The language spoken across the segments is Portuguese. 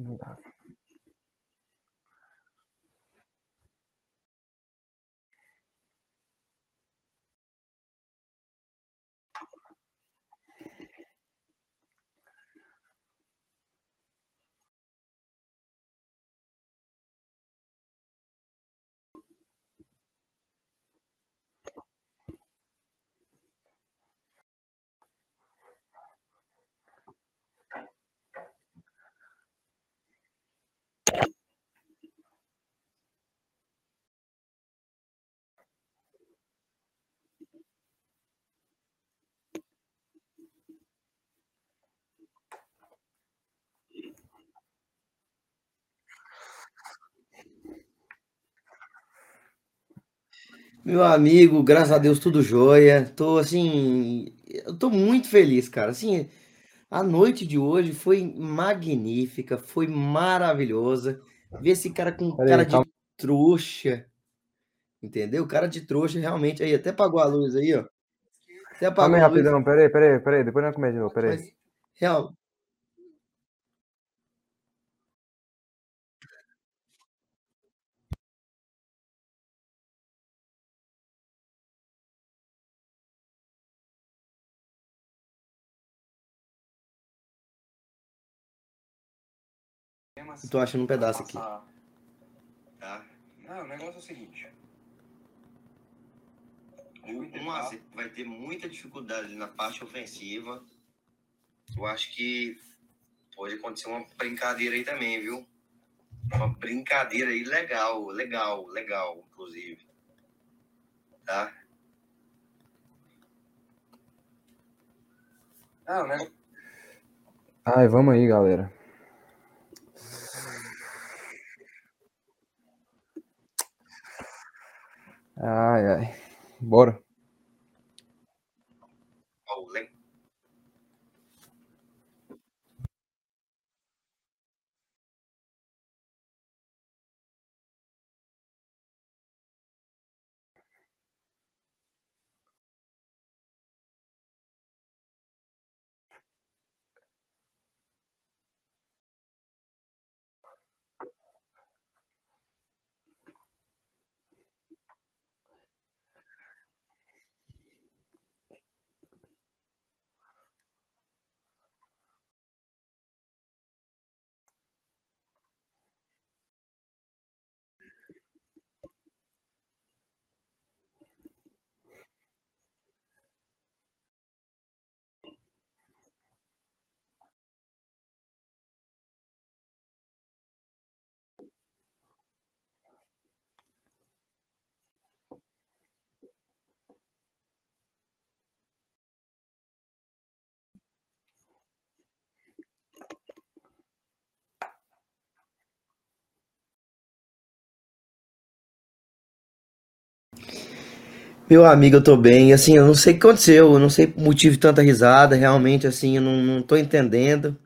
Não dá. Meu amigo, graças a Deus, tudo jóia. Tô assim, eu tô muito feliz, cara. Assim, a noite de hoje foi magnífica, foi maravilhosa. Ver esse cara com Pera cara aí, de calma. trouxa, entendeu? Cara de trouxa, realmente. Aí, até apagou a luz aí, ó. Até Calma apagou aí, a luz. rapidão. Pera aí, pera aí, pera aí. Depois nós começamos de novo, pera aí. Mas, real, eu tô achando um pedaço aqui. Tá? Não, o negócio é o seguinte. O 1 a 0 vai ter muita dificuldade na parte ofensiva. Eu acho que pode acontecer uma brincadeira aí também, viu? Uma brincadeira aí legal, legal, legal, inclusive. Tá? Não, negócio... Ai, vamos aí, galera. Ai, ai. Bora. Meu amigo, eu tô bem. Assim, eu não sei o que aconteceu, eu não sei o motivo de tanta risada, realmente, assim, eu não, não tô entendendo.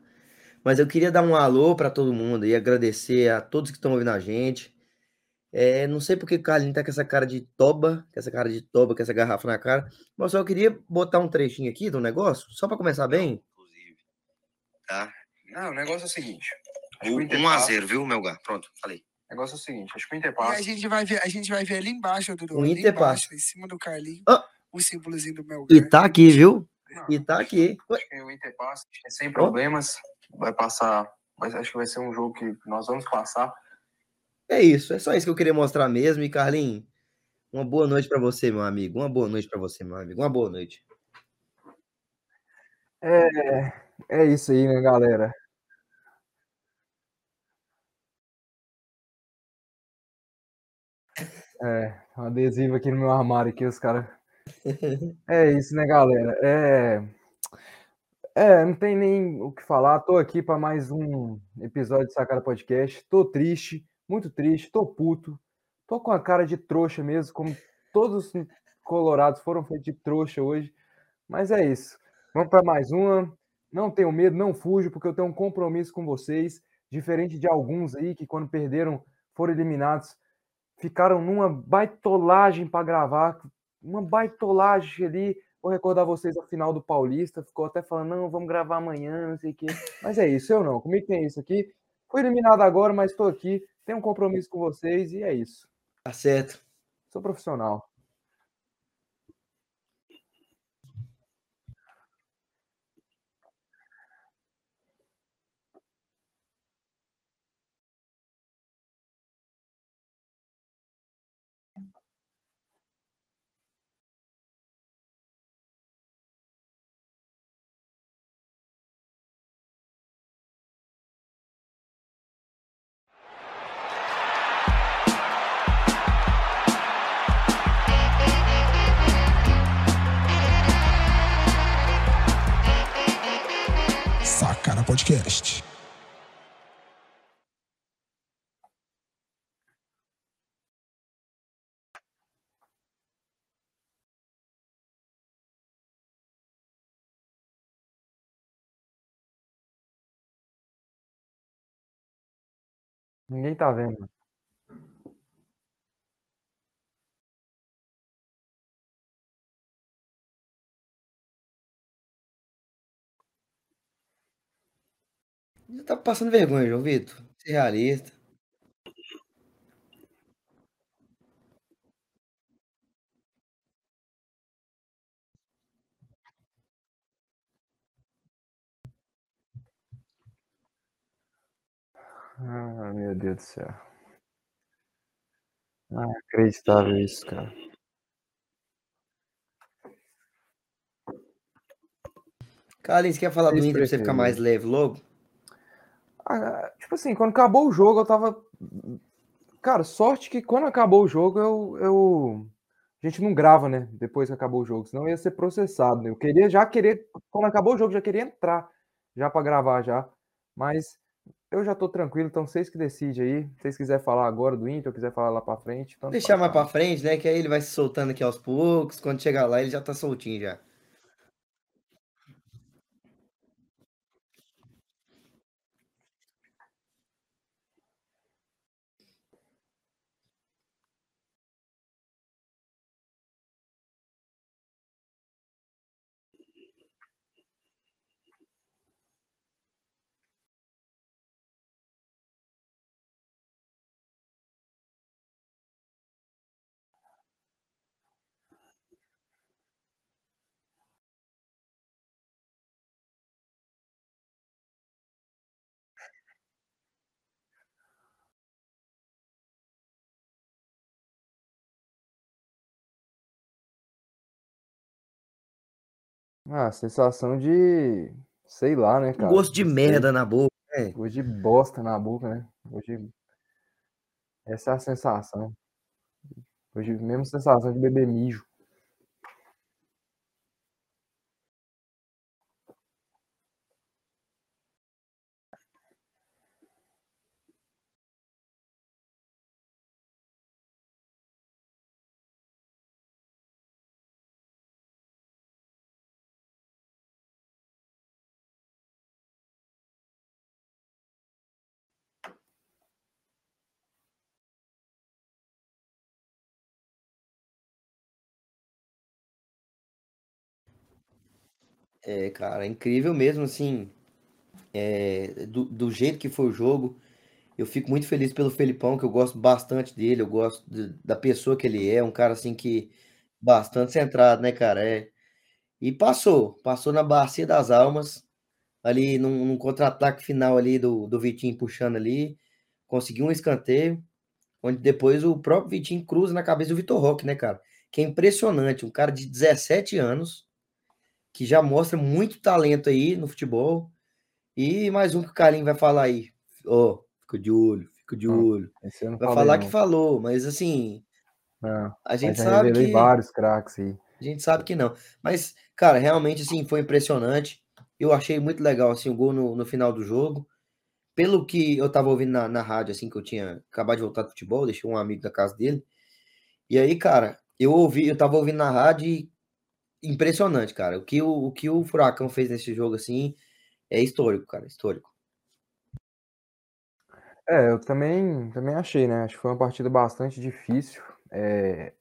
Mas eu queria dar um alô pra todo mundo e agradecer a todos que estão ouvindo a gente. É, não sei porque o Carlinhos tá com essa cara de toba, com essa cara de toba, com essa garrafa na cara. Mas só eu queria botar um trechinho aqui do negócio, só pra começar bem. Inclusive. Tá? Não, o negócio é o seguinte. O Acho que o Inter 1 a passa. 0 viu, Melgar? Pronto, falei. O negócio é o seguinte. Acho que o Inter E passa. a gente vai ver, a gente vai ver ali embaixo, Dudu. O ali Inter embaixo, passa. em cima do Carlinho, Ah. o símbolozinho do meu E tá aqui, viu? E tá aqui. Acho que o Inter passa. É sem problemas. Vai passar. Mas acho que vai ser um jogo que nós vamos passar. É isso, é só isso que eu queria mostrar mesmo. E Carlinhos, uma boa noite pra você, meu amigo. Uma boa noite pra você, meu amigo. Uma boa noite. É, é isso aí, né, galera? É, um adesivo aqui no meu armário aqui, os caras. É isso, né, galera? É, é, não tem nem o que falar. Tô aqui para mais um episódio de Sacada Podcast. Tô triste, muito triste, tô puto. Tô com a cara de trouxa mesmo, como todos os colorados foram feitos de trouxa hoje. Mas é isso. Vamos para mais uma. Não tenho medo, não fujo, porque eu tenho um compromisso com vocês, diferente de alguns aí que quando perderam foram eliminados, ficaram numa baitolagem para gravar, uma baitolagem ali. Vou recordar vocês a final do Paulista, ficou até falando, não, vamos gravar amanhã, não sei o quê. Mas é isso, eu não. Comigo tem isso aqui. Fui eliminado agora, mas estou aqui. Tenho um compromisso com vocês e é isso. Tá certo. Sou profissional. Ninguém tá vendo. Já tá passando vergonha, João Vitor. Ser realista. Ah, meu Deus do céu. Ah, acreditável isso, cara. Carlinhos, quer falar do Vocês Inter pra você ficar preferem? mais leve logo? Ah, tipo assim, quando acabou o jogo, eu tava. Cara, sorte que quando acabou o jogo, eu, eu. A gente não grava, né? Depois que acabou o jogo, senão eu ia ser processado. Né? Eu queria já querer. Quando acabou o jogo, já queria entrar já pra gravar já. Mas eu já tô tranquilo, então vocês que decidem aí. Se vocês quiserem falar agora do Inter, ou quiser falar lá pra frente. tanto Deixar mais pra frente, né? Que aí ele vai se soltando aqui aos poucos. Quando chegar lá, ele já tá soltinho já. Ah, sensação de. Sei lá, né, Um cara? gosto de Não sei. merda na boca, né? Gosto de bosta na boca, né? Hoje. Essa é a sensação. Hoje, mesmo sensação de beber mijo. É, cara, é incrível mesmo, assim. é, do, do jeito que foi o jogo. Eu fico muito feliz pelo Felipão, que eu gosto bastante dele. Eu gosto de- da pessoa que ele é. Um cara, assim, que. Bastante centrado, né, cara? É. E passou. Passou na bacia das almas. Ali num, num contra-ataque final ali do, do Vitinho puxando ali. Conseguiu um escanteio. Onde depois o próprio Vitinho cruza na cabeça do Vitor Roque, né, cara? Que é impressionante. Um cara de 17 anos que já mostra muito talento aí no futebol. E mais um que o Carlinhos vai falar aí. Ó, fica de olho, fica de olho. Vai falei, falar não. que falou, mas assim, Não, a gente sabe que vários craques aí. a gente sabe que não. Mas, cara, realmente assim, foi impressionante. Eu achei muito legal assim o gol no, no final do jogo. Pelo que eu tava ouvindo na, na rádio assim que eu tinha acabado de voltar do futebol, deixei um amigo da casa dele. E aí, cara, eu ouvi, eu tava ouvindo na rádio e impressionante, cara. O que o, o que o Furacão fez nesse jogo assim é histórico, cara, histórico. É, eu também, também achei, né? Acho que foi uma partida bastante difícil. É,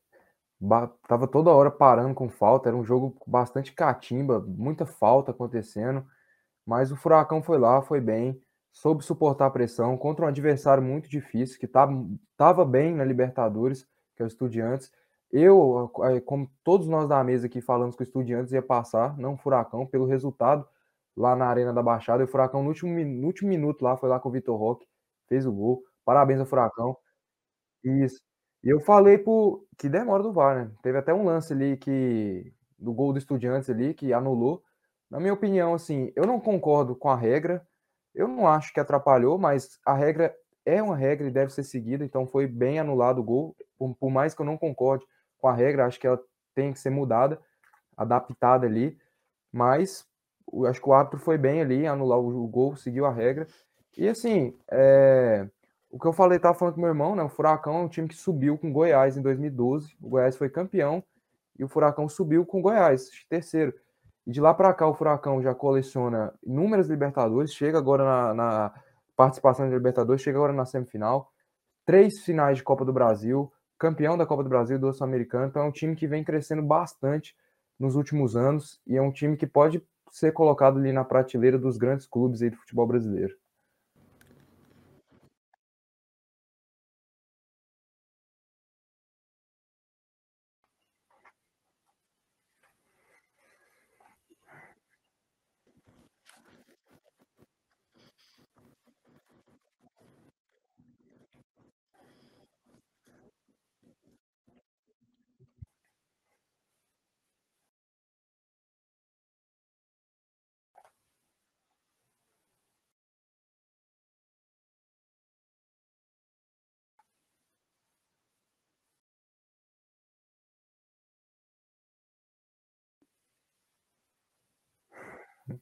tava toda hora parando com falta, era um jogo bastante catimba, muita falta acontecendo. Mas o Furacão foi lá, foi bem, soube suportar a pressão contra um adversário muito difícil, que estava bem na Libertadores, que é o Estudiantes. Eu, como todos nós da mesa aqui falamos que o Estudiantes ia passar, não o Furacão, pelo resultado lá na Arena da Baixada. E o Furacão, no último, no último minuto lá, foi lá com o Vitor Roque, fez o gol. Parabéns ao Furacão. Isso. E eu falei pro, que demora do VAR, né? Teve até um lance ali que do gol do Estudiantes ali que anulou. Na minha opinião, assim, eu não concordo com a regra. Eu não acho que atrapalhou, mas a regra é uma regra e deve ser seguida, então foi bem anulado o gol. Por mais que eu não concorde com a regra, acho que ela tem que ser mudada, adaptada ali. Mas acho que o árbitro foi bem ali, anular o, gol, seguiu a regra. E assim, é, o que eu falei, tava falando com meu irmão, né? O Furacão é um time que subiu com o Goiás em 2012. O Goiás foi campeão e o Furacão subiu com o Goiás, terceiro. E de lá para cá o Furacão já coleciona inúmeras Libertadores, chega agora na, na participação de Libertadores, chega agora na semifinal, três finais de Copa do Brasil, campeão da Copa do Brasil do Sul-Americano. Então é um time que vem crescendo bastante nos últimos anos e é um time que pode ser colocado ali na prateleira dos grandes clubes aí do futebol brasileiro.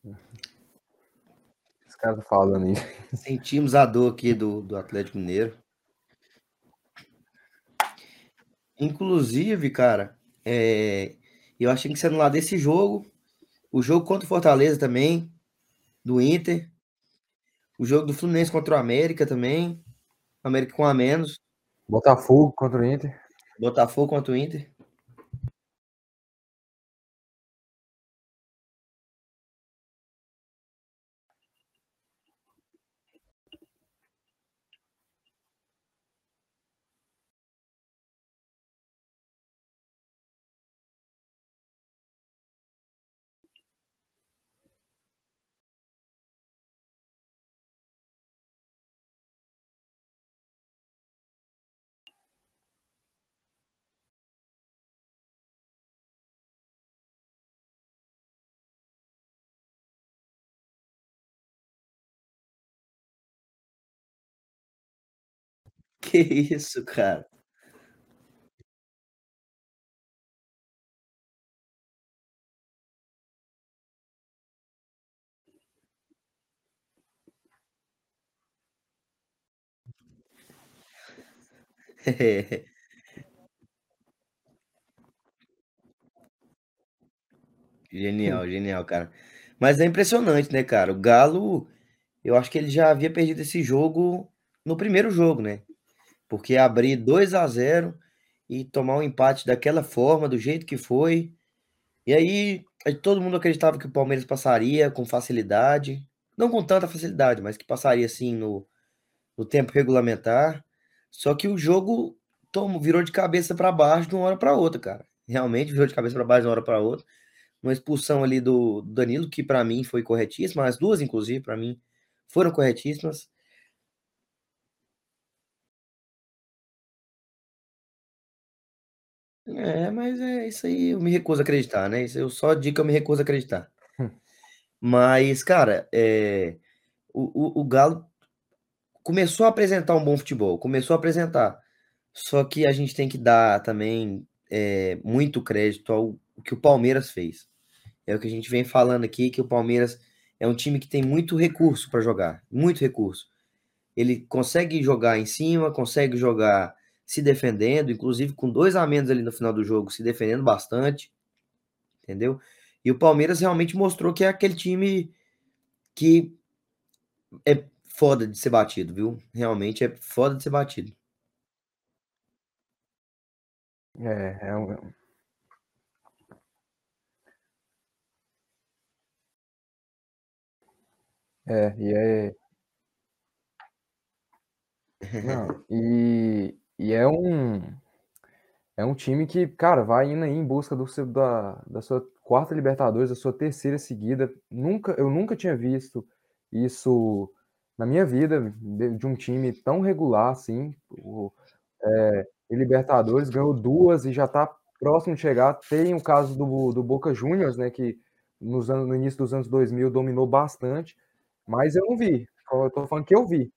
Esse cara tá falando aí. Sentimos a dor aqui do, do Atlético Mineiro. Inclusive, cara, é, eu achei que você anular desse jogo, o jogo contra o Fortaleza também, do Inter, o jogo do Fluminense contra o América também, América com a menos. Botafogo contra o Inter. Botafogo contra o Inter. Que isso, cara? Genial, genial, cara. Mas é impressionante, né, cara? O Galo, eu acho que ele já havia perdido esse jogo no primeiro jogo, né? Porque abrir 2 a 0 e tomar um empate daquela forma, do jeito que foi. E aí, todo mundo acreditava que o Palmeiras passaria com facilidade. Não com tanta facilidade, mas que passaria assim no, no tempo regulamentar. Só que o jogo virou de cabeça para baixo de uma hora para outra, cara. Realmente virou de cabeça para baixo de uma hora para outra. Uma expulsão ali do Danilo, que para mim foi corretíssima, as duas, inclusive, para mim foram corretíssimas. É, mas é isso aí, eu me recuso a acreditar, né? Isso eu só digo que eu me recuso a acreditar. Hum. Mas, cara, é, o, o, o Galo começou a apresentar um bom futebol, começou a apresentar. Só que a gente tem que dar também é, muito crédito ao que o Palmeiras fez. É o que a gente vem falando aqui, que o Palmeiras é um time que tem muito recurso para jogar, muito recurso. Ele consegue jogar em cima, consegue jogar se defendendo, inclusive com dois a menos ali no final do jogo, se defendendo bastante, entendeu? E o Palmeiras realmente mostrou que é aquele time que é foda de ser batido, viu? Realmente é foda de ser batido. É, é um. É, e é. Não, e, e é um é um time que, cara, vai indo aí em busca do seu, da, da sua quarta Libertadores, da sua terceira seguida. Nunca, eu nunca tinha visto isso na minha vida de, de um time tão regular assim. O, é, Libertadores ganhou duas e já está próximo de chegar. Tem o caso do, do Boca Juniors, né, que nos no início dos anos 2000 dominou bastante, mas eu não vi. Eu tô falando que eu vi.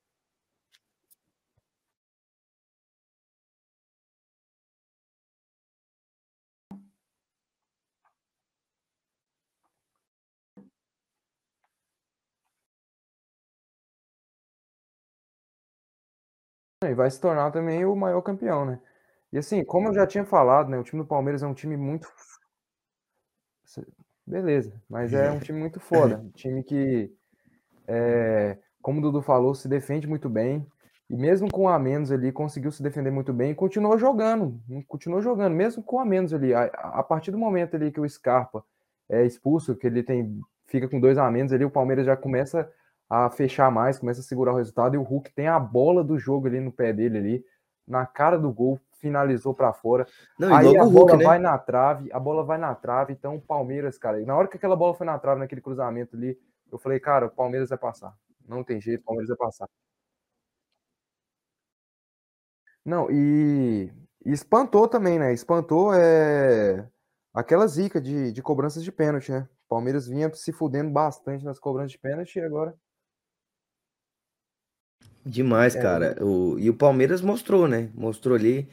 E vai se tornar também o maior campeão, né? E assim, como eu já tinha falado, né, o time do Palmeiras é um time muito beleza, mas é um time muito foda, um time que, é, como o Dudu falou, se defende muito bem, e mesmo com a menos ali, conseguiu se defender muito bem e continuou jogando, continuou jogando, mesmo com a menos ali, a, a partir do momento ali que o Scarpa é expulso, que ele tem, fica com dois a menos ali, o Palmeiras já começa a fechar mais, começa a segurar o resultado, e o Hulk tem a bola do jogo ali no pé dele ali, na cara do gol, finalizou para fora. Não, Aí a bola Hulk, né? vai na trave, a bola vai na trave, então o Palmeiras, cara, na hora que aquela bola foi na trave, naquele cruzamento ali, eu falei, cara, o Palmeiras vai passar. Não tem jeito, o Palmeiras vai passar. Não, e, e espantou também, né? Espantou é, aquela zica de, de cobranças de pênalti, né? O Palmeiras vinha se fudendo bastante nas cobranças de pênalti e agora Demais, é, cara. O, e o Palmeiras mostrou, né? Mostrou ali.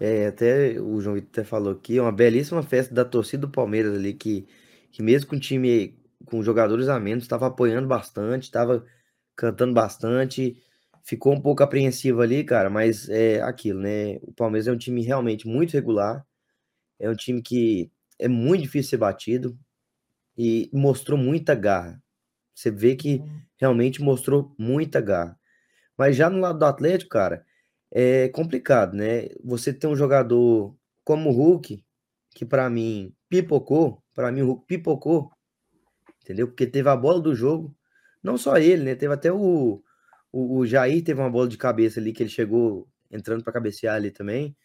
É, até o João Vitor até falou aqui, é uma belíssima festa da torcida do Palmeiras ali, que, que mesmo com o time com jogadores a menos, estava apoiando bastante, estava cantando bastante. Ficou um pouco apreensivo ali, cara, mas é aquilo, né? O Palmeiras é um time realmente muito regular, é um time que é muito difícil ser batido e mostrou muita garra. Você vê que uhum. realmente mostrou muita garra. Mas já no lado do Atlético, cara, é complicado, né? Você tem um jogador como o Hulk, que para mim pipocou, para mim o Hulk pipocou, entendeu? Porque teve a bola do jogo, não só ele, né? Teve até o, o, o Jair teve uma bola de cabeça ali que ele chegou entrando para cabecear ali também.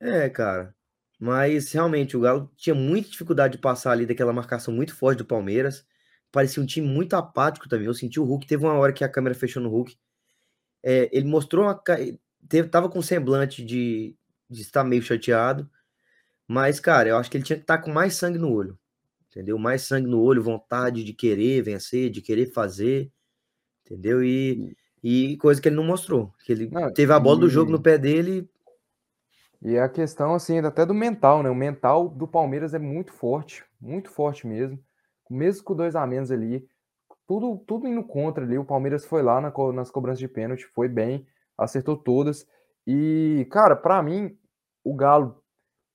É, cara. Mas realmente o Galo tinha muita dificuldade de passar ali daquela marcação muito forte do Palmeiras parecia um time muito apático também. Eu senti o Hulk, teve uma hora que a câmera fechou no Hulk. É, ele mostrou uma. Teve, tava com semblante de, de estar meio chateado. Mas, cara, eu acho que ele tinha que estar com mais sangue no olho. Entendeu? Mais sangue no olho, vontade de querer vencer, de querer fazer. Entendeu? E, e coisa que ele não mostrou. Que ele não, teve a bola e... do jogo no pé dele. E a questão, assim, até do mental, né? O mental do Palmeiras é muito forte, muito forte mesmo mesmo com dois a menos ali, tudo, tudo indo contra ali. O Palmeiras foi lá na, nas cobranças de pênalti, foi bem, acertou todas. E, cara, para mim, o Galo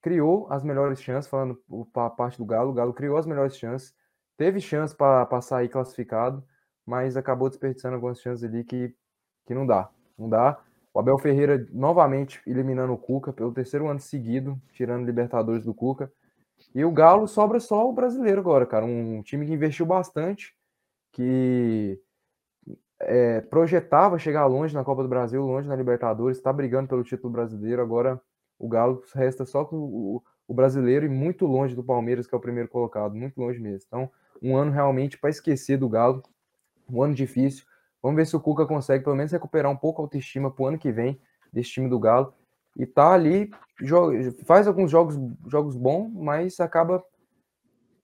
criou as melhores chances, falando a parte do Galo, o Galo criou as melhores chances, teve chance para sair classificado, mas acabou desperdiçando algumas chances ali que, que não dá. Não dá. O Abel Ferreira novamente eliminando o Cuca pelo terceiro ano seguido, tirando Libertadores do Cuca. E o Galo sobra só o brasileiro agora, cara. Um time que investiu bastante, que é, projetava chegar longe na Copa do Brasil, longe na Libertadores, está brigando pelo título brasileiro. Agora o Galo resta só com o, o, brasileiro e muito longe do Palmeiras, que é o primeiro colocado, muito longe mesmo. Então, um ano realmente para esquecer do Galo, um ano difícil. Vamos ver se o Cuca consegue pelo menos recuperar um pouco a autoestima para o ano que vem desse time do Galo e tá ali, faz alguns jogos, jogos bons, mas acaba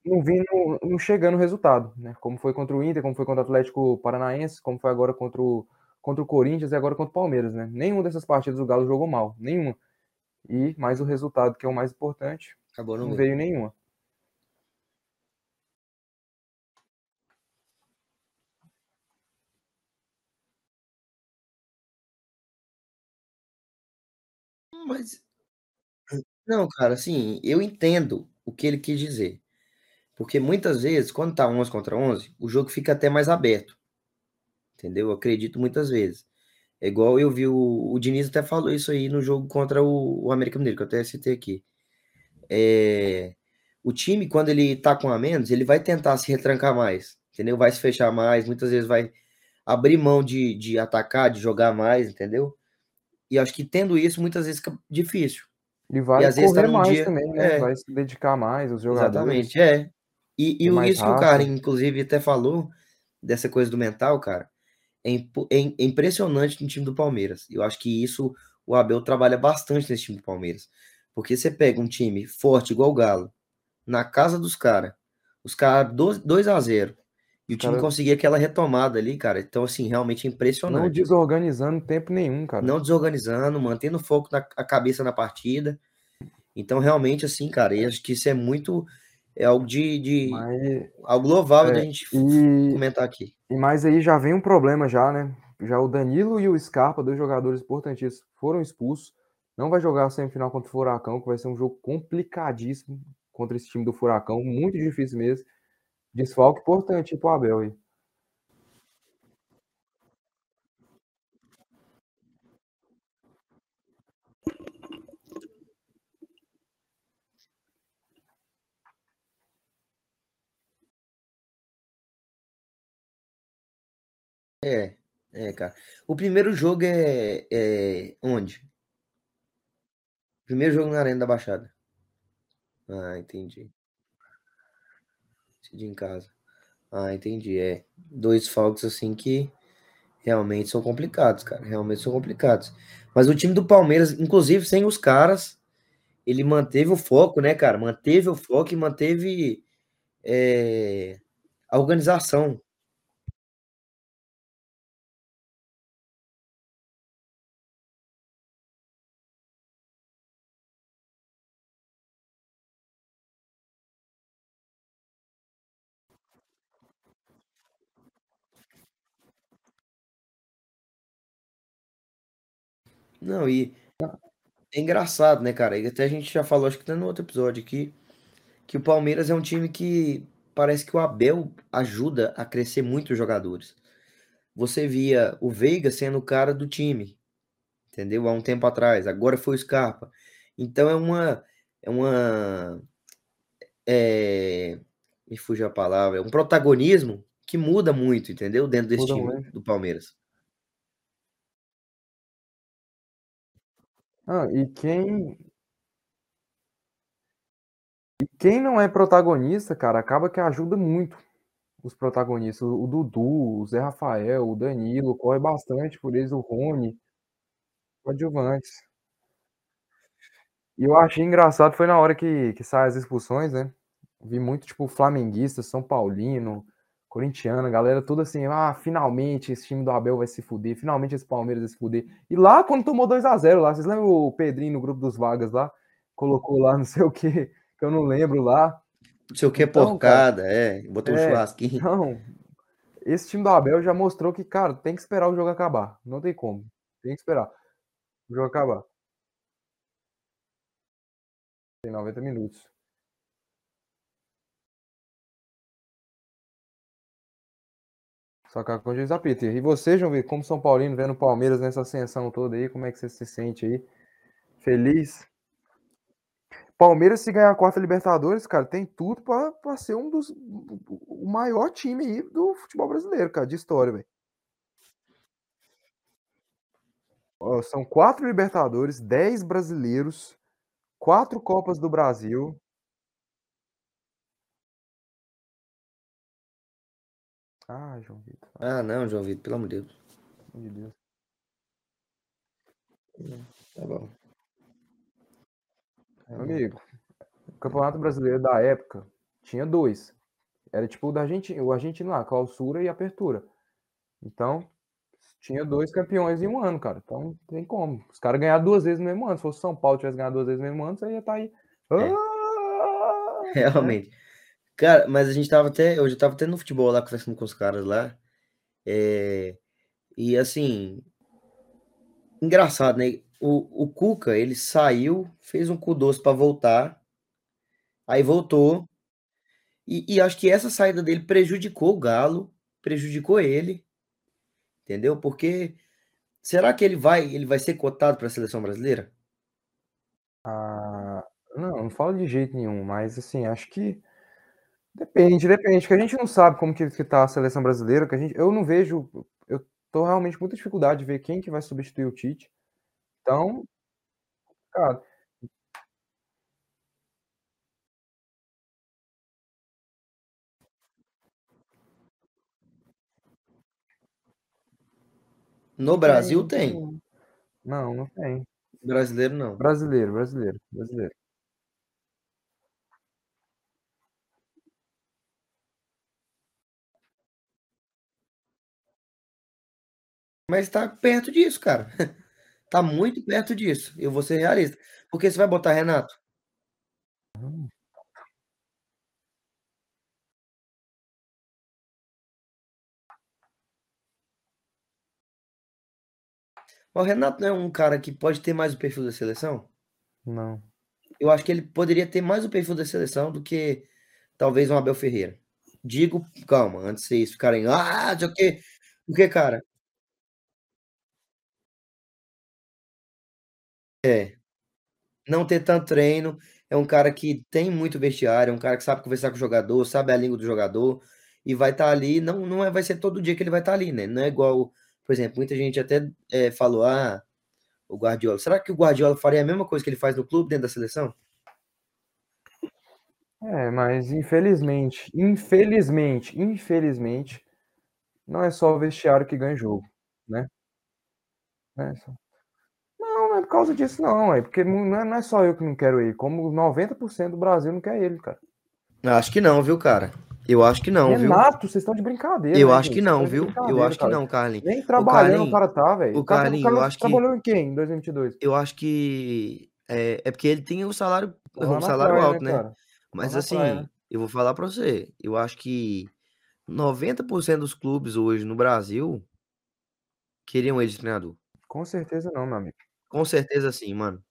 não vindo, não chegando o resultado, né? Como foi contra o Inter, como foi contra o Atlético Paranaense, como foi agora contra o, contra o Corinthians e agora contra o Palmeiras, né? Nenhuma dessas partidas o Galo jogou mal, nenhuma. E mais o resultado, que é o mais importante, Acabou não veio nenhuma. Mas não, cara, assim, eu entendo o que ele quis dizer. Porque muitas vezes, quando tá 11 contra 11, o jogo fica até mais aberto. Entendeu? Eu acredito muitas vezes. É igual eu vi o, o Diniz até falou isso aí no jogo contra o, o América Mineiro, que eu até citei aqui. É, o time, quando ele tá com a menos, ele vai tentar se retrancar mais, entendeu? Vai se fechar mais, muitas vezes vai abrir mão de, de atacar, de jogar mais, entendeu? E acho que tendo isso, muitas vezes fica difícil. E vai às vezes tá mais dia- também, né? é. Vai se dedicar mais aos jogadores. Exatamente, é. E, e Tem o- isso que o cara, inclusive, até falou dessa coisa do mental, cara, é, impo- é é impressionante no time do Palmeiras. Eu acho que isso o Abel trabalha bastante nesse time do Palmeiras. Porque você pega um time forte igual o Galo, na casa dos caras, os caras 2 a 0 e o time Cara- conseguir aquela retomada ali, cara. Então, assim, realmente é Não impressionante. desorganizando tempo nenhum, cara. Não desorganizando, mantendo foco na a cabeça na partida. Então, realmente, assim, cara, eu acho que isso é muito. É algo de. de Mas, algo louvável da é, gente e, comentar aqui. e mais aí já vem um problema já, né? Já o Danilo e o Scarpa, dois jogadores importantíssimos, foram expulsos. Não vai jogar a semifinal contra o Furacão, que vai ser um jogo complicadíssimo contra esse time do Furacão, muito difícil mesmo. Desfalque importante pro Abel aí. É, é, cara. O primeiro jogo é, é onde? Primeiro jogo na Arena da Baixada. Ah, entendi. Decidi em casa. Ah, entendi. É. Dois falcos assim que realmente são complicados, cara. Realmente são complicados. Mas o time do Palmeiras, inclusive sem os caras, ele manteve o foco, né, cara? Manteve o foco e manteve é, a organização. Não, e é engraçado, né, cara? E até a gente já falou, acho que até no outro episódio aqui, que o Palmeiras é um time que parece que o Abel ajuda a crescer muito os jogadores. Você via o Veiga sendo o cara do time, entendeu? Há um tempo atrás, agora foi o Scarpa. Então é uma. É uma. É, me fugiu a palavra, é um protagonismo que muda muito, entendeu? Dentro desse Muda time muito. do Palmeiras. Ah, e quem. E quem não é protagonista, cara, acaba que ajuda muito os protagonistas. O Dudu, o Zé Rafael, o Danilo, corre bastante por eles, o Rony, coadjuvantes. E eu achei engraçado, foi na hora que, que saem as expulsões, né? Vi muito, tipo, flamenguista, São Paulino, corintiano, a galera toda assim, ah, finalmente esse time do Abel vai se fuder, finalmente esse Palmeiras vai se fuder. E lá, quando tomou 2 a 0 lá, vocês lembram o Pedrinho no grupo dos Vagas lá? Colocou lá não sei o que, que eu não lembro lá. Não sei o que é Então, cara, porcada, é, botou um é, churrasquinho. Então, esse time do Abel já mostrou que, cara, tem que esperar o jogo acabar. Não tem como. Tem que esperar o jogo acabar. Tem 90 minutos. Que com o Peter. E você, João Vitor, como São Paulino, vendo o Palmeiras nessa ascensão toda aí, como é que você se sente aí? Feliz? Palmeiras, se ganhar a quarta Libertadores, cara, tem tudo pra ser um dos. O maior time aí do futebol brasileiro, cara, de história, velho. São quatro Libertadores, dez brasileiros, quatro Copas do Brasil. Ah, João Vitor, Ah, não, João Vitor, pelo amor de Deus. pelo amor de Deus. Tá bom. Meu amigo, o Campeonato Brasileiro da época tinha dois. Era tipo o da Argentina, o argentino lá, clausura e apertura. Então, tinha dois campeões em um ano, cara. Então, tem como. Os caras ganharam duas vezes no mesmo ano. Se fosse São Paulo tivesse ganhado duas vezes no mesmo ano, você ia estar aí. É. Ah! Realmente. Cara, mas a gente tava até. Eu já tava até no futebol lá, conversando com os caras lá. É, e assim. Engraçado, né? O, o Cuca, ele saiu, fez um cu doce pra voltar. Aí voltou. E, e acho que essa saída dele prejudicou o Galo, prejudicou ele. Entendeu? Porque será que ele vai, ele vai ser cotado para a seleção brasileira? Ah, não, não falo de jeito nenhum, mas assim, acho que Depende, depende, que a gente não sabe como que, que tá a seleção brasileira, que a gente, eu não vejo, eu tô realmente com muita dificuldade de ver quem que vai substituir o Tite. Então, cara, No Brasil tem. Não, não tem. Brasileiro não. Brasileiro, brasileiro, brasileiro. Mas tá perto disso, cara. Tá muito perto disso. Eu vou ser realista. Porque você vai botar Renato? O Renato não é um cara que pode ter mais o perfil da seleção? Não. Eu acho que ele poderia ter mais o perfil da seleção do que talvez um Abel Ferreira. Digo, calma, antes de vocês ficarem, ah, o quê. Porque, cara, É. Não ter tanto treino, é um cara que tem muito vestiário, é um cara que sabe conversar com o jogador, sabe a língua do jogador e vai estar ali, não não é vai ser todo dia que ele vai estar ali, né, não é igual, por exemplo, muita gente até, eh, falou: "Ah, o Guardiola", será que o Guardiola faria a mesma coisa que ele faz no clube dentro da seleção? É, mas infelizmente, infelizmente, infelizmente, não é só o vestiário que ganha jogo, né. É só é por causa disso não, é porque não é só eu que não quero ele, como 90% do Brasil não quer ele, cara. Acho que não, viu, cara. Eu acho que não, viu. Renato, vocês estão de brincadeira, Eu né, acho que não, viu. Eu acho que brincadeira, não, Carlinhos. cara. Nem O trabalhando o Carlinhos cara tá, velho. o O cara Carlinhos, o cara eu acho que trabalhou em quê em 2022? eu acho que, é é porque ele tem o salário Lá um salário praia, alto, né, né. cara? Lá Mas praia, assim, né? eu vou falar pra você, eu acho que 90% dos clubes hoje no Brasil queriam ele de treinador. Com certeza não, meu amigo. Com certeza sim, mano.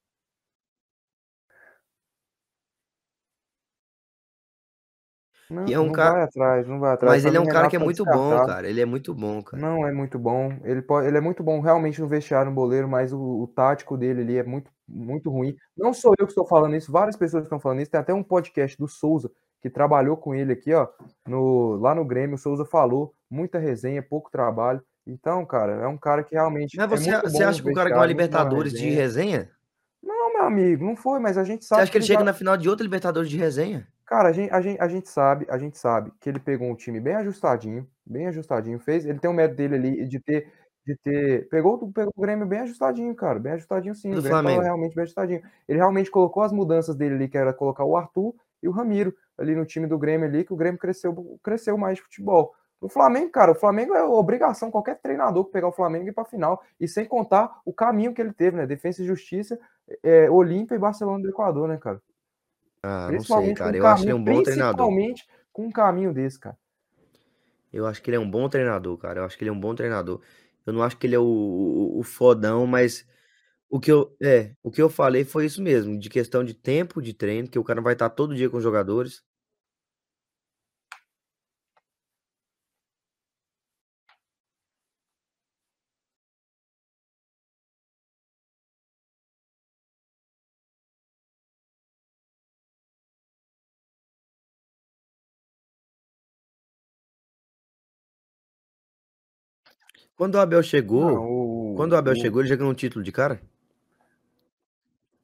Não, E é um não ca vai atrás, não vai atrás. mas Pra ele é mim, um cara Renato que é tá muito bom, descartado. cara, ele é muito bom, cara. Não é muito bom. Ele pode ele é muito bom realmente no vestiário, no boleiro, mas o o tático dele ali é muito muito ruim. Não sou eu que estou falando isso, várias pessoas estão falando isso. Tem até um podcast do Souza, que trabalhou com ele aqui, ó, no lá no Grêmio, o Souza falou, muita resenha, pouco trabalho. Então, cara, é um cara que realmente Mas é você muito você acha que o cara ganhou a Libertadores de resenha. Não, meu amigo, não foi, mas a gente Você sabe acha que ele ele chega na final de outra Libertadores de resenha? Cara, a gen a gen a gente sabe a gente sabe que ele pegou um time bem ajustadinho, bem ajustadinho, fez ele tem o mérito dele ali de ter de ter pegou o pegou o Grêmio bem ajustadinho, cara, bem ajustadinho sim, E o do Grêmio Flamengo? realmente bem ajustadinho. Ele realmente colocou as mudanças dele ali, que era colocar o Arthur e o Ramiro ali no time do Grêmio ali, que o Grêmio cresceu cresceu mais de futebol. O Flamengo, cara, o Flamengo é obrigação qualquer treinador que pegar o Flamengo ir pra final, e sem contar o caminho que ele teve, né, Defensa e Justiça, eh, Olímpia e Barcelona do Equador, né, cara. Ah, não sei, cara, um eu acho ele caminho um bom treinador. principalmente com um caminho desse, cara. Eu acho que ele é um bom treinador, cara, eu acho que ele é um bom treinador. Eu não acho que ele é o o o fodão, mas o que eu é, o que eu falei foi isso mesmo, de questão de tempo de treino, que o cara vai estar todo dia com os jogadores. Quando o Abel Não, chegou quando o Abel o chegou, ele já ganhou um título de cara?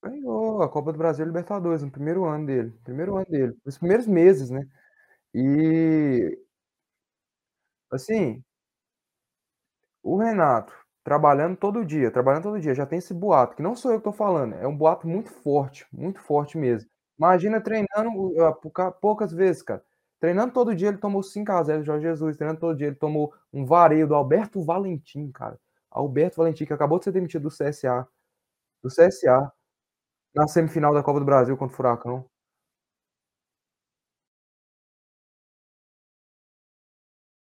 Ganhou a Copa do Brasil e Libertadores no primeiro ano dele, primeiro ano dele, nos primeiros meses, né. E assim o Renato, trabalhando todo dia, trabalhando todo dia, já tem esse boato, que não sou eu que tô falando, é um boato muito forte, muito forte mesmo. Imagina treinando pouca poucas vezes, cara. Treinando todo dia ele tomou 5 a 0 do Jorge Jesus, treinando todo dia ele tomou um vareio do Alberto Valentim, cara. Alberto Valentim, que acabou de ser demitido do CSA, do CSA, na semifinal da Copa do Brasil contra o Furacão.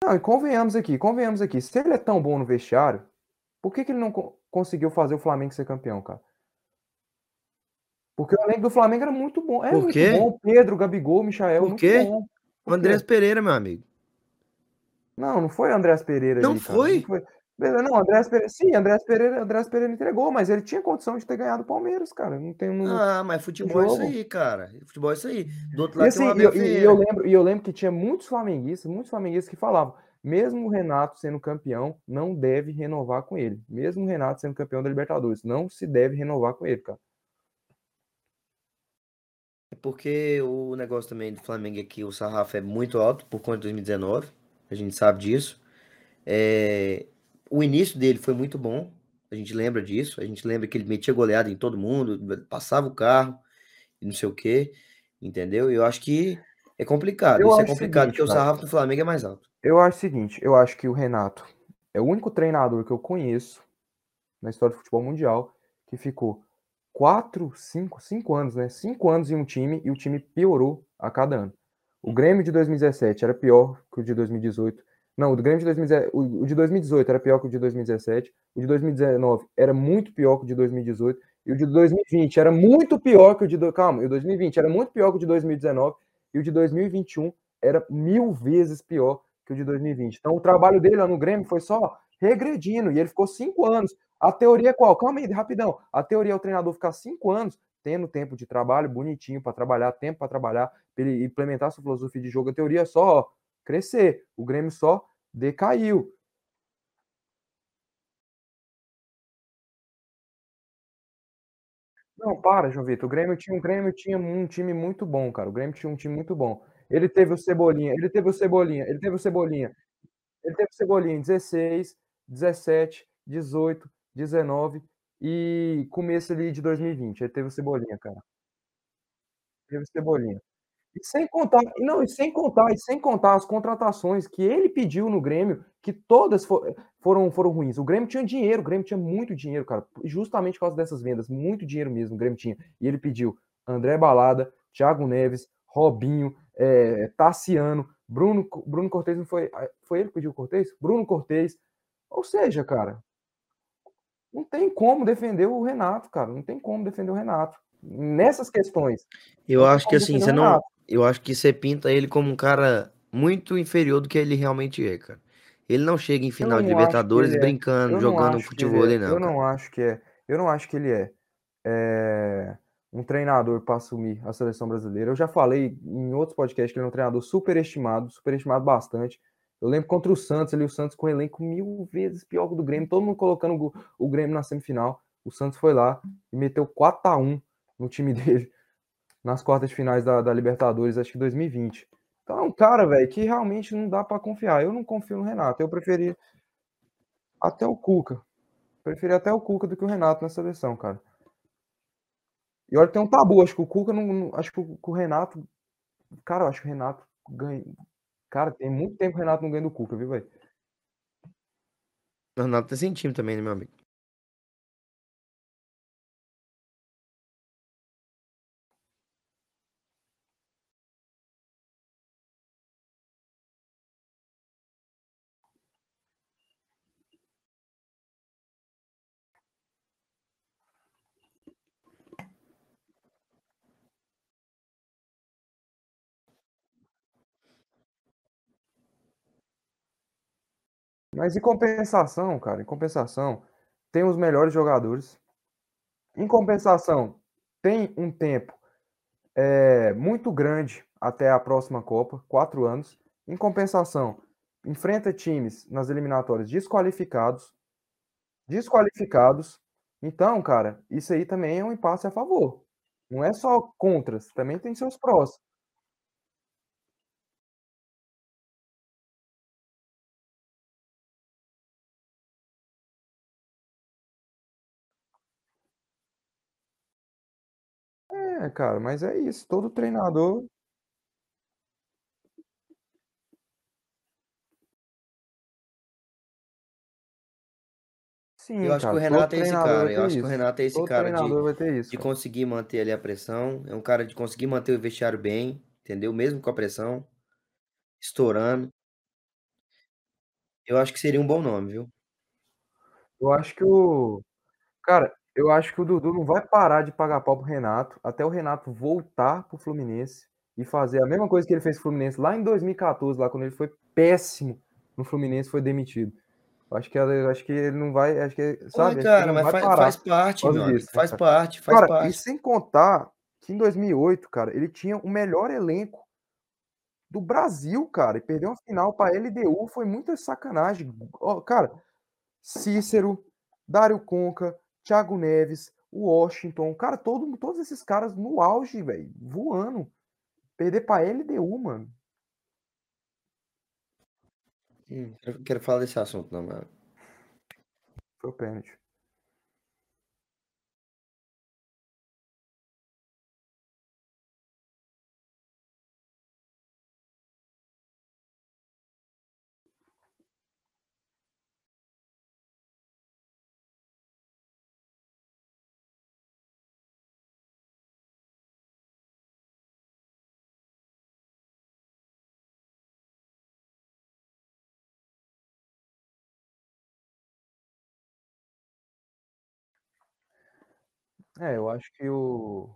Não, e convenhamos aqui, convenhamos aqui, se ele é tão bom no vestiário, por que que ele não co conseguiu fazer o Flamengo ser campeão, cara? Porque o elenco do Flamengo era muito bom, é Por muito bom, Pedro, Gabigol, Michael, Por muito quê? bom. O Andrés? Pereira, meu amigo. Não, não foi Andreas Pereira Não ali, não foi? Beleza, não, Andrés Pereira, sim, Andrés Pereira, Andrés Pereira entregou, mas ele tinha condição de ter ganhado o Palmeiras, cara. Não tem um. Ah, mas futebol é isso aí, cara. Futebol é isso aí. Do outro E lado assim, tem o e eu, e eu lembro, e eu lembro que tinha muitos flamenguistas, muitos flamenguistas que falavam, mesmo o Renato sendo campeão, não deve renovar com ele. Mesmo o Renato sendo campeão da Libertadores, não se deve renovar com ele, cara. É Porque o negócio também do Flamengo aqui, o sarrafo é muito alto por conta de 2019. A gente sabe disso. É, O início dele foi muito bom. A gente lembra disso. A gente lembra que ele metia goleada em todo mundo, passava o carro e não sei o quê. Entendeu? Eu acho que é complicado. Eu Isso é complicado seguinte, porque o sarrafo do Flamengo é mais alto. Eu acho o seguinte, eu acho que o Renato é o único treinador que eu conheço na história do futebol mundial que ficou quatro, cinco, cinco anos, né? Cinco anos em um time e o time piorou a cada ano. O Grêmio de 2017 era pior que o de 2018. Não, o Grêmio de 2017, o de 2018 era pior que o de 2017. O de 2019 era muito pior que o de 2018. E o de 2020 era muito pior que o de. Calma, e o 2020 era muito pior que o de 2019. E o de 2021 era mil vezes pior que o de 2020. Então o trabalho dele lá no Grêmio foi só regredindo. E ele ficou cinco anos. A teoria é qual? Calma aí, rapidão. A teoria é o treinador ficar cinco anos tendo tempo de trabalho bonitinho para trabalhar, tempo para trabalhar, para ele implementar sua filosofia de jogo. A teoria é só ó, crescer. O Grêmio só decaiu. Não, para, João Vitor. O Grêmio tinha, o Grêmio tinha um time muito bom, cara. O Grêmio tinha um time muito bom. Ele teve o Cebolinha, ele teve o Cebolinha, ele teve o Cebolinha. Ele teve o Cebolinha em 16, 17, 18, 19 e começo ali de 2020. Ele teve o Cebolinha, cara. Teve o Cebolinha. E sem contar, e não, e sem contar, e sem contar as contratações que ele pediu no Grêmio, que todas fo- foram, foram ruins. O Grêmio tinha dinheiro, o Grêmio tinha muito dinheiro, cara, justamente por causa dessas vendas, muito dinheiro mesmo o Grêmio tinha. E ele pediu André Balada, Thiago Neves, Robinho, eh, Tassiano, Bruno, Bruno Cortez não foi, ah, foi ele que pediu o Cortez? Bruno Cortez. Ou seja, cara, não tem como defender o Renato, cara, não tem como defender o Renato. Nessas questões. Eu acho que assim, você não. Eu acho que você pinta ele como um cara muito inferior do que ele realmente é, cara. Ele não chega em final de Libertadores é. brincando, Eu jogando ele futebol, é. não, Eu cara. não acho que é. Eu não acho que ele é, é, um treinador para assumir a seleção brasileira. Eu já falei em outros podcasts que ele é um treinador superestimado, superestimado bastante. Eu lembro contra o Santos, ali o Santos com um elenco mil vezes pior que o do Grêmio, todo mundo colocando o, o Grêmio na semifinal. O Santos foi lá e meteu 4 a 1 no time dele nas quartas de finais da, da Libertadores, acho que 2020. Então é um cara, velho, que realmente não dá para confiar. Eu não confio no Renato. Eu preferi até o Cuca. Preferi até o Cuca do que o Renato na seleção, cara. E olha, tem um tabu. Acho que o Cuca não. não- acho que o, o Renato. Cara, eu acho que o Renato ganha. Cara, tem muito tempo que o Renato não ganha do Cuca, viu, velho? O Renato tá sem time também, né, meu amigo? Mas em compensação, cara, em compensação, tem os melhores jogadores. Em compensação, tem um tempo é, muito grande até a próxima Copa, quatro anos. Em compensação, enfrenta times nas eliminatórias desqualificados, desqualificados. Então, cara, isso aí também é um impasse a favor. Não é só contras, também tem seus prós. Cara, mas é isso. Todo treinador. Sim, Eu acho que o cara, todo Renato é esse treinador cara. vai Eu ter acho que o isso. Renato é esse Todo cara de, treinador vai ter isso, de cara. conseguir manter ali a pressão. É um cara de conseguir manter o vestiário bem, entendeu? Mesmo com a pressão estourando. Eu acho que seria um bom nome, viu? Eu acho que o. Cara, eu acho que o Dudu não vai parar de pagar pau pro Renato até o Renato voltar pro Fluminense e fazer a mesma coisa que ele fez pro Fluminense lá em 2014, lá quando ele foi péssimo no Fluminense, foi demitido. Eu acho que, eu acho que ele não vai. Acho que, sabe? ele cara, mas vai faz, parar faz parte, disso, né, Faz cara? parte, faz Cara, e parte. sem contar que em 2008, cara, ele tinha o melhor elenco do Brasil, cara, e perder uma final pra LDU foi muita sacanagem. Ó, cara, Cícero, Dário Conca, Thiago Neves, o Washington, cara, todo, todos esses caras no auge, velho, voando. Perder pra LDU, mano. Hum, eu quero falar desse assunto, não, mano. Foi o pênalti. É, eu acho que o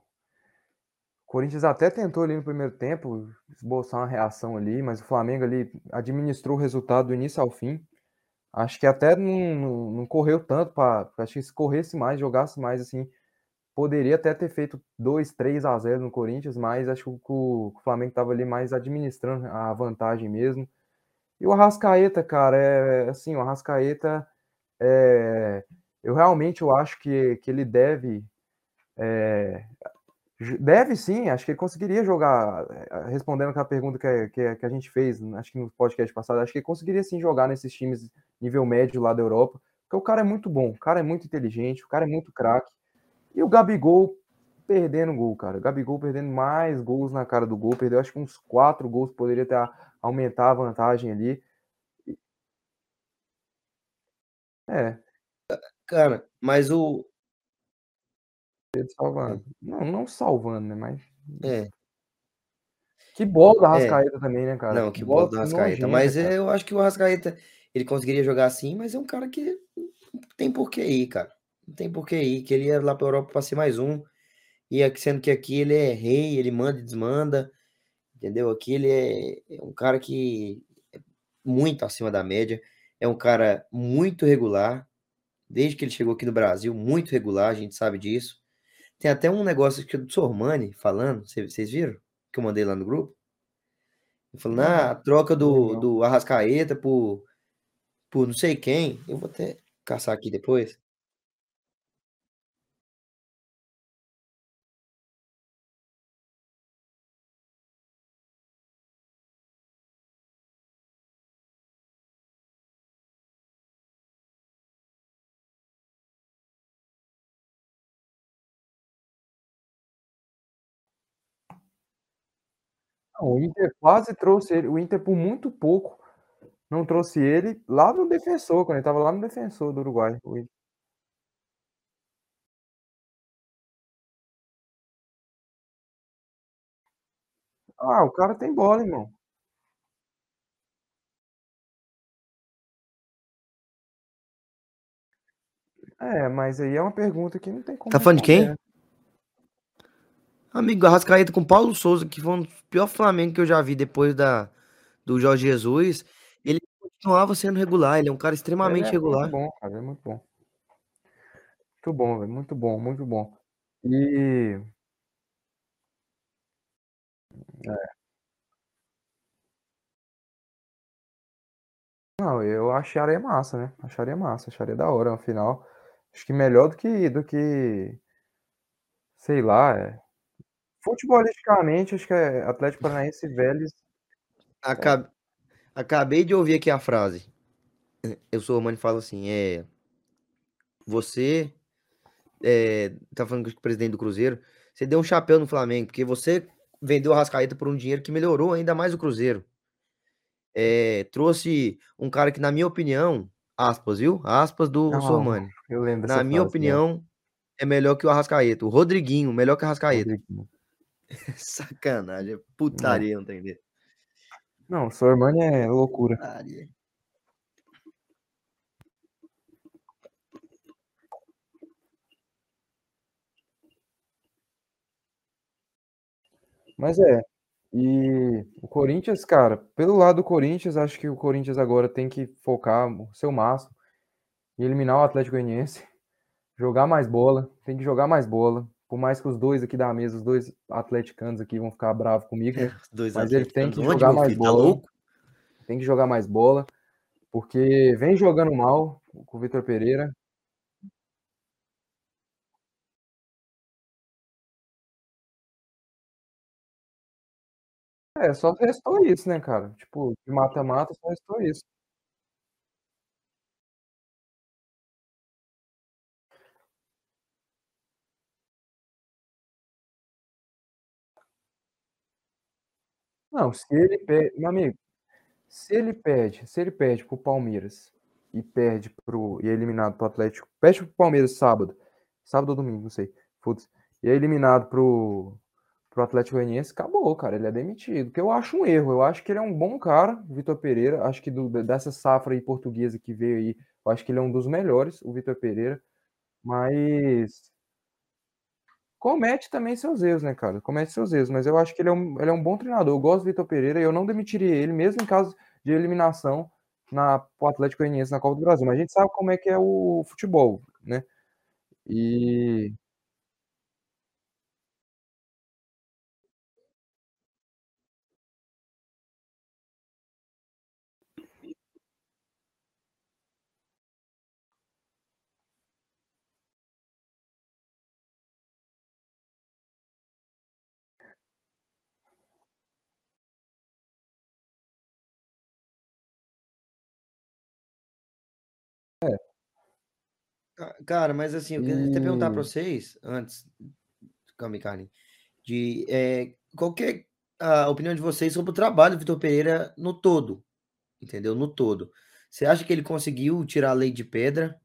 Corinthians até tentou ali no primeiro tempo esboçar uma reação ali, mas o Flamengo ali administrou o resultado do início ao fim. Acho que até não, não, não correu tanto para. Acho que se corresse mais, jogasse mais assim, poderia até ter feito 2, 3 a 0 no Corinthians, mas acho que o, o Flamengo estava ali mais administrando a vantagem mesmo. E o Arrascaeta, cara, é assim, o Arrascaeta, é, eu realmente eu acho que, que ele deve é, deve sim, acho que ele conseguiria jogar, respondendo aquela pergunta que, que, que, a gente fez, acho que no podcast passado, acho que ele conseguiria sim jogar nesses times nível médio lá da Europa, porque o cara é muito bom, o cara é muito inteligente, o cara é muito craque. E o Gabigol perdendo gol, cara. O Gabigol perdendo mais gols na cara do gol, perdeu acho que uns quatro gols, poderia ter aumentar a vantagem ali. É. Cara, mas o, salvando. Não, não salvando, né? Mas. É. Que bola do Arrascaeta é. também, né, cara? Não, que, que bola do Arrascaeta. Mas cara. eu acho que o Arrascaeta ele conseguiria jogar assim, mas é um cara que não tem por que ir, cara. Não tem por que ir. Queria ir lá pra Europa pra ser mais um. E sendo que aqui ele é rei, ele manda e desmanda. Entendeu? Aqui ele é, é um cara que é muito acima da média. É um cara muito regular. Desde que ele chegou aqui no Brasil, muito regular, a gente sabe disso. Tem até um negócio que do Sormani falando, vocês viram? Que eu mandei lá no grupo. Falando, ah, a troca do, do Arrascaeta por, por não sei quem. Eu vou até caçar aqui depois. O Inter quase trouxe ele. O Inter, por muito pouco, não trouxe ele lá no defensor, quando ele estava lá no defensor do Uruguai. Ah, o cara tem bola, irmão. É, mas aí é uma pergunta que não tem como. Tá falando de quem? Amigo, Arrascaeta com Paulo Souza, que foi um dos piores Flamengo que eu já vi depois da, do Jorge Jesus. Ele continuava sendo regular, ele é um cara extremamente é regular. Muito bom, cara, é muito bom. Muito bom, velho, muito bom, muito bom. E. É. Não, eu acharia massa, né? Acharia massa, acharia da hora no final. Acho que melhor do que do que sei lá, é, Futebolisticamente, acho que é Atlético Paranaense e Vélez. Acab... Acabei de ouvir aqui a frase. Eu sou o Mano fala assim: é. Você é, tá falando com o presidente do Cruzeiro, você deu um chapéu no Flamengo, porque você vendeu a Rascaeta por um dinheiro que melhorou ainda mais o Cruzeiro. É, trouxe um cara que, na minha opinião, aspas, viu? Aspas do Não, Sormani. eu lembro Na minha frase, né? opinião, é melhor que o Arrascaeta. O Rodriguinho, melhor que o Arrascaeta. Rodriguinho. Sacanagem, é putaria, não tem ideia. Não, o Sormani é loucura. Putaria. Mas é. E o Corinthians, cara, pelo lado do Corinthians, acho que o Corinthians agora tem que focar o seu máximo e eliminar o Atlético Goianiense. Jogar mais bola, tem que jogar mais bola. Por mais que os dois aqui da mesa, os dois atleticanos aqui vão ficar bravos comigo, né? Dois Mas ele tem que jogar mais filho? Tá bola. louco? Tem que jogar mais bola, porque vem jogando mal com o Vitor Pereira. É, só restou isso, né, cara? Tipo, de mata-mata, só restou isso. Não, se ele perde, meu amigo, se ele perde, se ele perde pro Palmeiras e perde pro e é eliminado pro Atlético, perde pro Palmeiras sábado, sábado ou domingo, não sei, foda-se, e é eliminado pro pro Atlético Goianiense, acabou, cara, ele é demitido, que eu acho um erro, eu acho que ele é um bom cara, Vitor Pereira, acho que do, dessa safra aí portuguesa que veio aí, eu acho que ele é um dos melhores, o Vitor Pereira, mas Comete também seus erros, né, cara? Comete seus erros, mas eu acho que ele é um, ele é um bom treinador. Eu gosto do Vitor Pereira e eu não demitiria ele, mesmo em caso de eliminação na pro Atlético Goianiense na Copa do Brasil. Mas a gente sabe como é que é o futebol, né? E Cara, mas assim, eu queria até perguntar pra e vocês, antes, calma aí, Carlinhos, de é, qual que é a opinião de vocês sobre o trabalho do Vitor Pereira no todo, entendeu? No todo. Você acha que ele conseguiu tirar a lei de pedra?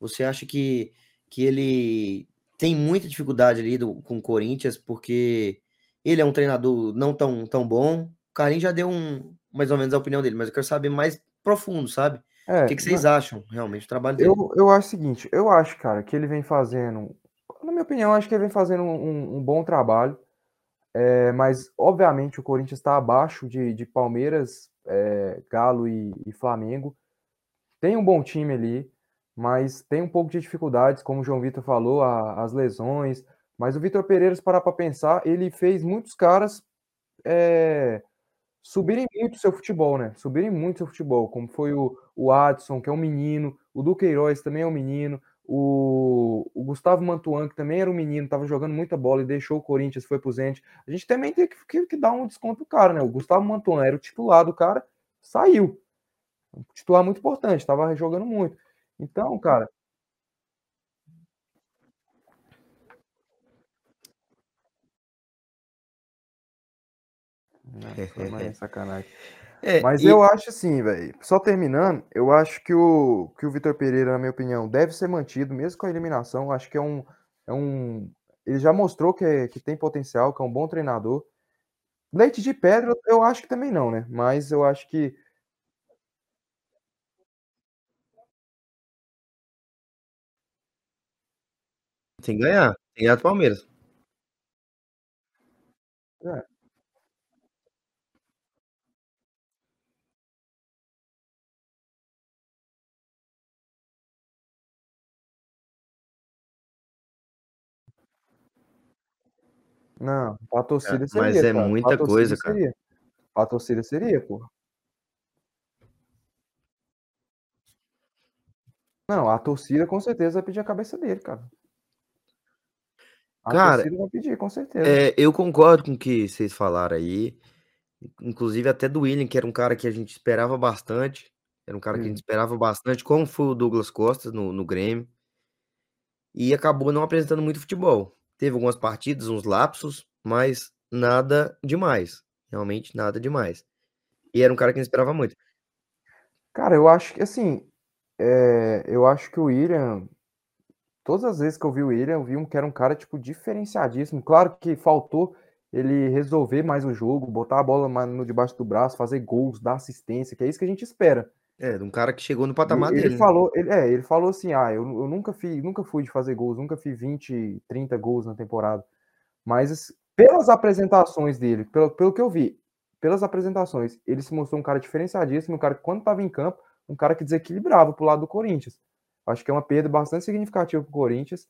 Você acha que, que ele tem muita dificuldade ali do- com o Corinthians, porque ele é um treinador não tão, tão bom? O Carlinhos já deu um, mais ou menos a opinião dele, mas eu quero saber mais profundo, sabe? O é, que, que na- vocês acham realmente do trabalho dele? eu, eu acho o seguinte, eu acho, cara, que ele vem fazendo, na minha opinião, acho que ele vem fazendo um, um bom trabalho. É, mas, obviamente, o Corinthians está abaixo de, de Palmeiras, é, Galo e, e Flamengo. Tem um bom time ali, mas tem um pouco de dificuldades, como o João Vitor falou, a- as lesões. Mas o Vitor Pereira, se parar para pensar, ele fez muitos caras é, subirem muito seu futebol, né? Subirem muito seu futebol, como foi o, o Adson, que é um menino, o Duqueiroz também é um menino, o, o Gustavo Mantuan, que também era um menino, estava jogando muita bola e deixou o Corinthians, foi pro Zenit. A gente também tem que, que, que dar um desconto pro cara, né? O Gustavo Mantuan era o titular do cara, saiu. Um titular muito importante, estava jogando muito. Então, cara, né, foi mais sacanagem. É, Mas e eu acho assim, velho. Só terminando, eu acho que o, que o Vitor Pereira, na minha opinião, deve ser mantido, mesmo com a eliminação. Acho que é um. É um ele já mostrou que, é- que tem potencial, que é um bom treinador. Leite de pedra, eu acho que também não, né? Mas eu acho que. tem que ganhar, tem que ganhar do Palmeiras. é, não, pra Cara, torcida mas seria, é cara. Muita coisa, cara. seria. Pra torcida seria, pô. Não, a torcida com certeza vai pedir a cabeça dele, cara. A Cara, torcida vai pedir, com certeza. é, eu concordo com o que vocês falaram aí. Inclusive até do William, que era um cara que a gente esperava bastante. Era um cara que a gente esperava bastante, como foi o Douglas Costa no, no Grêmio. E acabou não apresentando muito futebol. Teve algumas partidas, uns lapsos, mas nada demais. Realmente nada demais. E era um cara que gente esperava muito. Cara, eu acho que assim, é, eu acho que o William, todas as vezes que eu vi o William, eu vi um que era um cara tipo diferenciadíssimo. Claro que faltou ele resolver mais o jogo, botar a bola no debaixo do braço, fazer gols, dar assistência, que é isso que a gente espera. É, de um cara que chegou no patamar ele dele, né? falou, ele, é, ele falou assim: "Ah, eu, eu nunca fiz, nunca fui de fazer gols, nunca fiz 20, 30 gols na temporada". Mas pelas apresentações dele, pelo, pelo que eu vi, pelas apresentações, ele se mostrou um cara diferenciadíssimo, um cara que quando estava em campo um cara que desequilibrava pro lado do Corinthians. Acho que é uma perda bastante significativa pro Corinthians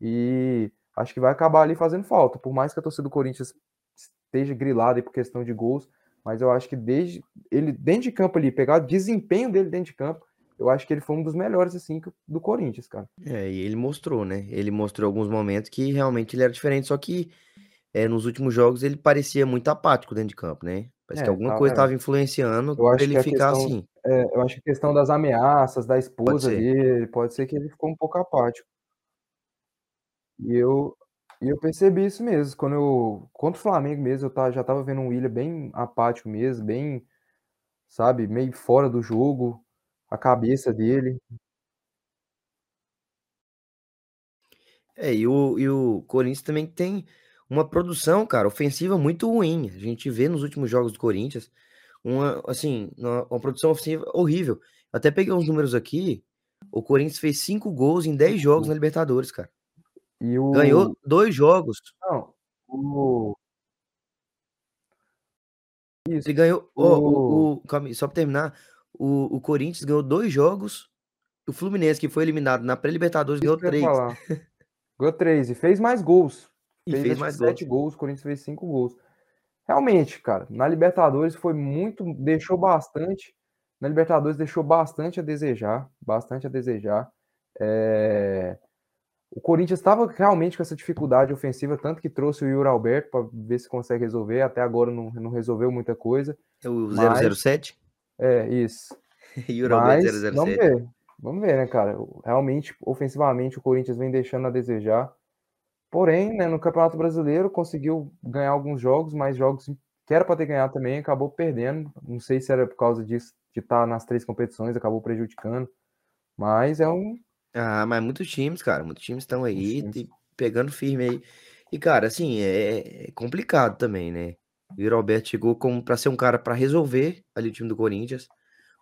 e acho que vai acabar ali fazendo falta. Por mais que a torcida do Corinthians esteja grilada por questão de gols, mas eu acho que desde ele dentro de campo ali, pegar o desempenho dele dentro de campo, eu acho que ele foi um dos melhores assim do Corinthians, cara. É, e ele mostrou, né? Ele mostrou alguns momentos que realmente ele era diferente, só que é, nos últimos jogos ele parecia muito apático dentro de campo, né? Parece É, que alguma tá- coisa é. estava influenciando Eu pra acho ele ficar questão- assim. É, eu acho que a questão das ameaças, da esposa ser. dele, pode ser que ele ficou um pouco apático. E eu, e eu percebi isso mesmo. Quando eu, contra o Flamengo mesmo, eu tava, já tava vendo um Willian bem apático mesmo, bem, sabe, meio fora do jogo, a cabeça dele. É, e o, e o Corinthians também tem uma produção, cara, ofensiva muito ruim. A gente vê nos últimos jogos do Corinthians uma, assim, uma, uma produção ofensiva horrível. Até peguei uns números aqui. O Corinthians fez cinco gols em 10 jogos na Libertadores, cara. E o. Ganhou dois jogos. Não, o. Isso. Ele ganhou. O- o, o- só pra terminar, o, o Corinthians ganhou dois jogos. O Fluminense, que foi eliminado na pré-Libertadores, ganhou três. Ganhou três e fez mais gols. E fez, fez mais sete gols. O Corinthians fez cinco gols. Realmente, cara, na Libertadores foi muito, deixou bastante. Na Libertadores deixou bastante a desejar, bastante a desejar. É, O Corinthians estava realmente com essa dificuldade ofensiva, tanto que trouxe o Yuri Alberto para ver se consegue resolver. Até agora não, não resolveu muita coisa. É o Mas- 007. É, isso. Yuri Alberto Mas 007. vamos ver. Vamos ver, né, cara? Realmente, ofensivamente, o Corinthians vem deixando a desejar. Porém, né, no Campeonato Brasileiro conseguiu ganhar alguns jogos, mas jogos que era para ter ganhado também, acabou perdendo. Não sei se era por causa disso, de estar nas três competições, acabou prejudicando. Mas é um. Ah, mas muitos times, cara, muitos times estão aí te- pegando firme aí. E, cara, assim, é, é complicado também, né? O Yuri Alberto chegou como para ser um cara para resolver ali o time do Corinthians,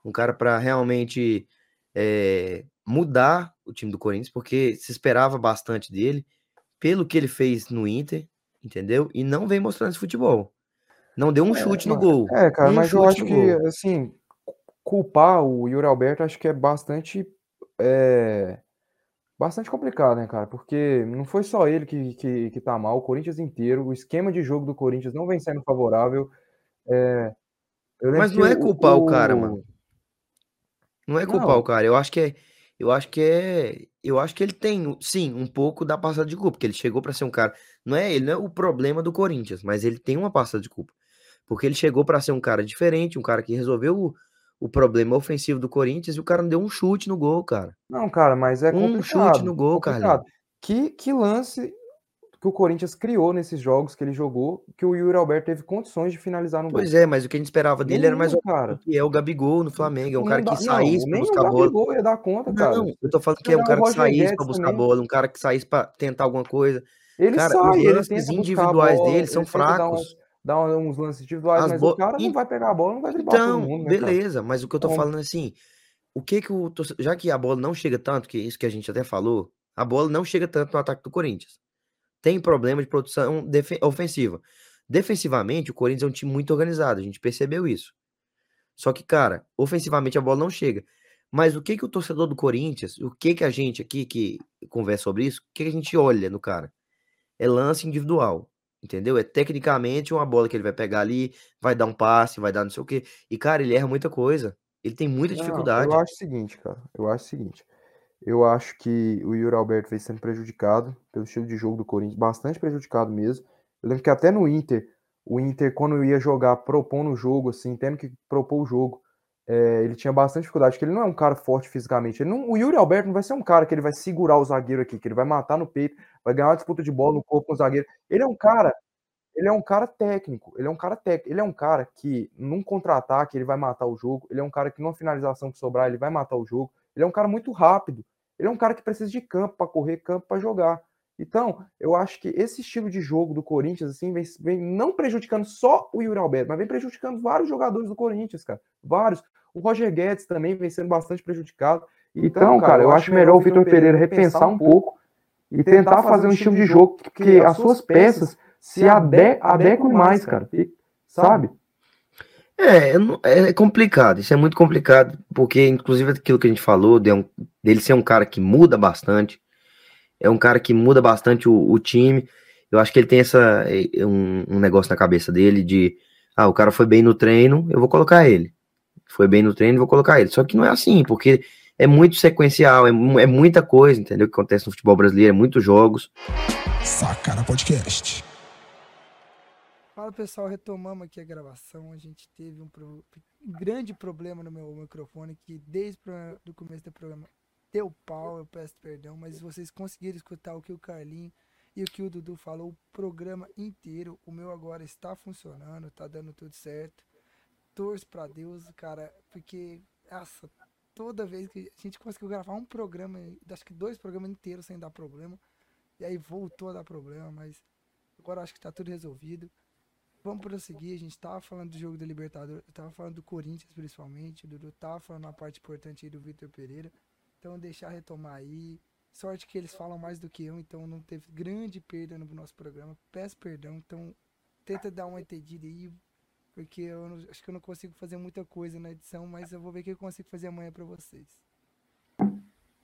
um cara para realmente é, mudar o time do Corinthians, porque se esperava bastante dele, pelo que ele fez no Inter, entendeu? E não vem mostrando esse futebol. Não deu um chute no mas- gol. É, cara, um mas eu acho que, gol. assim, culpar o Yuri Alberto acho que é bastante. É, bastante complicado, né, cara? Porque não foi só ele que, que, que tá mal, o Corinthians inteiro, o esquema de jogo do Corinthians não vem sendo favorável. É, Mas não é culpar o cara, mano. Não é culpar Não. o cara. Eu acho que é. Eu acho que é. Eu acho que ele tem, sim, um pouco da passada de culpa, porque ele chegou pra ser um cara. Não é, ele não é o problema do Corinthians, mas ele tem uma passada de culpa. Porque ele chegou pra ser um cara diferente, um cara que resolveu o, o problema ofensivo do Corinthians e o cara não deu um chute no gol, cara. Não, cara, mas é Um complicado. chute no gol, complicado. Que, que lance que o Corinthians criou nesses jogos que ele jogou, que o Yuri Alberto teve condições de finalizar no gol. Pois é, mas o que a gente esperava dele era mais ou cara. que é o Gabigol no Flamengo, é um Não cara dá- que saísse não, pra buscar o bola. Gabigol ia dar conta, cara. Não, eu tô falando que é um o cara que saísse pra buscar também. bola, um cara que saísse pra tentar alguma coisa. Ele Cara, sai, os lances individuais bola, dele são fracos. Dar uns lances individuais, As mas bo- o cara E- não vai pegar a bola, não vai driblar todo Então, mundo, né, cara? beleza, mas o que eu tô falando é assim, o que que o torce- já que a bola não chega tanto, que é isso que a gente até falou, a bola não chega tanto no ataque do Corinthians. Tem problema de produção ofensiva. Defensivamente, o Corinthians é um time muito organizado, a gente percebeu isso. Só que, cara, ofensivamente a bola não chega. Mas o que que o torcedor do Corinthians, o que que a gente aqui que conversa sobre isso, o que que a gente olha no cara? É lance individual, entendeu? É tecnicamente uma bola que ele vai pegar ali, vai dar um passe, vai dar não sei o quê. E, cara, ele erra muita coisa. Ele tem muita Não, dificuldade. eu acho o seguinte, cara. Eu acho o seguinte. Eu acho que o Yuri Alberto vem sendo prejudicado pelo estilo de jogo do Corinthians, bastante prejudicado mesmo. Eu lembro que até no Inter, o Inter, quando ia jogar propondo o jogo, assim, tendo que propor o jogo, é, ele tinha bastante dificuldade, porque ele não é um cara forte fisicamente. Ele não- o Yuri Alberto não vai ser um cara que ele vai segurar o zagueiro aqui, que ele vai matar no peito, vai ganhar uma disputa de bola no corpo com o zagueiro. Ele é um cara ele é um cara técnico, ele é um cara técnico, ele é um cara que num contra-ataque ele vai matar o jogo, ele é um cara que numa finalização que sobrar ele vai matar o jogo, ele é um cara muito rápido, ele é um cara que precisa de campo para correr, campo para jogar. Então, eu acho que esse estilo de jogo do Corinthians assim vem, vem não prejudicando só o Yuri Alberto, mas vem prejudicando vários jogadores do Corinthians, cara, vários. O Roger Guedes também vem sendo bastante prejudicado. Então, cara, eu acho melhor o Vitor Pereira repensar um pouco e tentar fazer um estilo de jogo que as suas peças se ade adequem mais, cara. E- sabe? É, não- é complicado, isso é muito complicado, porque inclusive aquilo que a gente falou, de um- dele ser um cara que muda bastante, é um cara que muda bastante o, o time. Eu acho que ele tem essa, é, um, um negócio na cabeça dele de, ah, o cara foi bem no treino, eu vou colocar ele. Foi bem no treino, vou colocar ele. Só que não é assim, porque é muito sequencial, é, é muita coisa, entendeu? Que acontece no futebol brasileiro, é muitos jogos. Sacana Podcast. Fala pessoal, retomamos aqui a gravação. A gente teve um, pro- um grande problema no meu microfone que desde o começo do programa deu pau, eu peço perdão, mas vocês conseguiram escutar o que o Carlinho e o que o Dudu falou o programa inteiro. O meu agora está funcionando, tá dando tudo certo. Torço pra Deus, cara, porque nossa, toda vez que a gente conseguiu gravar um programa, acho que dois programas inteiros sem dar problema, e aí voltou a dar problema, mas agora acho que tá tudo resolvido. Vamos prosseguir, a gente tava falando do jogo da Libertadores, tava falando do Corinthians principalmente, o Dudu tava falando uma parte importante aí do Vitor Pereira. Então deixar retomar aí. Sorte que eles falam mais do que eu, então não teve grande perda no nosso programa. Peço perdão, então tenta dar uma entendida aí, porque eu não- acho que eu não consigo fazer muita coisa na edição, mas eu vou ver o que eu consigo fazer amanhã pra vocês.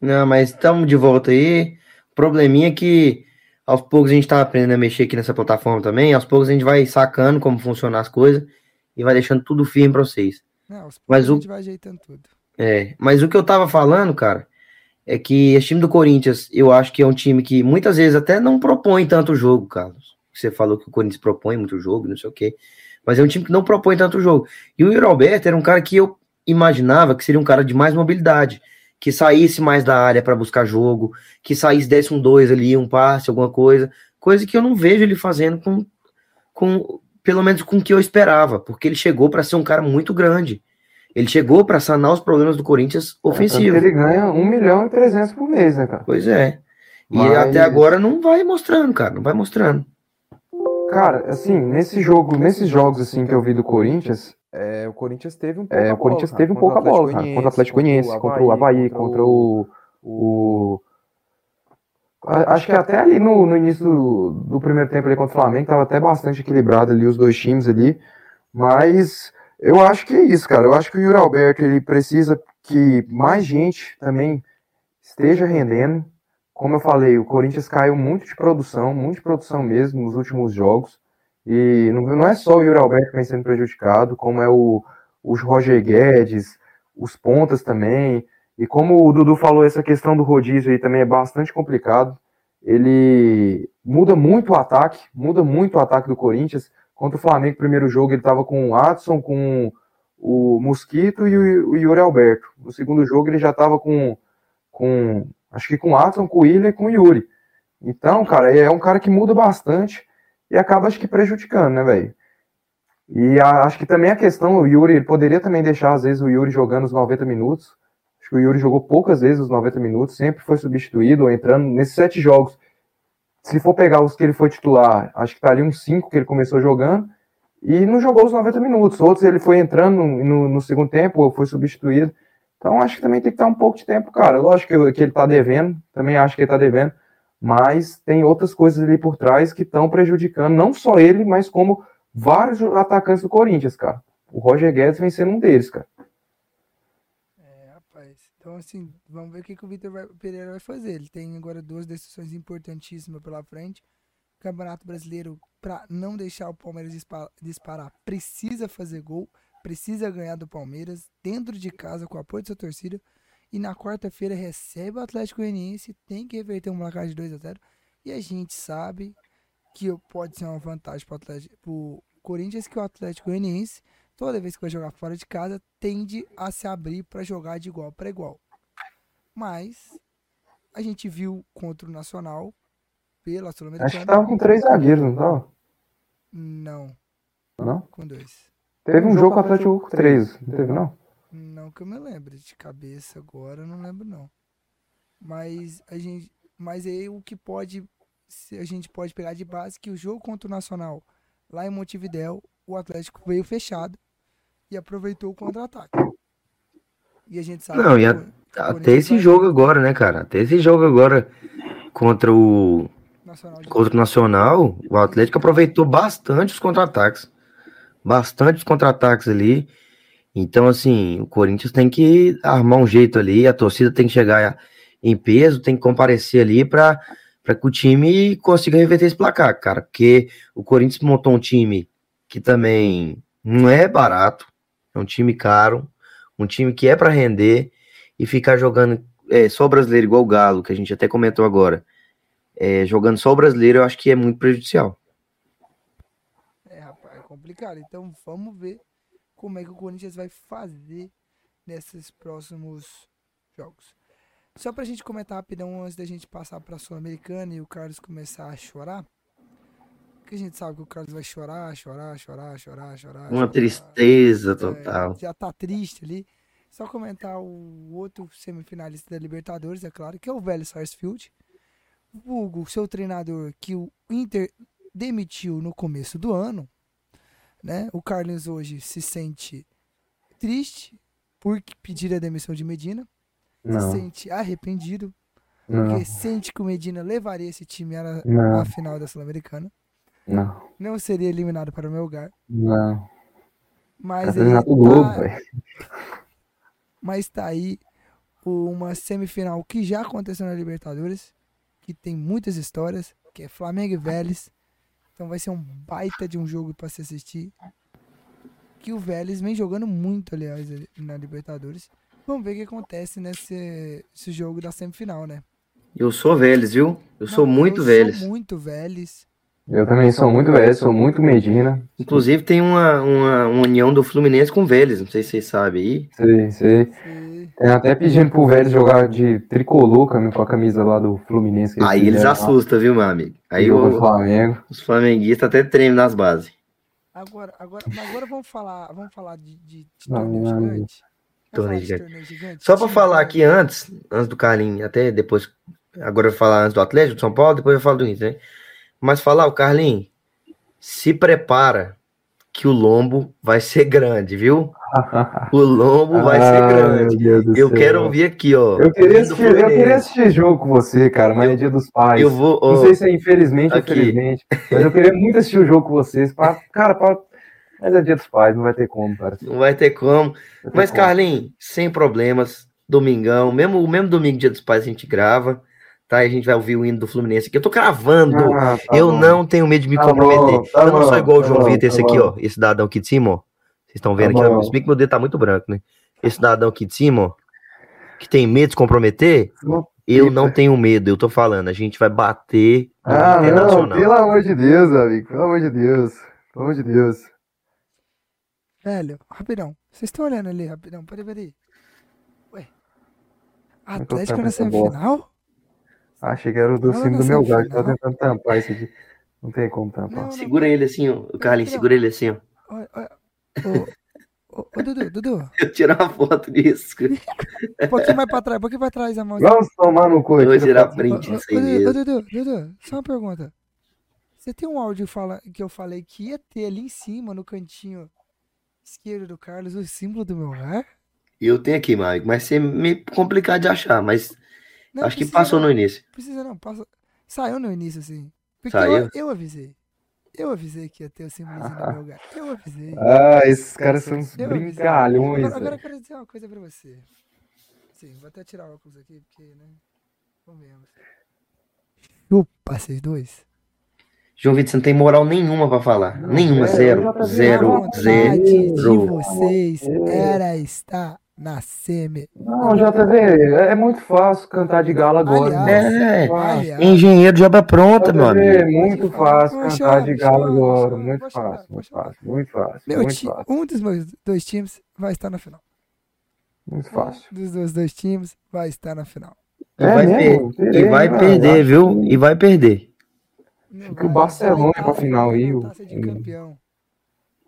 Não, mas estamos de volta aí. Probleminha é que aos poucos a gente tá aprendendo a mexer aqui nessa plataforma também. Aos poucos a gente vai sacando como funcionam as coisas e vai deixando tudo firme para vocês. Não, aos Mas poucos a o- gente vai ajeitando tudo. É, mas o que eu tava falando, cara, é que esse time do Corinthians, eu acho que é um time que muitas vezes até não propõe tanto jogo, Carlos. Você falou que o Corinthians propõe muito jogo, não sei o quê. Mas é um time que não propõe tanto jogo. E o Yuri Alberto era um cara que eu imaginava que seria um cara de mais mobilidade, que saísse mais da área para buscar jogo, que saísse, desse um dois ali, um passe, alguma coisa. Coisa que eu não vejo ele fazendo com, com pelo menos com o que eu esperava, porque ele chegou para ser um cara muito grande. Ele chegou para sanar os problemas do Corinthians que ofensivo. Ele ganha 1 milhão e 300 por mês, né, cara? Pois é. E Mas- até agora não vai mostrando, cara, não vai mostrando. Cara, assim, nesse jogo, nesses jogos assim que eu vi do Corinthians, É, o Corinthians teve um pouco é, o Corinthians bola, teve um pouco a contra o bola, cara, contra o Atlético Goianiense, contra o Havaí, contra o, o acho que até ali no, no início do, do primeiro tempo ali contra o Flamengo tava até bastante equilibrado ali os dois times ali, mas eu acho que é isso, cara. Eu acho que o Yuri Alberto ele precisa que mais gente também esteja rendendo. Como eu falei, o Corinthians caiu muito de produção, muito de produção mesmo nos últimos jogos. E não, é só o Yuri Alberto que vem sendo prejudicado, como é o, o Roger Guedes, os pontas também. E como o Dudu falou, essa questão do rodízio aí também é bastante complicado. Ele muda muito o ataque, muda muito o ataque do Corinthians. Contra o Flamengo, primeiro jogo, ele estava com o Adson, com o Mosquito e o, o Yuri Alberto. No segundo jogo, ele já estava com, com, acho que com o Adson, com o e com o Yuri. Então, cara, é um cara que muda bastante e acaba, acho que, prejudicando, né, velho? E a- acho que também a questão, o Yuri, poderia também deixar, às vezes, o Yuri jogando os 90 minutos. Acho que o Yuri jogou poucas vezes os 90 minutos, sempre foi substituído ou entrando nesses sete jogos. Se for pegar os que ele foi titular, acho que tá ali uns cinco que ele começou jogando e não jogou os 90 minutos. Outros ele foi entrando no- no segundo tempo ou foi substituído. Então acho que também tem que dar um pouco de tempo, cara. Lógico que, que ele tá devendo, também acho que ele tá devendo, mas tem outras coisas ali por trás que estão prejudicando não só ele, mas como vários atacantes do Corinthians, cara. O Roger Guedes vem sendo um deles, cara. É, rapaz. Então, assim, vamos ver o que, que o Vitor Pereira vai fazer. Ele tem agora duas decisões importantíssimas pela frente. Campeonato Brasileiro, para não deixar o Palmeiras dispa- disparar, precisa fazer gol, precisa ganhar do Palmeiras, dentro de casa, com o apoio da sua torcida. E na quarta-feira recebe o Atlético Goianiense, tem que reverter um placar de 2 a 0 E a gente sabe que pode ser uma vantagem para o Corinthians, que o Atlético Goianiense toda vez que vai jogar fora de casa, tende a se abrir para jogar de igual para igual. Mas a gente viu contra o Nacional pela Acho que Sul-Americana. tava com três zagueiros, não tava? Não, Não? com dois. Teve um jogo com o Atlético com três, não teve, não? Não que eu me lembre de cabeça agora, eu não lembro não. Mas a gente, mas aí o que pode se a gente pode pegar de base que o jogo contra o Nacional lá em Montevidéu, o Atlético veio fechado e aproveitou o contra-ataque. E a gente sabe Não, que e a- Até esse vai- jogo agora, né, cara? Até esse jogo agora contra o Nacional contra o Nacional, o Atlético aproveitou bastante os contra-ataques. Bastante contra-ataques ali. Então, assim, o Corinthians tem que armar um jeito ali, a torcida tem que chegar em peso, tem que comparecer ali para que o time consiga reverter esse placar, cara. Porque o Corinthians montou um time que também não é barato, é um time caro, um time que é para render e ficar jogando é, só brasileiro igual o Galo, que a gente até comentou agora, é, jogando só o brasileiro, eu acho que é muito prejudicial. Complicado. Então vamos ver como é que o Corinthians vai fazer nesses próximos jogos. Só pra gente comentar rapidão antes da gente passar pra Sul-Americana e o Carlos começar a chorar. Porque a gente sabe que o Carlos vai chorar, chorar, chorar, chorar, chorar. Uma chorar. tristeza É, total. já tá triste ali. Só comentar o outro semifinalista da Libertadores, é claro, que é o velho Sarsfield. O Hugo, seu treinador, que o Inter demitiu no começo do ano, né? O Carlos hoje se sente triste por pedir a demissão de Medina, se Não, sente arrependido, não, porque sente que o Medina levaria esse time à, à final da Sul-Americana, não, não seria eliminado para o meu lugar, não. mas Tá ele Globo, tá, velho. mas tá aí uma semifinal que já aconteceu na Libertadores, que tem muitas histórias, que é Flamengo e Vélez. Então vai ser um baita de um jogo para se assistir. Que o Vélez vem jogando muito, aliás, ali na Libertadores. Vamos ver o que acontece nesse esse jogo da semifinal, né? Eu sou Vélez, viu? Eu sou Não, muito eu Vélez. Sou muito Vélez. Eu também sou muito velho, sou muito Medina. Inclusive tem uma, uma, uma união do Fluminense com o Vélez, não sei se vocês sabem aí. Sei, sei. Tem até pedindo pro velho jogar de tricolor com a- camisa lá do Fluminense. que Aí eles lá, assustam, viu, meu amigo? Aí o- Flamengo. os flamenguistas até tremem nas bases. Agora, agora, agora vamos falar, vamos falar de, de, de Não, torneio não, gigante. Torneio gigante. torneio gigante? Só pra Time falar aqui antes, antes do Carlinhos, até depois, agora eu vou falar antes do Atlético de São Paulo, depois eu falo do Inter, né? Mas falar, o Carlinhos, se prepara que o lombo vai ser grande, viu? O lombo vai ser grande. do Eu céu. quero ouvir aqui, ó. Eu queria, assistir, eu queria assistir jogo com você, cara, mas é dia dos pais. Eu vou, ó, Não sei se é infelizmente ou aqui. felizmente, mas eu queria muito assistir o jogo com vocês. Pra, cara, pra... mas é dia dos pais, não vai ter como, cara. não vai ter como. Vai ter Mas, como. Carlinhos, sem problemas, domingão, mesmo o mesmo domingo, dia dos pais, a gente grava, tá? E a gente vai ouvir o hino do Fluminense aqui. Eu tô cravando. Ah, tá eu bom. não tenho medo de me Tá comprometer. bom, tá eu não sou igual o tá João bom, Vitor, tá esse aqui, bom. ó. Esse cidadão aqui de cima, ó. Vocês estão vendo Tá aqui, ó. Se bem que meu dedo tá muito branco, né? Esse cidadão aqui de cima, ó, que tem medo de se comprometer, eu não tenho medo, eu tô falando. A gente vai bater no Ah, não, pelo amor de Deus, amigo. Pelo amor de Deus. Pelo amor de Deus. Velho, rapidão. Vocês estão olhando ali, rapidão. Peraí, peraí. Ué. é Atlético na semifinal? Achei que era o do cimo do meu gato, tá tentando tampar isso aqui. Não tem como tampar. Não, não. Segura ele assim, ó. O Carlinhos, segura ele assim, ó. Olha, olha. Ô, ô, ô, Dudu, Dudu. Eu tirar uma foto disso. Um pouquinho mais pra trás, um pouquinho pra trás a mão. Vamos tomar no cu. Eu vou tira tirar foto. print Ô, disso ô, aí ô. Dudu, Dudu, só uma pergunta. Você tem um áudio fala, que eu falei que ia ter ali em cima, no cantinho esquerdo do Carlos, o símbolo do meu lar? Eu tenho aqui, Mike, mas ser meio complicado de achar, mas Não acho que passou não, no início. Precisa não, passa... Saiu no início, assim. Porque Saiu? Eu, eu avisei. Eu avisei que ia ter o símbolozinho do meu lugar. Eu avisei. Ah, esses caras são uns brincalhões, Agora, agora eu quero dizer uma coisa pra você. Sim, vou até tirar o óculos aqui, porque, né? Vamos ver. Chupa, vocês dois. João Vitor, você não tem moral nenhuma pra falar. nenhuma, é, zero. Zero, vontade zero. de vocês era estar na semi. Não, JV, é muito fácil cantar de gala agora. Aliás, né? É, aliás, engenheiro de obra pronta, meu JV, amigo. é muito fácil Vou cantar chorar, de chorar, vou agora. chorar, Muito fácil, muito fácil, muito fácil. meu Muito fácil, um dos meus dois times vai estar na final. muito fácil. Um dos meus dois times vai estar na final. E É vai, mesmo? per- e Terei, vai mano, perder, acho viu? E vai perder. Que o Barcelona pra final aí, o-.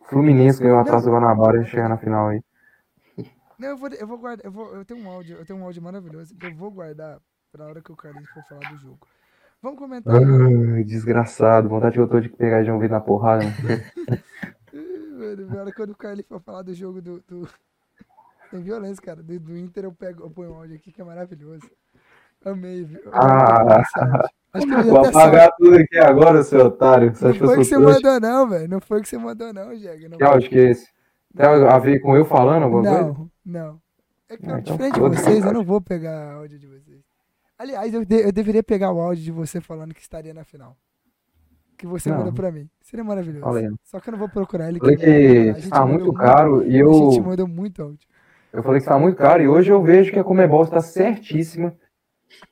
Fluminense ganhou a taça do Guanabara e chegar na final aí. Não, eu vou, eu vou guardar, eu, vou, eu tenho um áudio, eu tenho um áudio maravilhoso que eu vou guardar pra hora que o Carlinhos for falar do jogo. Vamos comentar. Ai, desgraçado. Vontade que eu tô de pegar João Vitor na porrada. Mano, na hora quando o Carlinhos for falar do jogo do. do... Tem violência, cara. Do, do Inter eu pego, eu ponho um áudio aqui que é maravilhoso. Amei, viu? Ah. Acho que Vou apagar tudo aqui agora, seu otário. Não foi que você trouxa? mandou, não, velho. Não foi que você mandou, não, Jeg. Não Que áudio que é esse? Tem a ver com eu falando alguma coisa? Não. É que Ah, eu, então diferente de foda-se, vocês, eu não vou pegar áudio de vocês. Aliás, eu, de- eu deveria pegar o áudio de você falando que estaria na final. Que você Não. mandou pra mim. Seria maravilhoso. Falei. Só que eu não vou procurar ele. Falei que está mandou muito caro e A gente eu. mandou muito áudio. Eu falei que está muito caro e hoje eu vejo que a Comebol está certíssima.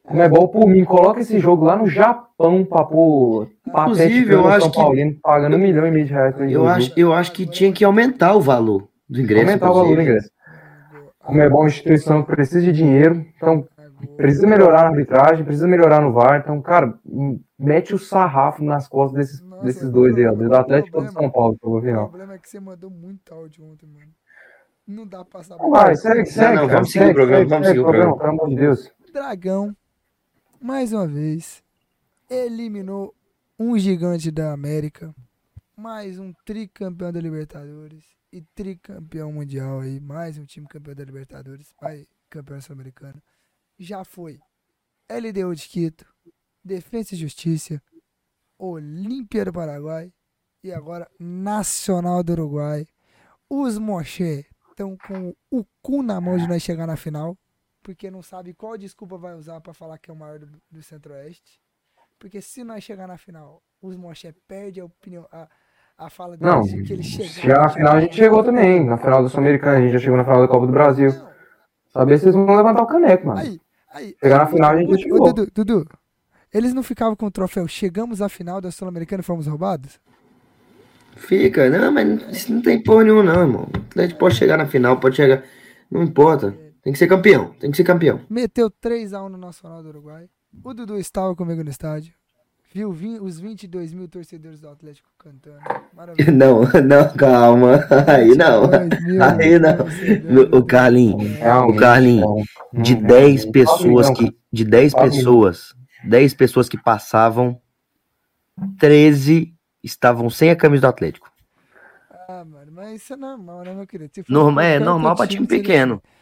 Comebol, por mim, coloca esse jogo lá no Japão pra pôr Inclusive, eu acho São que- Paulo pagando um milhão e meio de reais Eu acho, eu acho que tinha que aumentar o valor do ingresso. Aumentar o valor do ingresso. Comebol é uma instituição que precisa de dinheiro, então precisa melhorar na arbitragem, precisa melhorar no VAR. Então, cara, mete o sarrafo nas costas desses, Nossa, desses dois aí, ó, do o Atlético e do São Paulo, pelo O final. problema é que você mandou muito áudio ontem, mano. Não dá pra passar. Então vai, segue, segue. não, cara, vamos seguir o programa, segue, vamos seguir o programa. Pelo amor de Deus. Dragão, mais uma vez, eliminou um gigante da América, mais um tricampeão da Libertadores e tricampeão mundial aí, mais um time campeão da Libertadores, mais campeão sul-americano. Já foi LDU de Quito, Defensa e Justiça, Olímpia do Paraguai e agora Nacional do Uruguai. Os Moché estão com o cu na mão de nós chegar na final porque não sabe qual desculpa vai usar pra falar que é o maior do, do Centro-Oeste. Porque se nós chegar na final, os Moché perde a opinião, a, a fala deles Não, de que eles chegaram. chegar na final a gente chegou também. Na final do Sul-Americano, a gente já chegou na final da Copa do Brasil. Não, Saber se vocês vão levantar o caneco, mano. aí, aí, Chegar aí, na final a gente chegou. Dudu, Dudu, eles não ficavam com o troféu, chegamos à final da Sul-Americana e fomos roubados? Fica, não, mas isso não tem porra nenhuma, não, irmão. O Atlético pode chegar na final, pode chegar. Não importa. Tem que ser campeão, tem que ser campeão. Meteu 3x1 no Nacional do Uruguai. O Dudu estava comigo no estádio. Viu os 22 mil torcedores do Atlético cantando. Maravilhoso. Não, não, calma. Aí não. 22 mil Aí não. O Carlinhos, o Carlinhos, de não, 10 não, pessoas que. De 10 Fala, pessoas, 10 pessoas que passavam, 13 estavam sem a camisa do Atlético. Ah, mano, mas isso é normal, né, meu querido? For Normal, é normal pra time seria pequeno. assim.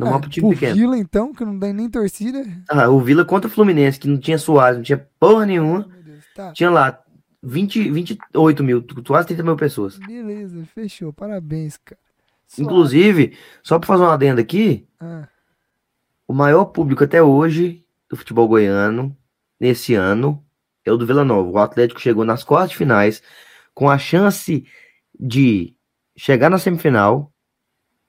Ah, time pequeno. Vila, então, que não tem nem torcida. Ah, o Vila contra o Fluminense, que não tinha Soares, não tinha porra nenhuma. Ah. Tá, Tinha lá 20, 28 mil, quase 30 mil pessoas. beleza, fechou. Parabéns, cara. Suave. Inclusive, só pra fazer uma adenda aqui, Ah, o maior público até hoje do futebol goiano, nesse ano, é o do Vila Nova. O Atlético chegou nas quartas de finais com a chance de chegar na semifinal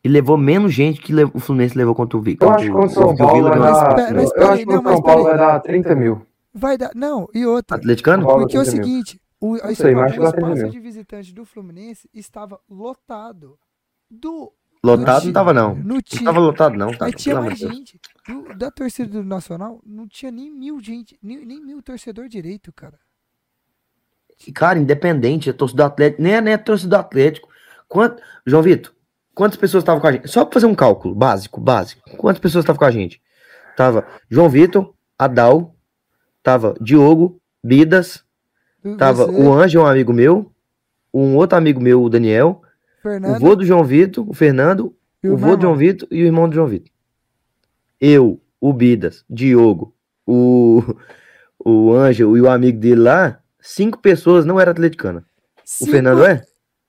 e levou menos gente que o Fluminense levou contra o Vila. Eu acho que contra o São o Paulo Vila vai dar. Mas, mas, Eu acho que não, o São Paulo vai dar 30 mil. vai dar. Não, e outra. Atleticano? Porque é o 30 mil. seguinte, o, Não sei, o dá 30 espaço de visitante do Fluminense estava lotado. Do, Lotado não tava, não. No Não tava lotado, não. Mas tinha mais Deus. gente. Do- da torcida do Nacional, não tinha nem mil gente, nem, nem mil torcedor direito, cara. E, Cara, independente, a torcida do Atlético, nem é, nem a torcida do Atlético. Quanto, João Vitor, quantas pessoas estavam com a gente? Só pra fazer um cálculo básico, básico. Quantas pessoas estavam com a gente? Tava João Vitor, Adal, tava Diogo, Bidas, tava você, o Ângelo, um amigo meu, um outro amigo meu, o Daniel, o Fernando vô do João Vitor, o Fernando, e o o vô do João. Vitor e o irmão do João Vitor. Eu, o Bidas, Diogo, o, o Ângelo e o amigo dele lá, cinco pessoas não eram atleticanas. O Cinco- Fernando é?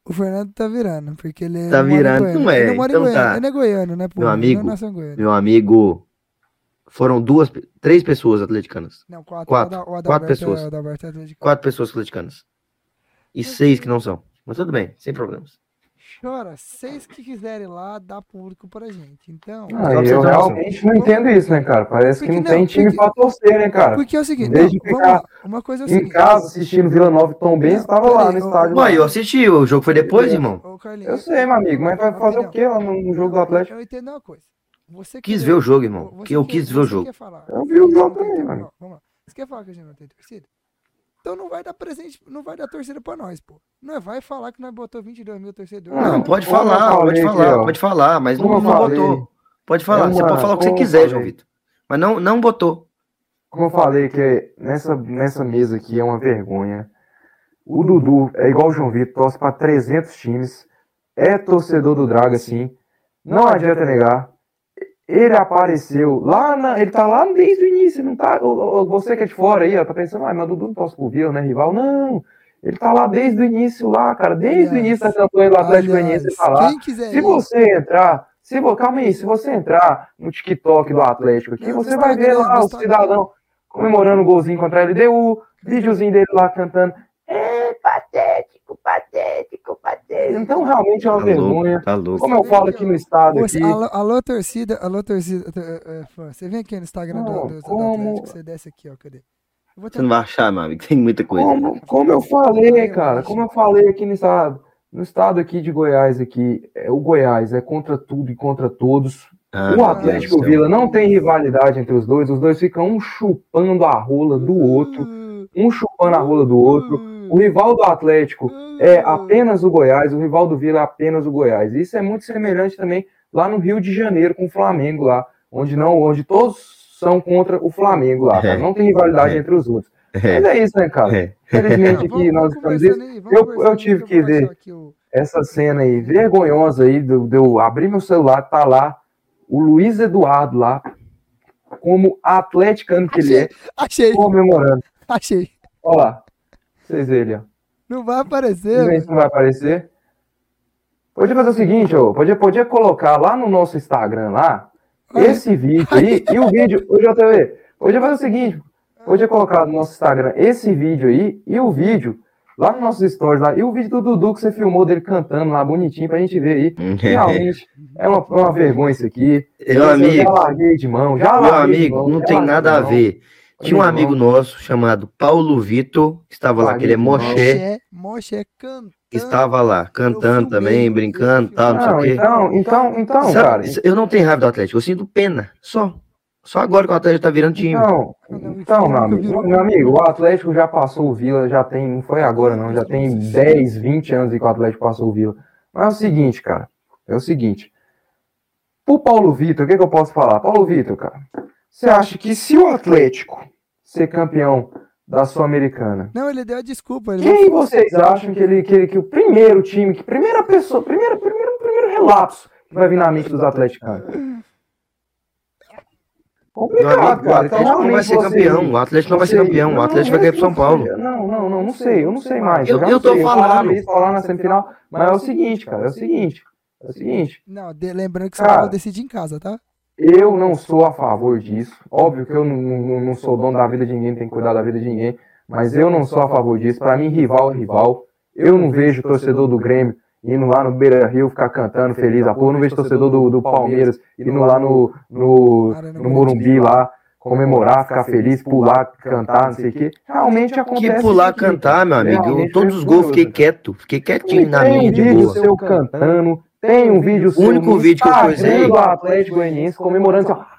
O Fernando tá virando, porque ele Tá virando, não é, Ele mora então em Goiânia. tá. Ele é goiano, né, pô? Meu amigo. Meu amigo, foram duas, três pessoas atleticanas. Não, quatro. Quatro. O Ada- o Quatro Adalberto pessoas. É, é. Quatro pessoas atleticanas. E seis que não são. Mas tudo bem, sem problemas. Chora, seis que quiserem lá, dá público pra gente. Então, Ah, você eu realmente não entendo isso, né, cara? Parece que Porque não não, tem time porque- pra torcer, né, cara? porque é o seguinte, Em vez não, ficar lá. Uma coisa é Em seguinte. casa, assistindo Vila Nova e Tom Benz, Não, estava lá no estádio. Ué, lá. eu assisti, o jogo foi depois, irmão. Eu sei, meu amigo, mas vai fazer o quê lá no jogo do Atlético? Eu entendo uma coisa. Você Quis querer- ver o jogo, irmão. você Que eu quis ver o você jogo. quer falar Eu vi o que jogo também, mano. Vamos lá. Você quer falar que a gente não tem torcida? Então não vai dar presente, não vai dar torcida pra nós, pô. Não é vai falar que nós botou 22 mil torcedores. Não, Não, pode falar, falei pode aqui, falar, ó. pode falar, mas não, não botou. Pode falar, É você uma- pode falar o que você quiser, falei. João Vitor. Mas não, não botou. Como eu falei, que nessa, nessa mesa aqui é uma vergonha. O Dudu é igual o João Vitor, torce pra 300 times. É torcedor do Draga, sim. Não adianta negar. Ele apareceu lá na. Ele tá lá desde o início, não tá. Você que é de fora aí, ó, tá pensando, ah, mas Dudu não posso pro Vila, né, rival? Não! Ele tá lá desde o início lá, cara. Desde aliás, o início da campanha do Atlético Goianiense, ele tá lá. Se você entrar, se, calma aí, se você entrar no TikTok do Atlético aqui, você vai ver lá o cidadão comemorando o golzinho contra a LDU, videozinho dele lá cantando. É patético, patético. Então, realmente é uma Tá vergonha. louco, tá louco. Como eu falo aqui no estado, Você- aqui, alô, alô, torcida, alô, torcida. é, fã, Você vem aqui no Instagram do, Não, do, do como? Atlético, você desce aqui, ó, cadê? Eu vou Você não vai achar, meu amigo, tem muita coisa. como, como eu falei, cara, como eu falei aqui no estado, no estado aqui de Goiás, aqui, é, o Goiás é contra tudo e contra todos. Ah, o Atlético. Vila não tem rivalidade entre os dois, os dois ficam um chupando a rola do outro, um chupando a rola do outro. O rival do Atlético é apenas o Goiás, o rival do Vila é apenas o Goiás. Isso é muito semelhante também lá no Rio de Janeiro com o Flamengo lá, onde não, onde todos são contra o Flamengo lá, cara. Não tem rivalidade É. entre os outros. É, Mas é isso, né, cara? é. Infelizmente aqui nós estamos isso. Eu- eu tive que ver. Essa cena aí, vergonhosa aí, de, eu- de eu abrir meu celular, tá lá o Luiz Eduardo lá, como atleticano que ele é, Achei, comemorando. achei. Olha lá, vocês verem, ó. Não vai aparecer, isso não vai aparecer. Podia fazer o seguinte, ó, podia, podia colocar lá no nosso Instagram lá, esse vídeo aí, e o vídeo, o JV, podia fazer o seguinte, podia colocar no nosso Instagram esse vídeo aí, e o vídeo, lá nos nossos stories lá, e o vídeo do Dudu que você filmou dele cantando lá, bonitinho, pra gente ver aí. Realmente, é uma, uma vergonha isso aqui. Meu Eu já amigo, larguei de mão, já meu amigo, mão, não tem nada a mão. Tinha um amigo nosso chamado Paulo Vitor, que estava lá, que ele é moché, Moché, Moché cantando. estava lá, cantando também, brincando, tal, não sei Não, o quê. então, então, então, Sabe, cara. eu não tenho raiva do Atlético, eu sinto pena, só. Só agora que o Atlético tá virando time. Então, então meu, amigo, meu amigo, o Atlético já passou o Vila, já tem, não foi agora não, já tem 10, 20 anos que o Atlético passou o Vila. Mas é o seguinte, cara, é o seguinte. Pro Paulo Vitor, o que, que eu posso falar? Paulo Vitor, cara, você acha que se o Atlético ser campeão da Sul-Americana, Não, ele deu a desculpa. Ele quem vocês acham que ele que, ele- que o primeiro time, que primeira pessoa, primeiro, primeiro, primeiro relapso que vai vir na mente dos atleticanos? Complicado, amigo, o cara. Então, Atlético não vai ser você- campeão, o Atlético não vai ser você- campeão, o Atlético vai cair pro São Paulo. Não, não, não, não sei, eu não sei mais. Eu- já eu não tô sei, falando. isso, falar na semifinal, mas é o seguinte, cara, é o seguinte, é o seguinte, Não, de- lembrando que São Cara. Paulo decide em casa, tá? Eu não sou a favor disso, óbvio que eu não, não, não sou dono da vida de ninguém, tenho que cuidar da vida de ninguém, mas eu não sou a favor disso, pra mim rival é rival, eu não vejo torcedor do Grêmio indo lá no Beira Rio ficar cantando feliz a porra, eu não vejo torcedor do, do Palmeiras indo lá no, no, no Morumbi lá, comemorar, ficar feliz, pular, cantar, não sei o quê, realmente acontece Que pular, aqui, cantar, meu amigo. Todos é os gols fiquei quieto, fiquei quietinho na tem minha de boa. seu cantando, tem um vídeo seu único vídeo que eu coisei- do Atlético Goianiense comemorando assim, ó,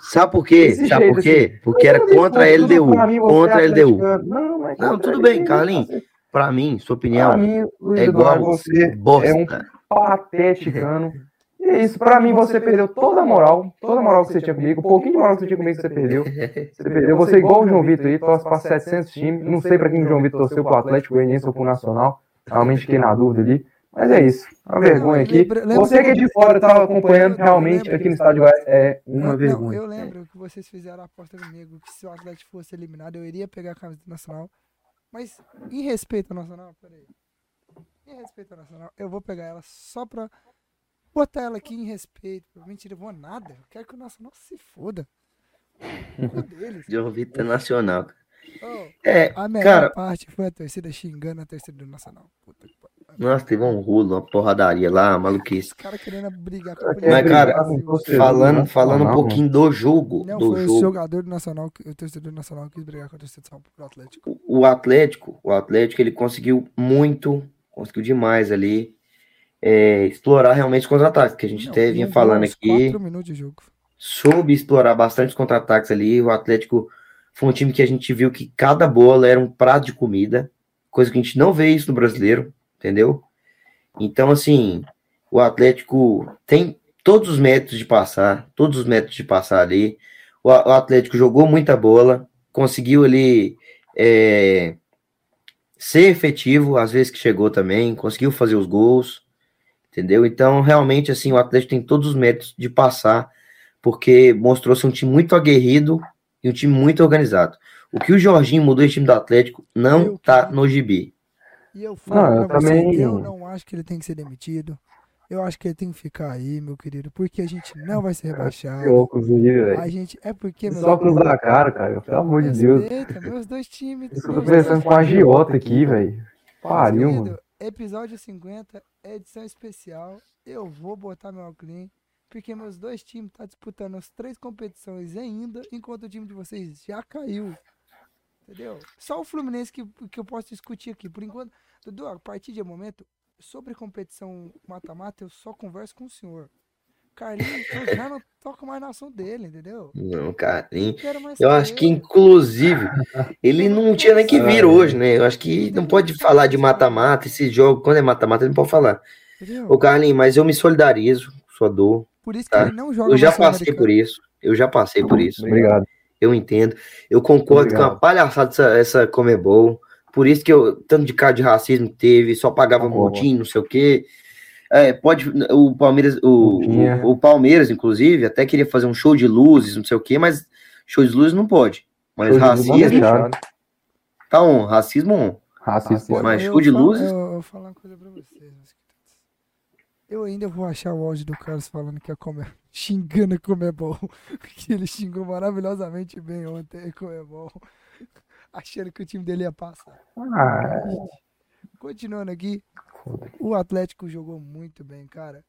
Sabe por quê? Desse Sabe jeito, por quê? Porque era contra a LDU. mim, Contra a é LDU. atleticano. Não, mas Não, tudo a bem, LDU, Carlinhos. você- Pra mim, sua Pra opinião, mim, Luiz é igual Eduardo, você bosta. é um pateticano. E é isso, pra mim você perdeu toda a moral, toda a moral que você tinha comigo, um pouquinho de moral que você tinha comigo você perdeu. Você perdeu, você é igual o João Vitor aí, torce pra 700 times, não sei pra quem o João Vitor torceu, pro Atlético Goianiense ou pro Nacional, realmente fiquei na dúvida ali. Mas é isso, uma vergonha aqui. Lembra- lembra- Você que é de fora estava acompanhando, realmente aqui no estádio Goiás é uma Não, vergonha. eu lembro que vocês fizeram a aposta comigo que se o Atlético fosse eliminado, eu iria pegar a camisa do Nacional. Mas em respeito ao Nacional, peraí. Em respeito ao Nacional, eu vou pegar ela só pra botar ela aqui em respeito. Mentira, eu vou nada. Eu quero que o Nacional se foda. Deles. João Vitor Nacional. Oh, É, a melhor cara, parte foi a torcida xingando a torcida do Nacional. Puta que pariu. Nossa, teve um rolo, uma porradaria lá, maluquice. Os caras querendo brigar com Mas, a polícia. cara, Falando, falando um pouquinho do jogo, Não, do foi o jogo. jogador do Nacional, o torcedor do Nacional que quis brigar com a torcida do Atlético. o Atlético, o Atlético, ele conseguiu muito, conseguiu demais ali é, explorar realmente os contra-ataques, que a gente Não, até vinha falando aqui, quatro minutos de jogo. soube explorar bastante os contra-ataques ali, o Atlético foi um time que a gente viu que cada bola era um prato de comida, coisa que a gente não vê isso no brasileiro, entendeu? Então, assim, o Atlético tem todos os métodos de passar, todos os métodos de passar ali, o, o Atlético jogou muita bola, conseguiu ali é, ser efetivo, às vezes que chegou também, conseguiu fazer os gols, entendeu? Então, realmente, assim, o Atlético tem todos os métodos de passar porque mostrou-se um time muito aguerrido e um time muito organizado. O que o Jorginho mudou esse time do Atlético não tá no gibi. E eu falo Não, eu pra você, também- eu não acho que ele tem que ser demitido. Eu acho que ele tem que ficar aí, meu querido, porque a gente não vai ser rebaixado. Loucos aí, velho. A gente é porque meu Só cruz da cara, cara. Pelo amor de Deus. Respeita, meus dois times. Eu tô pensando com a agiota aqui, velho. Pariu, Querido, mano. Episódio 50, edição especial. Eu vou botar meu óculos, porque meus dois times estão disputando as três competições ainda, enquanto o time de vocês já caiu. Entendeu? Só o Fluminense que, que eu posso discutir aqui. Por enquanto, Dudu, a partir de momento, sobre competição mata-mata, eu só converso com o senhor. Carlinhos, eu já não toco mais na ação dele, entendeu? Não, mais Eu ter acho que, inclusive, ele não tinha nem que vir hoje, né? Eu acho que não pode falar de mata-mata, esse jogo, quando é mata-mata, ele não pode falar. Entendeu? Ô, Carlinhos, mas eu me solidarizo com sua dor. Por isso que tá. ele não joga Eu já mais passei por isso. Eu já passei por isso. Obrigado. Eu entendo. Eu concordo com a Obrigado. palhaçada essa, essa Comebol. Por isso que eu, tanto de caso de racismo que teve, só pagava Concordo. multinho, não sei o quê. É, pode, o Palmeiras, o, o, o Palmeiras, inclusive, até queria fazer um show de luzes, não sei o quê, mas show de luzes não pode. Mas Show racismo, tá on, racismo on. Racista. Eu- Mas show de luzes? Eu, eu vou falar uma coisa pra vocês. Eu ainda vou achar o áudio do Carlos falando que é come... xingando a Comebol. que ele xingou maravilhosamente bem ontem a Comebol. Achando que o time dele ia passar. Ah, Continuando aqui, o Atlético jogou muito bem, cara.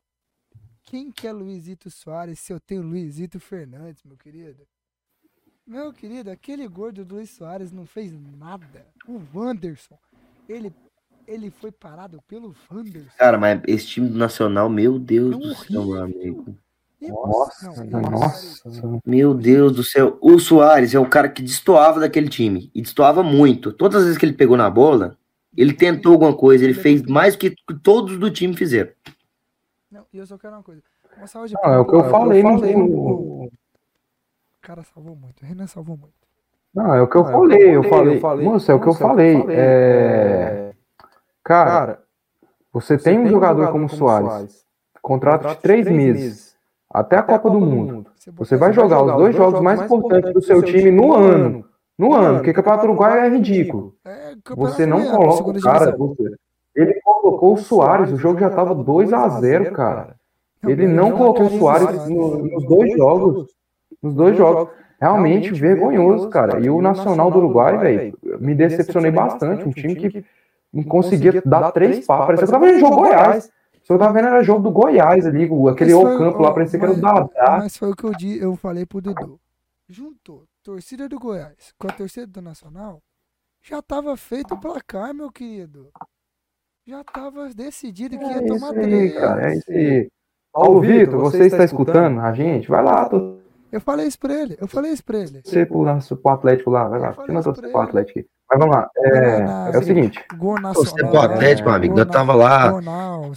Quem que é Luizito Soares se eu tenho Luizito Fernandes, meu querido? Meu querido, aquele gordo do Luiz Soares não fez nada. O Wanderson, ele, ele foi parado pelo Wanderson. Cara, mas esse time do Nacional, meu Deus É do céu, meu horrível. amigo. E- nossa, não, e- nossa. Meu Deus do céu. O Soares é o cara que destoava daquele time. E destoava muito. Todas as vezes que ele pegou na bola, ele tentou alguma coisa. Ele fez mais do que todos do time fizeram. Não, e eu só quero uma coisa. Uma salva de Não, é o que eu palmas. falei no. O cara salvou muito, o Renan salvou muito. Não, é o que eu falei. Eu falei. Moço, é o que eu falei. É. Cara, você tem um jogador como o Soares, contrato de três meses, até a Copa do Mundo. Você vai jogar os dois jogos mais importantes do seu time no ano. No ano, porque Campeonato Uruguai é ridículo. É, Você não coloca segunda o cara. você- Ele colocou o Soares, o jogo já tava 2 a 0 cara. Ele não colocou o Soares no- nos dois jogos. Nos dois jogos. Realmente vergonhoso, cara. E o Nacional do Uruguai, velho, me decepcionei bastante. Um time que não conseguia dar três passos. Parecia que eu tava vendo jogo Goiás. Se eu tava vendo era jogo do Goiás ali, o- aquele Mas foi- Ocampo lá, parecia que era o Dadá. Mas foi o que eu, di, eu falei pro Dudu. Juntou torcida do Goiás com a torcida do Nacional, já tava feito o placar, meu querido. Já tava decidido que ia É isso tomar aí, três. cara. É isso aí. Paulo Vitor, você está escutando a gente? Vai lá, Eu falei isso pra ele, eu falei isso pra ele. torcer pro, nosso- pro Atlético lá. Vai lá. torcer pra pro. Atlético aqui? Mas vamos lá. É, é o seguinte. Gol Torcer nacional. pro Atlético, é, amigo. Eu tava lá?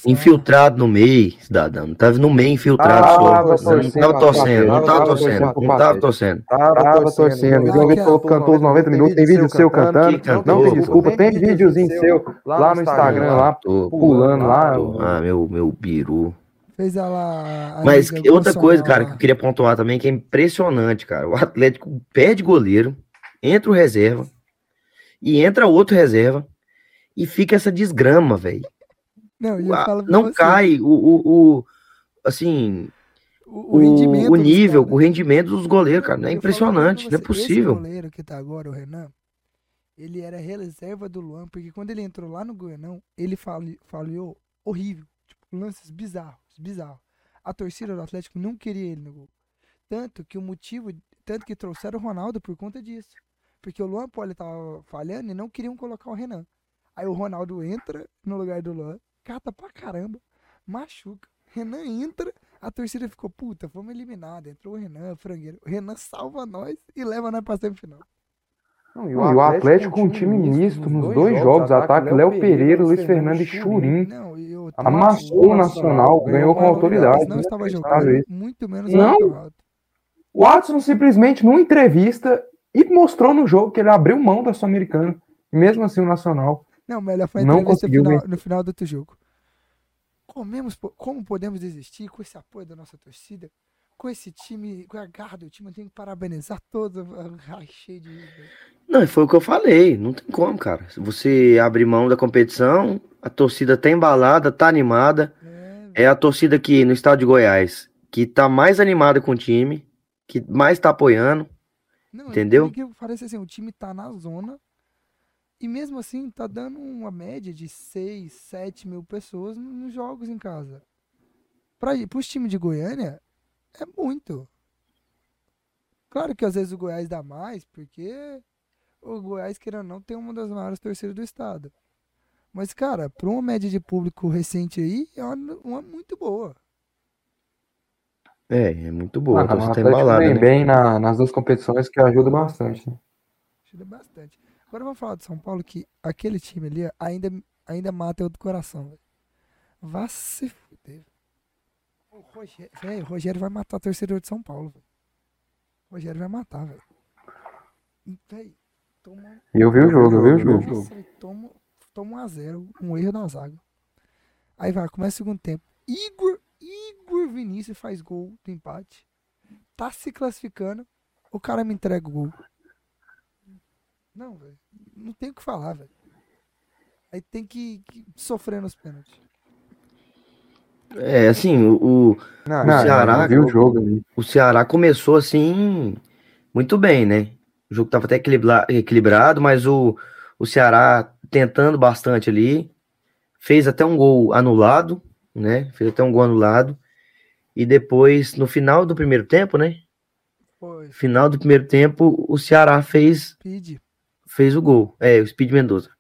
Infiltrado no meio, cidadão. Tava no meio infiltrado só. Não tava torcendo, não tava torcendo, não tava torcendo. Tava torcendo. O João Vitor falou que cantou os 90 minutos. Tem vídeo seu cantando. Não tem pô. desculpa. Tem videozinho seu lá no Instagram, lá, pulando lá. Ah, meu, meu biru. Fez ela. Mas outra coisa, cara, que eu queria pontuar também, que é impressionante, cara. O Atlético perde goleiro, entra o reserva, e entra outro reserva, e fica essa desgrama, velho. Não, pra Não você, cai o, o, o- assim, o, o, o nível, o rendimento dos goleiros, cara. É Eu impressionante, não é você, Esse possível. goleiro que tá agora, o Renan, ele era reserva do Luan, porque quando ele entrou lá no Goianão, ele fali- falhou horrível. Tipo, lances bizarros, bizarros. A torcida do Atlético não queria ele no gol. Tanto que o motivo, tanto que trouxeram o Ronaldo por conta disso. Porque o Luan Poli tava falhando e não queriam colocar o Renan. Aí o Ronaldo entra no lugar do Luan, cata pra caramba, machuca. Renan entra, a torcida ficou, puta, fomos eliminados. Entrou o Renan, frangueiro. O Renan salva nós e leva nós pra semifinal. E o Atlético com um time misto nos dois jogos. Ataque Léo Pereira, Luiz Fernando e Churim. Não, eu Amassou o Nacional, ganhou com autoridade. Não estava jogando, isso. muito menos Não. O Watson simplesmente, numa entrevista, e mostrou no jogo que ele abriu mão da Sul-Americana. E mesmo assim, o Nacional. Não, melhor foi a Não entrevista conseguiu final- vencer. no final do outro jogo. Comemos, como podemos desistir com esse apoio da nossa torcida? com esse time, com a garra do time, eu tenho que parabenizar todos. Ai, cheio de. Não, foi o que eu falei. Não tem como, cara. Você abrir mão da competição, a torcida tá embalada, tá animada. É, É a torcida aqui no estado de Goiás que tá mais animada com o time, que mais tá apoiando. Não, Entendeu? e Que parece assim, o time tá na zona. E mesmo assim, tá dando uma média de 6, 7 mil pessoas nos jogos em casa. Para os times de Goiânia, é muito. Claro que às vezes o Goiás dá mais, porque o Goiás, querendo ou não, tem uma das maiores torcidas do estado. Mas, cara, para uma média de público recente aí, é uma, uma muito boa. É, é muito boa. Ah, a o torcida tá Atlético embalada, vem né? bem na- nas duas competições, que ajuda bastante. né? Ajuda bastante. Agora vamos falar de São Paulo, que aquele time ali ainda, ainda mata eu do coração, velho. Vá se fuder. O Rogério, velho, o Rogério vai matar o torcedor de São Paulo, velho. O Rogério vai matar, velho. Toma. Eu vi o jogo, eu vi o jogo. Nossa, toma, toma um a zero, um erro na zaga. Aí vai, começa o segundo tempo. Igor, Igor Vinícius faz gol do empate. Tá se classificando. O cara me entrega o gol. Não, velho. Não tem o que falar, velho. Aí tem que, que sofrer nos pênaltis. É, assim, o, o- Não, O Ceará- eu vi o jogo ali. o Ceará começou assim muito bem, né? O jogo tava até equilibra- equilibrado, mas o, o Ceará tentando bastante ali, fez até um gol anulado, né? Fez até um gol anulado. E depois, no final do primeiro tempo, né? Foi, Final do primeiro tempo, o Ceará fez Speed. fez o gol. É, o Speed Mendoza.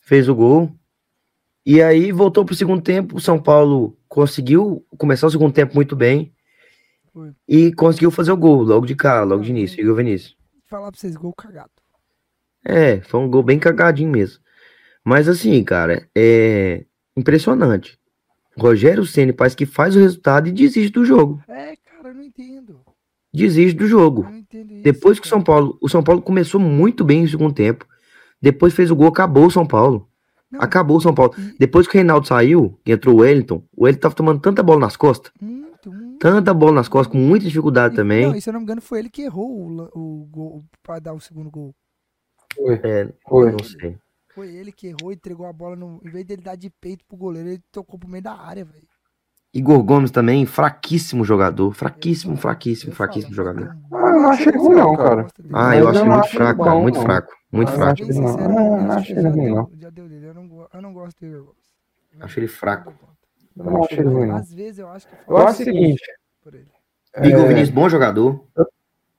Fez o gol. E aí voltou pro segundo tempo. O São Paulo conseguiu começar o segundo tempo muito bem. Foi. E conseguiu fazer o gol logo de cá, logo de início, Igor Vinícius. Falar pra vocês, gol cagado. É, foi um gol bem cagadinho mesmo. Mas assim, cara, é impressionante. Rogério Ceni parece que faz o resultado e desiste do jogo. É, cara, eu não entendo. Desiste do Eu jogo. não entendo isso. Depois que o. São Paulo, o São Paulo começou muito bem no segundo tempo. Depois fez o gol, acabou o São Paulo. Não, Acabou o São Paulo. e- Depois que o Reinaldo saiu, que entrou o Wellington, o Wellington tava tomando tanta bola nas costas, Muito, muito. tanta bola nas costas, com muita dificuldade E- também. Não, e se eu não me engano, foi ele que errou o, o gol pra dar o segundo gol. Foi, É, foi. não sei. Foi ele que errou, entregou a bola. No, em vez dele dar de peito pro goleiro, ele tocou pro meio da área, velho. Igor Gomes também, fraquíssimo jogador. Fraquíssimo, fraquíssimo, fraquíssimo jogador. Ah, eu não achei ruim não, cara. dele. Ah, eu acho muito fraco, cara. Muito fraco. Muito fraco. não. sincero, eu não acho acho que ele já ruim, não. Já deu dele. Eu não, gosto do Igor Gomes. Acho ele fraco. Eu não acho ele ruim, não. Às vezes eu acho que Eu acho o seguinte, ele. Igor É. Vinícius, bom jogador.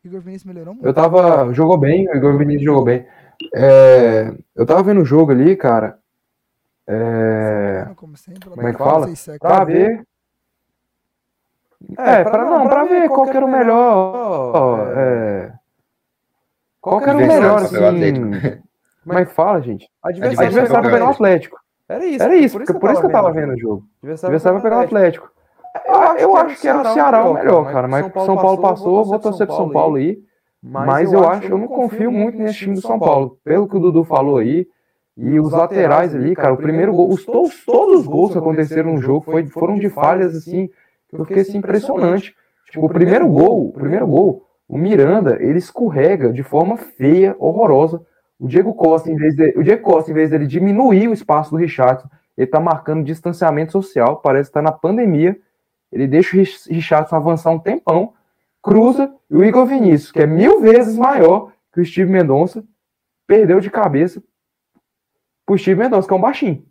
Igor Vinícius melhorou muito. eu tava. Jogou bem, o Igor Vinícius jogou bem. É, eu tava vendo o jogo ali, cara. É, Como sempre, como é que fala? pra ver. É, pra, não, pra ver qual que era o melhor. É, qual que era o melhor, Adversário assim. Como é que fala, gente? Adversário Adversário pra pegar o Atlético. Era isso. Era isso, porque por isso que eu tava vendo o jogo. Adversário pra pegar o Atlético. Ah, Eu acho que era o Ceará o melhor, cara. Mas São Paulo passou, vou torcer pro São Paulo aí. Mas eu acho, eu não confio muito nesse time do São Paulo. Pelo que o Dudu falou aí. E os laterais ali, cara, o primeiro gol, os, todos, todos os gols que aconteceram no jogo foi, foram de falhas assim, que eu fiquei assim, impressionante. Tipo, o primeiro gol, o primeiro gol, o Miranda, ele escorrega de forma feia, horrorosa. O Diego Costa, em vez de, o Diego Costa, em vez dele diminuir o espaço do Richardson, ele tá marcando distanciamento social, parece que tá na pandemia. Ele deixa o Rich- Richardson avançar um tempão, cruza, e o Igor Vinícius, que é mil vezes maior que o Steve Mendonça, perdeu de cabeça pro Steve Mendonça, que é um baixinho.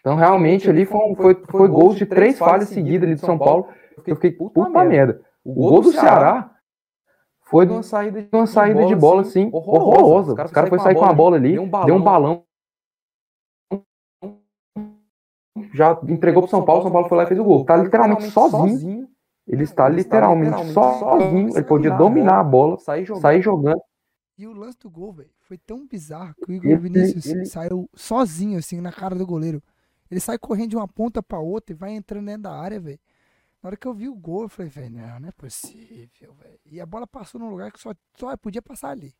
Então, realmente, ali foi, um- foi, foi gols de três falhas seguidas ali de São Paulo. Eu fiquei, puta merda. O gol do Ceará foi de uma saída de, uma saída de bola, assim, horrorosa. Os caras foi sair com a bola ali, deu um balão. Já entregou pro São Paulo, São Paulo foi lá e fez o gol. Tá literalmente sozinho. Ele está literalmente sozinho. Ele podia dominar a bola, sair jogando. E o lance do gol, velho, foi tão bizarro que o Igor Ele- Vinícius ele- saiu sozinho, assim, na cara do goleiro. Ele sai correndo de uma ponta pra outra e vai entrando dentro da área, velho. Na hora que eu vi o gol, eu falei, velho, não, não é possível, velho. E a bola passou num lugar que só, só podia passar ali,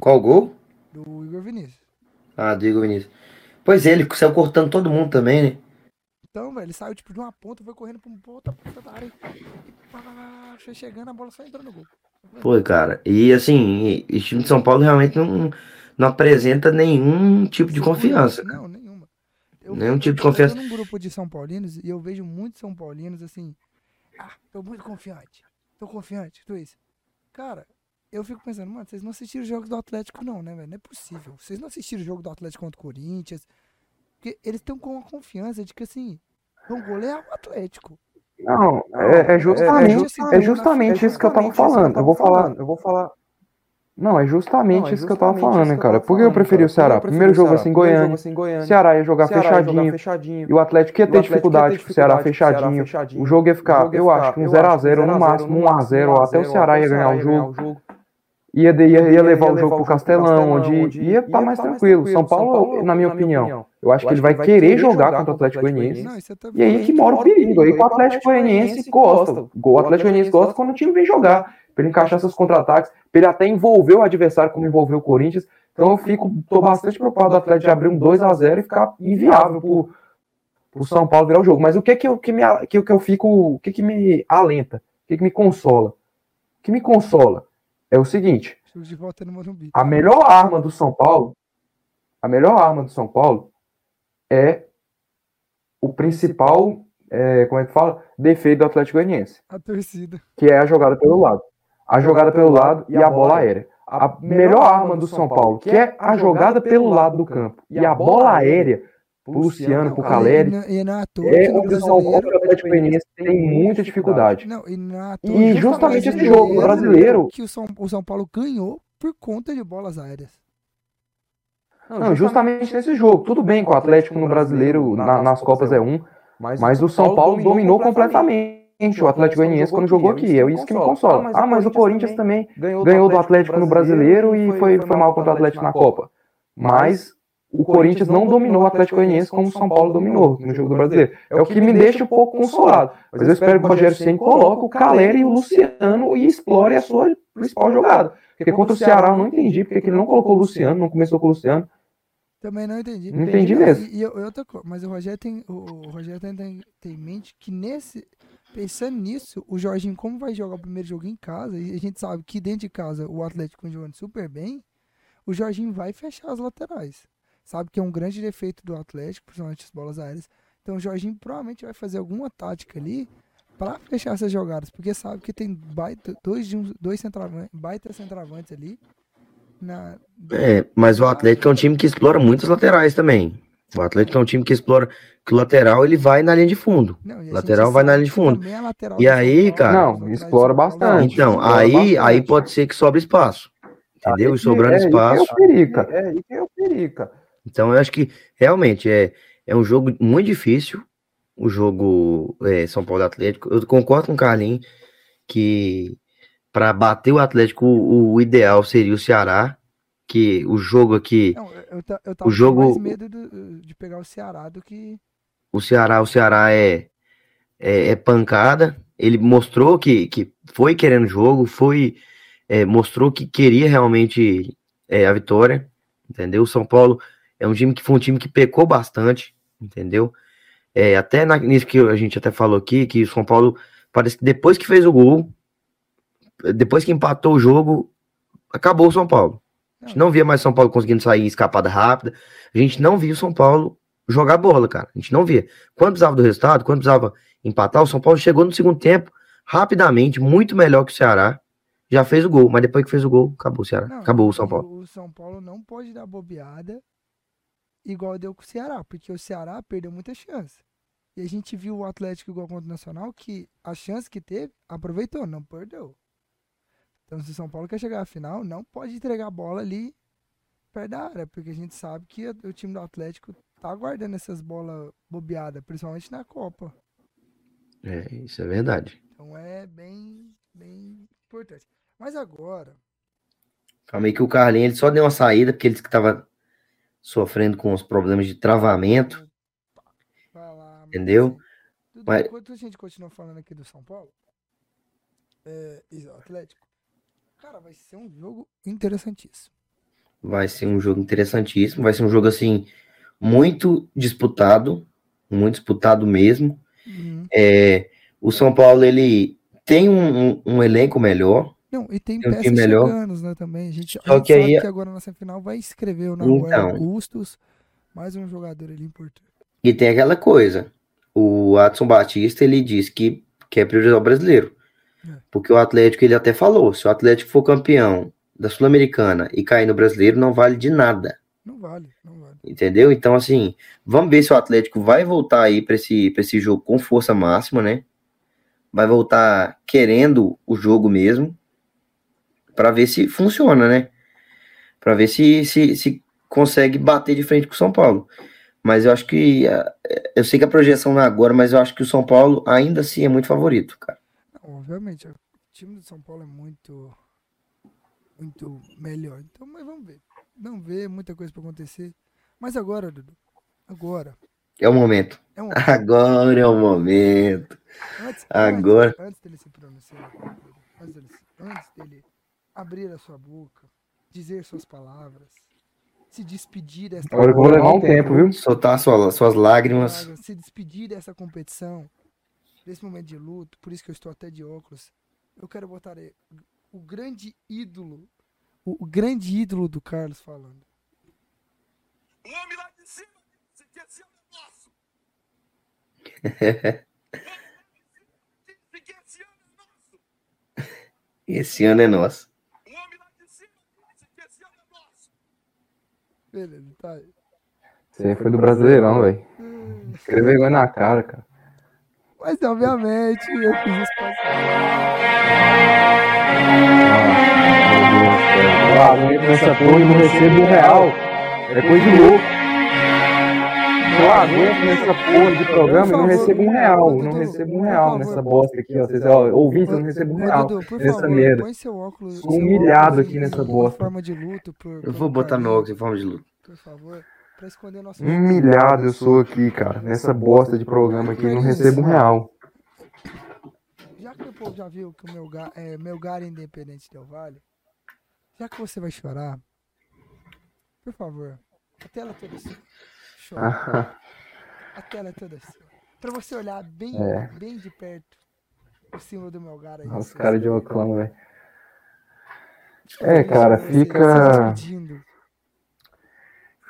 Qual gol? do Igor Vinícius. Ah, do Igor Vinícius. Pois é, ele saiu cortando todo mundo também, né? Chutão, velho. Ele saiu tipo de uma ponta, foi correndo pra uma outra ponta da área. E chegando, a bola só entrou no gol. Foi, cara. E assim, o time de São Paulo realmente não, não apresenta nenhum tipo de confiança. Não, nenhuma. Eu, Nenhum tipo de eu tô confiança. num grupo de São Paulinos e eu vejo muitos São Paulinos assim. Ah, tô muito confiante. Tô confiante, tudo isso. Cara, eu fico pensando, mano, vocês não assistiram os jogos do Atlético, não, né, velho? Não é possível. Vocês não assistiram o jogo do Atlético contra o Corinthians. Porque eles estão com a confiança de que, assim, vão golear o Atlético. Não, é, é justamente, é é justamente isso que eu tava falando. Eu vou falar, eu vou falar. Não, é justamente isso que eu tava falando, né, cara? Por que eu preferi o Ceará? Primeiro jogo assim, Goiânia. Ceará ia jogar fechadinho. E o Atlético ia ter dificuldade com o Ceará fechadinho. O jogo ia ficar, eu acho, que um 0x0 no máximo, 1x0, ou até o Ceará ia ganhar o jogo. Ia, ia, ia levar o jogo pro Castelão, onde ia estar mais tranquilo. São Paulo, na minha opinião, eu acho que ele vai querer jogar contra o Atlético Goianiense. É E aí que mora o perigo. Aí o Atlético Goianiense gosta. O Atlético Goianiense gosta quando o time vem jogar. Pra ele encaixar seus contra-ataques. Pra ele até envolver o adversário como envolveu o Corinthians. Então eu fico, tô bastante preocupado do Atlético de abrir um 2x0 e ficar inviável pro, pro São Paulo virar o jogo. Mas o que que eu, que me, a- que, que eu fico, o que que me alenta? O que que me consola? O que me consola é o seguinte. A melhor arma do São Paulo, a melhor arma do São Paulo é o principal, é, como é que fala? Defeito do Atlético Goianiense, A torcida. que é a jogada pelo lado. A jogada pelo lado e a bola aérea. A melhor arma do São Paulo, que é a jogada pelo lado do campo e a bola aérea, pro Luciano, pro Caleri, E é é que o São Paulo e o Atlético Goianiense tem muita dificuldade. Não, e E justamente esse jogo, o brasileiro- Que o São, o São Paulo ganhou por conta de bolas aéreas. Não, justamente nesse jogo. Tudo bem que o Atlético no brasileiro, na- nas Copas é um, mas o São Paulo dominou completamente o Atlético Goianiense quando jogou aqui. É isso que me consola. Ah, mas o Corinthians também ganhou do Atlético no brasileiro e foi, foi mal contra o Atlético na Copa. Mas o Corinthians não dominou o Atlético Goianiense como o São Paulo dominou no jogo do brasileiro. É o que me deixa um pouco consolado. Mas eu espero que o Rogério Ceni coloque o Caleri e o Luciano e explore a sua principal jogada. Porque contra o Ceará eu não entendi porque que ele não colocou o Luciano, não começou com o Luciano. Também não entendi. Não entendi mesmo. E, e eu- mas o Rogério tem, o, o Rogério tem, tem, tem em mente que nesse. Pensando nisso, o Jorginho, como vai jogar o primeiro jogo em casa, e a gente sabe que dentro de casa o Atlético vem jogando super bem, o Jorginho vai fechar as laterais. Sabe que é um grande defeito do Atlético, principalmente as bolas aéreas. Então o Jorginho provavelmente vai fazer alguma tática ali pra fechar essas jogadas, porque sabe que tem baita, dois, de um- dois centravantes, baita centravantes ali. Na, É, mas o Atlético é um time que explora muitas laterais também. O Atlético é um time que explora que o lateral ele vai na linha de fundo. Não, Lateral vai na linha de fundo. E aí, cara- Não, explora bastante. Então, explora aí, bastante. aí pode ser que sobre espaço. Entendeu? E sobrando é, isso espaço. É o perica. É, é o perica. Então, eu acho que realmente é, é um jogo muito difícil. O jogo é, São Paulo Atlético. Eu concordo com o Carlinhos que para bater o Atlético, o, o ideal seria o Ceará. Que o jogo aqui, Não, eu, eu, ta- eu tava jogo- com mais medo do- de pegar o Ceará do que. o Ceará, o Ceará é, é, é pancada. Ele mostrou que, que foi querendo jogo, foi é, mostrou que queria realmente é, a vitória, entendeu? O São Paulo é um time que foi um time que pecou bastante, entendeu? É, até na, nisso que a gente até falou aqui, que o São Paulo parece que depois que fez o gol, depois que empatou o jogo, acabou o São Paulo. A gente não via mais São Paulo conseguindo sair escapada rápida. A gente não via o São Paulo jogar bola, cara. A gente não via. Quando precisava do resultado, quando precisava empatar, o São Paulo chegou no segundo tempo rapidamente, muito melhor que o Ceará. Já fez o gol, mas depois que fez o gol, acabou o Ceará. Não, acabou o São Paulo. O São Paulo não pode dar bobeada igual deu com o Ceará, porque o Ceará perdeu muita chance. E a gente viu o Atlético igual contra o Nacional, que a chance que teve, aproveitou, não perdeu. Então, se o São Paulo quer chegar à final, não pode entregar a bola ali perto da área, porque a gente sabe que o time do Atlético tá guardando essas bolas bobeadas, principalmente na Copa. É, isso é verdade. Então é bem, bem importante. Mas agora, Calma aí que o Carlinhos ele só deu uma saída, porque ele disse que estava sofrendo com os problemas de travamento. lá. Entendeu? assim, Mas- enquanto a gente continua falando aqui do São Paulo, é, Atlético, cara, vai ser um jogo interessantíssimo. Vai ser um jogo interessantíssimo. Vai ser um jogo, assim, muito disputado. muito disputado mesmo. Uhum. É, o São Paulo ele tem um, um, um elenco melhor. Não, e tem Tem peças melhor. chegando, né, também. A gente, a Só gente que sabe aí- que agora na semifinal vai escrever o Nahuel Então. Augustos, mais um jogador ali importante. E tem aquela coisa. O Adson Batista ele diz que quer priorizar o brasileiro. Porque o Atlético ele até falou, se o Atlético for campeão da Sul-Americana e cair no brasileiro, não vale de nada. Não vale, não vale. Entendeu? Então, assim, vamos ver se o Atlético vai voltar aí para esse, pra esse jogo com força máxima, né? Vai voltar querendo o jogo mesmo, para ver se funciona, né? Para ver se, se, se consegue bater de frente com o São Paulo. Mas eu acho que. ah, Eu sei que a projeção não é agora, mas eu acho que o São Paulo ainda assim é muito favorito, cara. Não, obviamente, o time do São Paulo é muito muito melhor. Então, mas vamos ver. Vamos ver, muita coisa pra acontecer. Mas agora, Dudu, agora É o momento. é um Agora é o momento. antes, Agora. antes, antes dele se pronunciar, antes dele, antes dele abrir a sua boca, dizer suas palavras, se despedir desta Agora que eu vou levar um tempo, viu? Soltar sua, suas lágrimas. Se despedir dessa competição, desse momento de luto, por isso que eu estou até de óculos. Eu quero botar aí o grande ídolo, o, o grande ídolo do Carlos falando. O homem lá de cima disse que esse ano é nosso. Esse ano é nosso. Esse ano é nosso. O homem lá de cima disse que esse ano é nosso. Beleza, tá aí. Você aí foi do Brasileirão, velho. Escreve vergonha na cara, cara. Mas obviamente eu fiz isso passar. Eu aguento nessa porra e não recebo um real. É coisa de louco. Eu aguento nessa porra de programa e não recebo um real. Não recebo um real nessa bosta aqui, ó. Vocês, ó, ouvintes, eu não recebo um real nessa favor, merda. põe seu óculos. Sou humilhado aqui nessa bosta. Eu vou botar meu óculos em forma de luto. Por favor, pra esconder nosso Humilhado eu sou aqui, cara. Nessa bosta de programa aqui, não recebo um real. Já que o povo já viu que o meu, ga, é, meu gar independente deu vale, já que você vai chorar, por favor, a tela toda sua. Chora. A tela é toda sua. Pra você olhar bem, É. bem de perto o símbolo do meu gar aí. Os caras de oclão, velho. É, cara. Fica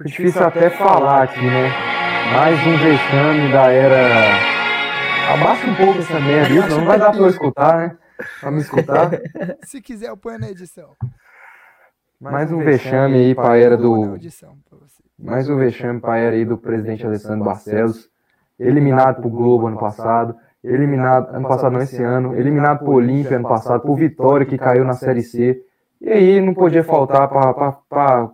difícil até falar aqui, né? Mais um vexame da era. Abaixa um pouco essa merda, isso não vai dar pra eu escutar, né? Pra me escutar. Se quiser, eu ponho na edição. Mais um vexame aí pra era do. Mais um vexame pra era aí do presidente Alessandro Barcelos. Eliminado pro Globo ano passado. Eliminado. Ano passado não, esse ano. Eliminado pro Olímpia ano passado. Pro Vitória que caiu na Série C. E aí não podia faltar pra, pra, pra,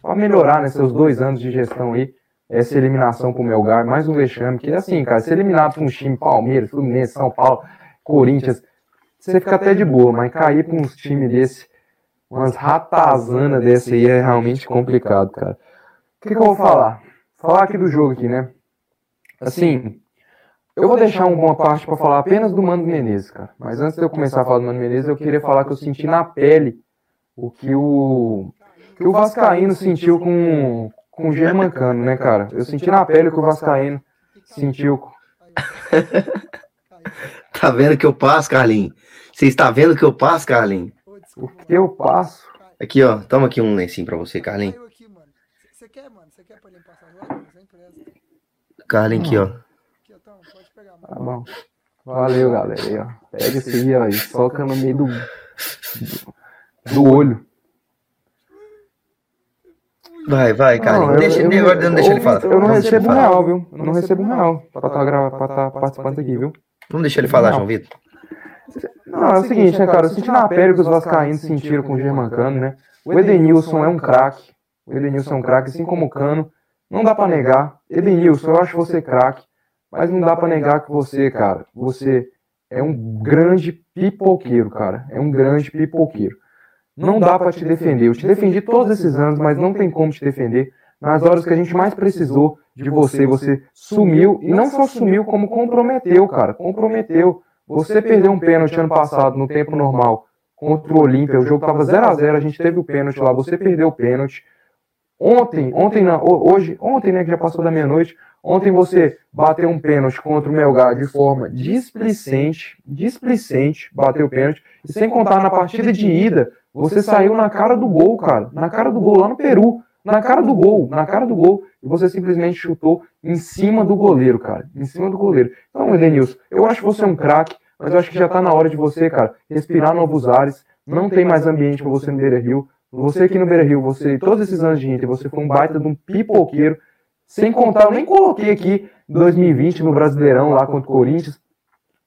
pra melhorar nesses seus dois anos de gestão aí. Essa eliminação pro Melgar. Mais um vexame. Que assim, cara, ser eliminado pra um time Palmeiras, Fluminense, São Paulo, Corinthians. Você fica até de boa, mas cair pra uns times desse, umas ratazanas desse aí é realmente complicado, cara. O que, que eu vou falar? Falar aqui do jogo aqui, né? Assim, eu vou deixar uma parte pra falar apenas do Mano Menezes, cara. Mas antes de eu começar a falar do Mano Menezes, eu queria falar que eu senti na pele o que o que o Vascaíno sentiu com com o Germancano, né, cara? Eu senti na pele o que o Vascaíno sentiu. Tá vendo que eu passo, Carlinhos? Você está vendo que eu passo, Carlinhos? O que eu passo. Aqui, ó. Toma aqui um lencinho pra você, Carlinhos. Você quer, mano? Você quer pra. Carlinhos aqui, ó. Aqui, ó, pode pegar, mano. Tá bom. Valeu, galera. Aí, ó. Pega esse aí, ó, e soca no meio do do olho. Vai, vai, Carlinhos. Deixa, eu, agora não deixa ele falar. Eu não ele recebo um real, viu? Eu não recebo um real pra estar tá participando aqui, viu? Vamos deixar ele falar, Não. João Vitor. Não, é o seguinte, né, cara? Eu senti na pele que os vascaínos sentiram com o Germancano, né? O Edenilson é um craque. O Edenilson é um craque, assim como o Cano. Não dá pra negar. Edenilson, eu acho você craque. Mas não dá pra negar que você, cara, você é um grande pipoqueiro, cara. É um grande pipoqueiro. Não dá pra te defender. Eu te defendi todos esses anos, mas não tem como te defender. Nas horas que a gente mais precisou de você, você sumiu. E não só sumiu, como comprometeu, cara. Comprometeu. Você perdeu um pênalti ano passado, no tempo normal, contra o Olímpia. O jogo tava 0 a 0 a gente teve o pênalti lá. Você perdeu o pênalti. Ontem, ontem não, ho- hoje, ontem, né, que já passou da meia-noite, Ontem você bateu um pênalti contra o Melgar de forma displicente, displicente, bateu o pênalti, e sem contar na partida de ida, você saiu na cara do gol, cara, na cara do gol lá no Peru, na cara do gol, na cara do gol, e você simplesmente chutou em cima do goleiro, cara, em cima do goleiro. Então, Edenilson, eu acho que você é um craque, mas eu acho que já tá na hora de você, cara, respirar novos ares, não tem mais ambiente para você no Beira Rio, você aqui no Beira Rio, você, todos esses anos de Inter, você foi um baita de um pipoqueiro. Sem contar, eu nem coloquei aqui 2020 no Brasileirão lá contra o Corinthians.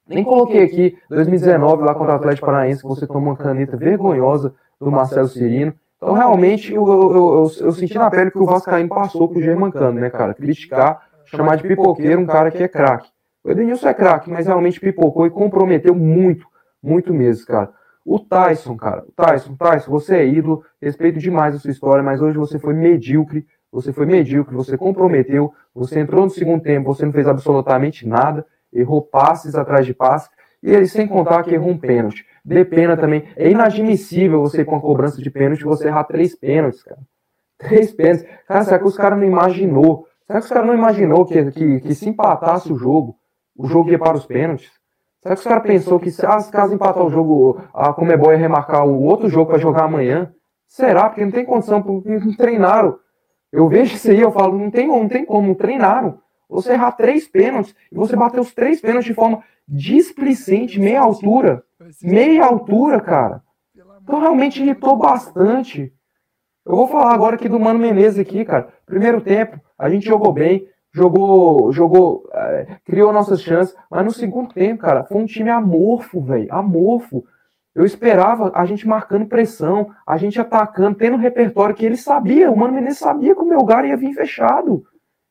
Nem coloquei aqui 2019 lá contra o Atlético Paranaense, que você tomou uma caneta vergonhosa do Marcelo Cirino. Então, realmente, eu, eu, eu, eu senti na pele que o Vascaíno passou pro Germancano, né, cara? Criticar, chamar de pipoqueiro um cara que é craque. O Edenilson é craque, mas realmente pipocou e comprometeu muito, muito mesmo, cara. O Tyson, cara, o Tyson, Tyson, você é ídolo, respeito demais a sua história, mas hoje você foi medíocre, você foi medíocre, você comprometeu, você entrou no segundo tempo, você não fez absolutamente nada, errou passes atrás de passes, e aí sem contar que errou um pênalti. De pena também. É inadmissível você com a cobrança de pênalti você errar três pênaltis, cara. Três pênaltis. Cara, será que os caras não imaginou? Será que os caras não imaginou que, que, que se empatasse o jogo, o jogo ia para os pênaltis? Será que os caras pensou que se as caso empatar o jogo, a Comebol ia remarcar o outro jogo para jogar amanhã? Será? Porque não tem condição, porque não treinaram. Eu vejo isso aí, eu falo, não tem, não tem como, treinaram. Você errar três pênaltis e você bater os três pênaltis de forma displicente, meia altura. Meia altura, cara. Então realmente irritou bastante. Eu vou falar agora aqui do Mano Menezes aqui, cara. Primeiro tempo, a gente jogou bem jogou, jogou, é, criou nossas chances, mas no segundo tempo, cara, foi um time amorfo, velho, amorfo. Eu esperava a gente marcando pressão, a gente atacando, tendo repertório que ele sabia, o Mano Menezes sabia que o Melgar ia vir fechado.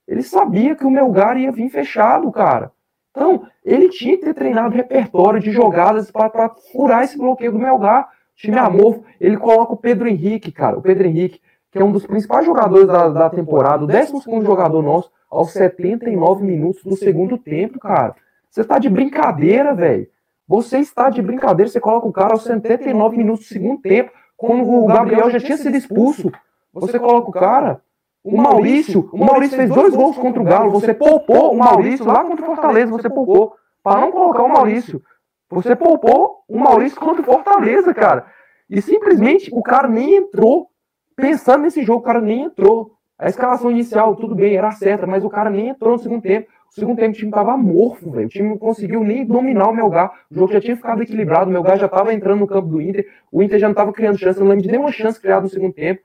Ele sabia que o Melgar ia vir fechado, cara. Então, ele tinha que ter treinado repertório de jogadas para furar esse bloqueio do Melgar. Time amorfo, ele coloca o Pedro Henrique, cara, o Pedro Henrique, que é um dos principais jogadores da, da temporada, o 12 jogador nosso, aos 79 minutos do segundo tempo, cara. Você tá de brincadeira, velho. Você está de brincadeira, você coloca o cara aos 79 minutos do segundo tempo, quando o Gabriel já tinha sido expulso. Você coloca o cara. O Maurício, o Maurício fez dois gols contra o Galo. Você poupou o Maurício lá contra o Fortaleza. Você poupou. Para não colocar o Maurício. Você poupou o Maurício contra o Fortaleza, cara. E simplesmente o cara nem entrou. Pensando nesse jogo, o cara nem entrou. A escalação inicial, tudo bem, era certa, mas o cara nem entrou no segundo tempo. O segundo tempo o time tava morfo, velho. O time não conseguiu nem dominar o Melgar. O jogo já tinha ficado equilibrado, o Melgar já tava entrando no campo do Inter. O Inter já não tava criando chance, não lembro de nenhuma chance criada no segundo tempo.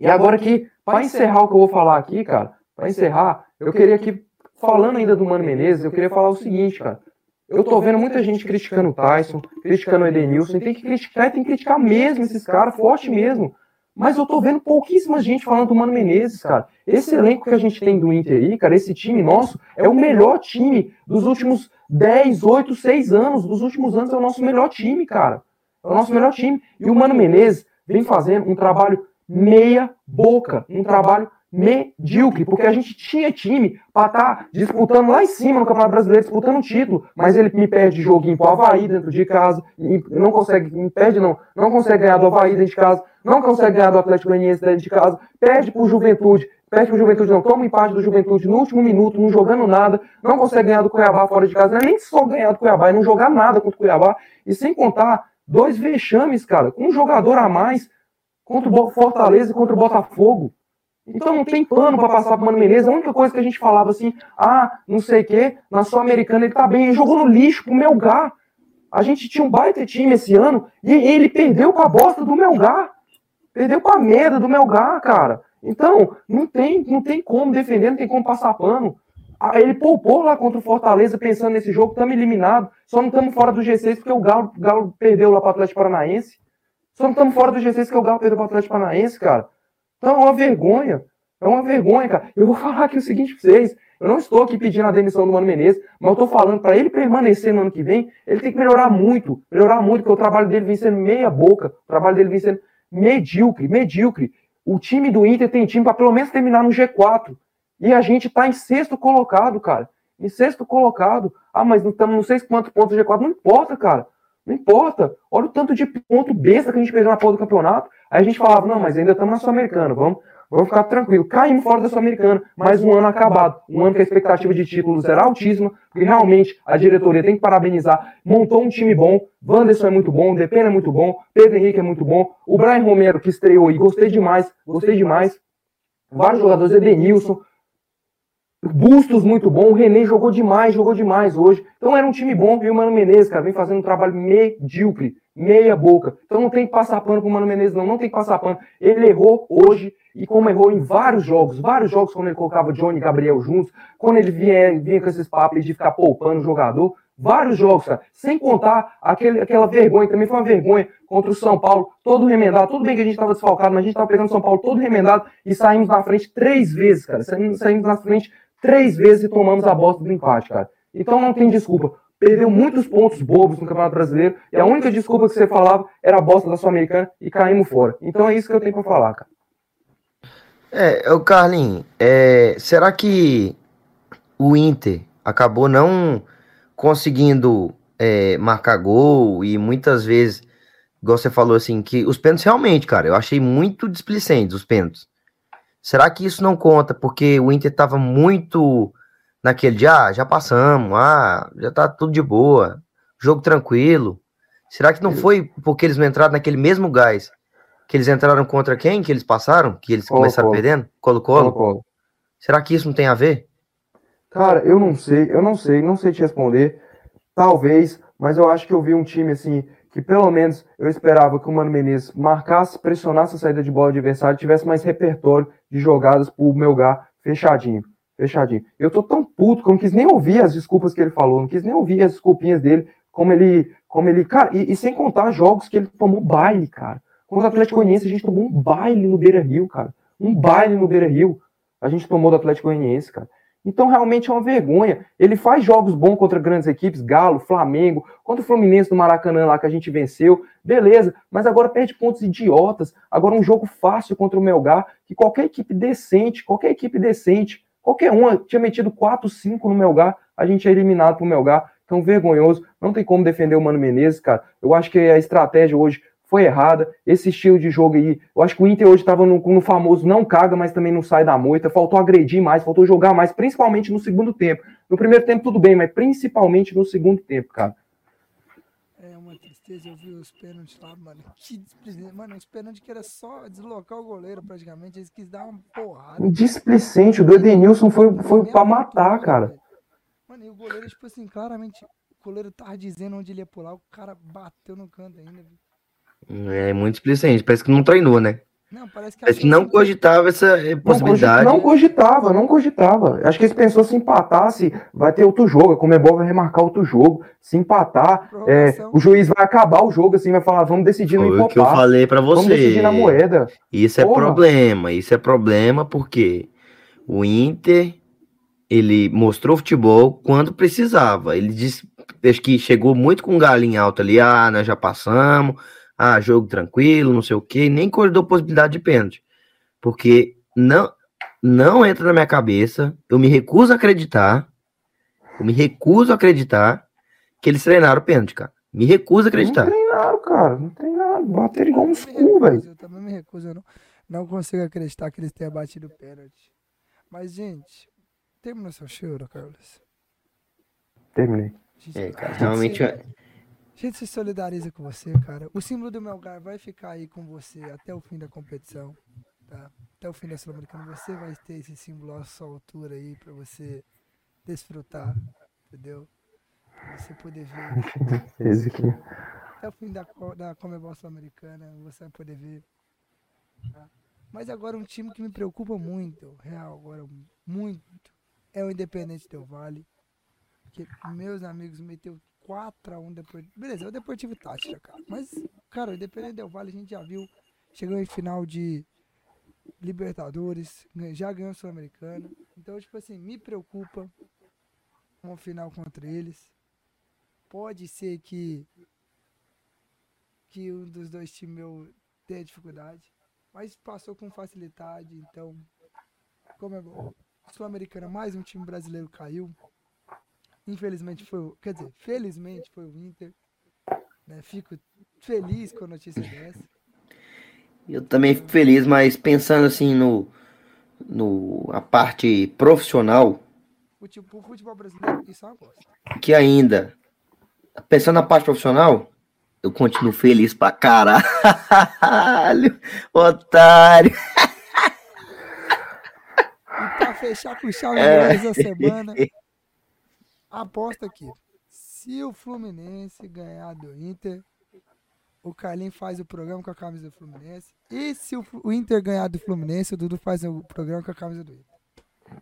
E agora aqui, para encerrar o que eu vou falar aqui, cara, para encerrar, eu queria aqui, falando ainda do Mano Menezes, eu queria falar o seguinte, cara. Eu tô vendo muita gente criticando o Tyson, criticando o Edenilson, tem que criticar, tem que criticar mesmo esses caras, forte mesmo. Mas eu tô vendo pouquíssima gente falando do Mano Menezes, cara. Esse elenco que a gente tem do Inter aí, cara, esse time nosso, é o melhor time dos últimos 10, 8, 6 anos. Dos últimos anos é o nosso melhor time, cara. É o nosso melhor time. E o Mano Menezes vem fazendo um trabalho meia boca, um trabalho medíocre, porque a gente tinha time para estar tá disputando lá em cima no Campeonato Brasileiro, disputando o título, mas ele me perde joguinho pro Havaí dentro de casa, não consegue, me perde não, não consegue ganhar do Havaí dentro de casa, não consegue ganhar do Atlético Goianiense dentro de casa, perde pro Juventude, perde pro Juventude não, toma empate do Juventude no último minuto, não jogando nada, não consegue ganhar do Cuiabá fora de casa, não é nem só ganhar do Cuiabá, é não jogar nada contra o Cuiabá, e sem contar dois vexames, cara, com um jogador a mais contra o Fortaleza e contra o Botafogo. Então não tem pano para passar pro Mano Menezes. A única coisa que a gente falava assim, ah, não sei o quê, na Sul-Americana ele tá bem. Ele jogou no lixo pro Melgar. A gente tinha um baita time esse ano e ele perdeu com a bosta do Melgar. Perdeu com a merda do Melgar, cara. Então, não tem, não tem como defender, não tem como passar pano. Ah, ele poupou lá contra o Fortaleza pensando nesse jogo, estamos eliminados. Só não estamos fora do G6 porque o Galo, Galo perdeu lá para o Atlético Paranaense. Só não estamos fora do G6 porque o Galo perdeu para o Atlético Paranaense, cara. Então é uma vergonha. É uma vergonha, cara. Eu vou falar aqui o seguinte pra vocês. Eu não estou aqui pedindo a demissão do Mano Menezes, mas eu estou falando para ele permanecer no ano que vem, ele tem que melhorar muito. Melhorar muito, porque o trabalho dele vem sendo meia boca. O trabalho dele vem sendo medíocre, medíocre. O time do Inter tem time para pelo menos terminar no G4. E a gente está em sexto colocado, cara. Em sexto colocado. Ah, mas não estamos não sei quantos pontos do G4. Não importa, cara. Não importa. Olha o tanto de ponto besta que a gente perdeu na porra do campeonato. Aí a gente falava, não, mas ainda estamos na Sul-Americana, vamos, vamos ficar tranquilo. Caímos fora da Sul-Americana, mais um ano acabado. Um ano que a expectativa de títulos era altíssima, porque realmente a diretoria tem que parabenizar. Montou um time bom, Wanderson é muito bom, Depena é muito bom, Pedro Henrique é muito bom, o Brian Romero que estreou e gostei demais, gostei demais. Vários jogadores, Edenilson, Bustos muito bom, o René jogou demais, jogou demais hoje. Então era um time bom, e o Mano Menezes, cara, vem fazendo um trabalho medíocre, meia boca. Então não tem que passar pano pro Mano Menezes, não, não tem que passar pano. Ele errou hoje, e como errou em vários jogos, vários jogos quando ele colocava Johnny e Gabriel juntos, quando ele vinha, vinha com esses papos de ficar poupando o jogador, vários jogos, cara. Sem contar aquele, aquela vergonha, também foi uma vergonha contra o São Paulo, todo remendado. Tudo bem que a gente estava desfalcado, mas a gente estava pegando o São Paulo todo remendado e saímos na frente três vezes, cara. Saímos, saímos na frente três vezes e tomamos a bosta do empate, cara. Então não tem desculpa. Perdeu muitos pontos bobos no Campeonato Brasileiro e a única desculpa que você falava era a bosta da Sul-Americana e caímos fora. Então é isso que eu tenho para falar, cara. É, o Carlinhos, é, será que o Inter acabou não conseguindo é, marcar gol e muitas vezes, igual você falou assim, que os pênaltis realmente, cara, eu achei muito displicentes os pênaltis. Será que isso não conta porque o Inter estava muito naquele dia, ah, já passamos, ah, já tá tudo de boa, jogo tranquilo. Será que não foi porque eles não entraram naquele mesmo gás que eles entraram contra quem que eles passaram, que eles Colo, começaram Colo. perdendo? Colo-Colo? Colo-Colo. Será que isso não tem a ver? Cara, eu não sei, eu não sei, não sei te responder. Talvez, mas eu acho que eu vi um time assim que pelo menos eu esperava que o Mano Menezes marcasse, pressionasse a saída de bola adversário, tivesse mais repertório de jogadas pro Melgar fechadinho, fechadinho. Eu tô tão puto que eu não quis nem ouvir as desculpas que ele falou, não quis nem ouvir as desculpinhas dele, como ele, como ele, cara, e, e sem contar jogos que ele tomou baile, cara. Contra o Atlético Goianiense a gente tomou um baile no Beira-Rio, cara. Um baile no Beira-Rio. A gente tomou do Atlético Goianiense, cara. Então, realmente é uma vergonha. Ele faz jogos bons contra grandes equipes, Galo, Flamengo, contra o Fluminense no Maracanã lá que a gente venceu, beleza, mas agora perde pontos idiotas. Agora um jogo fácil contra o Melgar, que qualquer equipe decente, qualquer equipe decente, qualquer uma tinha metido 4, 5 no Melgar, a gente é eliminado pro Melgar. Então, vergonhoso. Não tem como defender o Mano Menezes, cara. Eu acho que a estratégia hoje foi errada. Esse estilo de jogo aí, eu acho que o Inter hoje estava no, no, famoso não caga, mas também não sai da moita. Faltou agredir mais, faltou jogar mais, principalmente no segundo tempo. No primeiro tempo tudo bem, mas principalmente no segundo tempo, cara. É uma tristeza, eu vi os pênaltis lá, mano. Que displicente. Mano, os pênaltis que era só deslocar o goleiro praticamente. Eles quis dar uma porrada. Displicente, o do Edenilson foi, foi pra matar, cara. Mano, e o goleiro, tipo assim, claramente, o goleiro tava dizendo onde ele ia pular, o cara bateu no canto ainda, viu? É muito displicente, parece que não treinou, né? Não, parece que, parece que não cogitava essa eh, possibilidade. Não cogitava, não cogitava. Acho que eles pensou se empatasse, vai ter outro jogo, a Comebol vai remarcar outro jogo. Se empatar, é, o juiz vai acabar o jogo, assim, vai falar, vamos decidir no Foi o que eu falei para você. Vamos decidir na moeda. Isso Porra. é problema, isso é problema porque o Inter, ele mostrou futebol quando precisava. Ele disse, acho que chegou muito com o galinho alto ali, ah, nós já passamos, ah, jogo tranquilo, não sei o que, nem corredor possibilidade de pênalti. Porque não, não entra na minha cabeça, eu me recuso a acreditar, eu me recuso a acreditar que eles treinaram o pênalti, cara. Me recuso a acreditar. Não treinaram, cara, não treinaram, bateram igual uns cu, velho. Eu também me recuso, eu não, não consigo acreditar que eles tenham batido o pênalti. Mas, gente, terminou seu choro, Carlos? Terminei. É, cara, realmente... A gente se solidariza com você, cara. O símbolo do Melgar vai ficar aí com você até o fim da competição, tá? Até o fim da Sul-Americana. Você vai ter esse símbolo à sua altura aí pra você desfrutar, entendeu? Pra você poder ver. Até o fim da, da Comebol Sul-Americana, você vai poder ver. Tá? Mas agora um time que me preocupa muito, real, agora muito, é o Independente Del Vale. Porque meus amigos meteu 4x1 depois. Beleza, é o Deportivo Tática, cara. Mas, cara, Independente Del Vale a gente já viu. Chegou em final de Libertadores, já ganhou Sul-Americana. Então, tipo assim, me preocupa uma final contra eles. Pode ser que que um dos dois times meu tenha dificuldade, mas passou com facilidade, então como é bom. Sul-Americana, mais um time brasileiro caiu. Infelizmente foi, o, quer dizer, felizmente foi o Inter. Né? Fico feliz com a notícia dessa. Eu também fico feliz, mas pensando assim no, no a parte profissional, Futebol, futebol brasileiro, isso é uma bosta. que ainda, pensando na parte profissional, eu continuo feliz pra caralho, otário. E pra fechar com chave É. essa semana, aposta aqui. Se o Fluminense ganhar do Inter, o Carlinhos faz o programa com a camisa do Fluminense. E se o, Inter ganhar do Fluminense, o Dudu faz o programa com a camisa do Inter.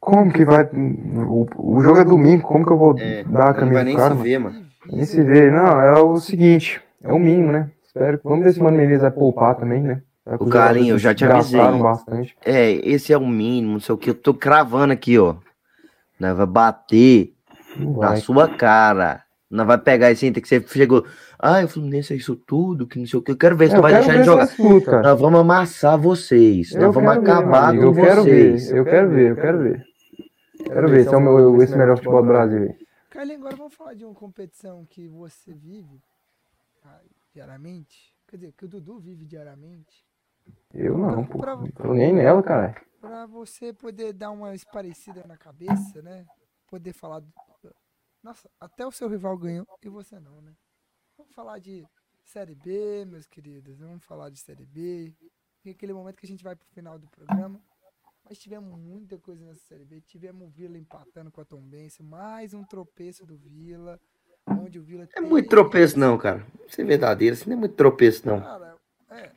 Como que vai. O, o jogo é domingo, como que eu vou É, dar a camisa vai do nem cara? se mano? ver, mano. Nem se vê. Não, é o seguinte. É o mínimo, né? Espero que. Vamos ver se o Mano Menezes vai poupar também, né? O os Carlinhos, eu já te avisei. bastante. É, esse é o mínimo, não sei o que, eu tô cravando aqui, ó. Nós vai bater na sua cara. Não vai pegar esse Inter que você chegou. Ai, o Fluminense é isso tudo, que não sei o que. Eu quero ver se É, tu vai quero deixar ver de jogar. cara. Nós vamos amassar vocês. Eu nós vamos quero ver, acabar amigo, com eu quero vocês. ver, eu quero ver, eu quero ver. Quero ver se é o meu, esse melhor futebol do Brasil. aí. Carlinhos, agora vamos falar de uma competição que você vive ah, diariamente. Quer dizer, que o Dudu vive diariamente. Eu não, pô. Pra- Não tô nem nela, cara. Pra você poder dar uma esparecida na cabeça, né? Poder falar. Nossa, até o seu rival ganhou e você não, né? Vamos falar de Série B, meus queridos. Vamos falar de Série B. Tem aquele momento que a gente vai pro final do programa. Nós tivemos muita coisa nessa Série B. Tivemos o Vila empatando com a Tombense. Mais um tropeço do Vila. Onde o Vila É muito tropeço, não, cara. Vou ser verdadeiro, assim não é muito tropeço, não. Cara, é.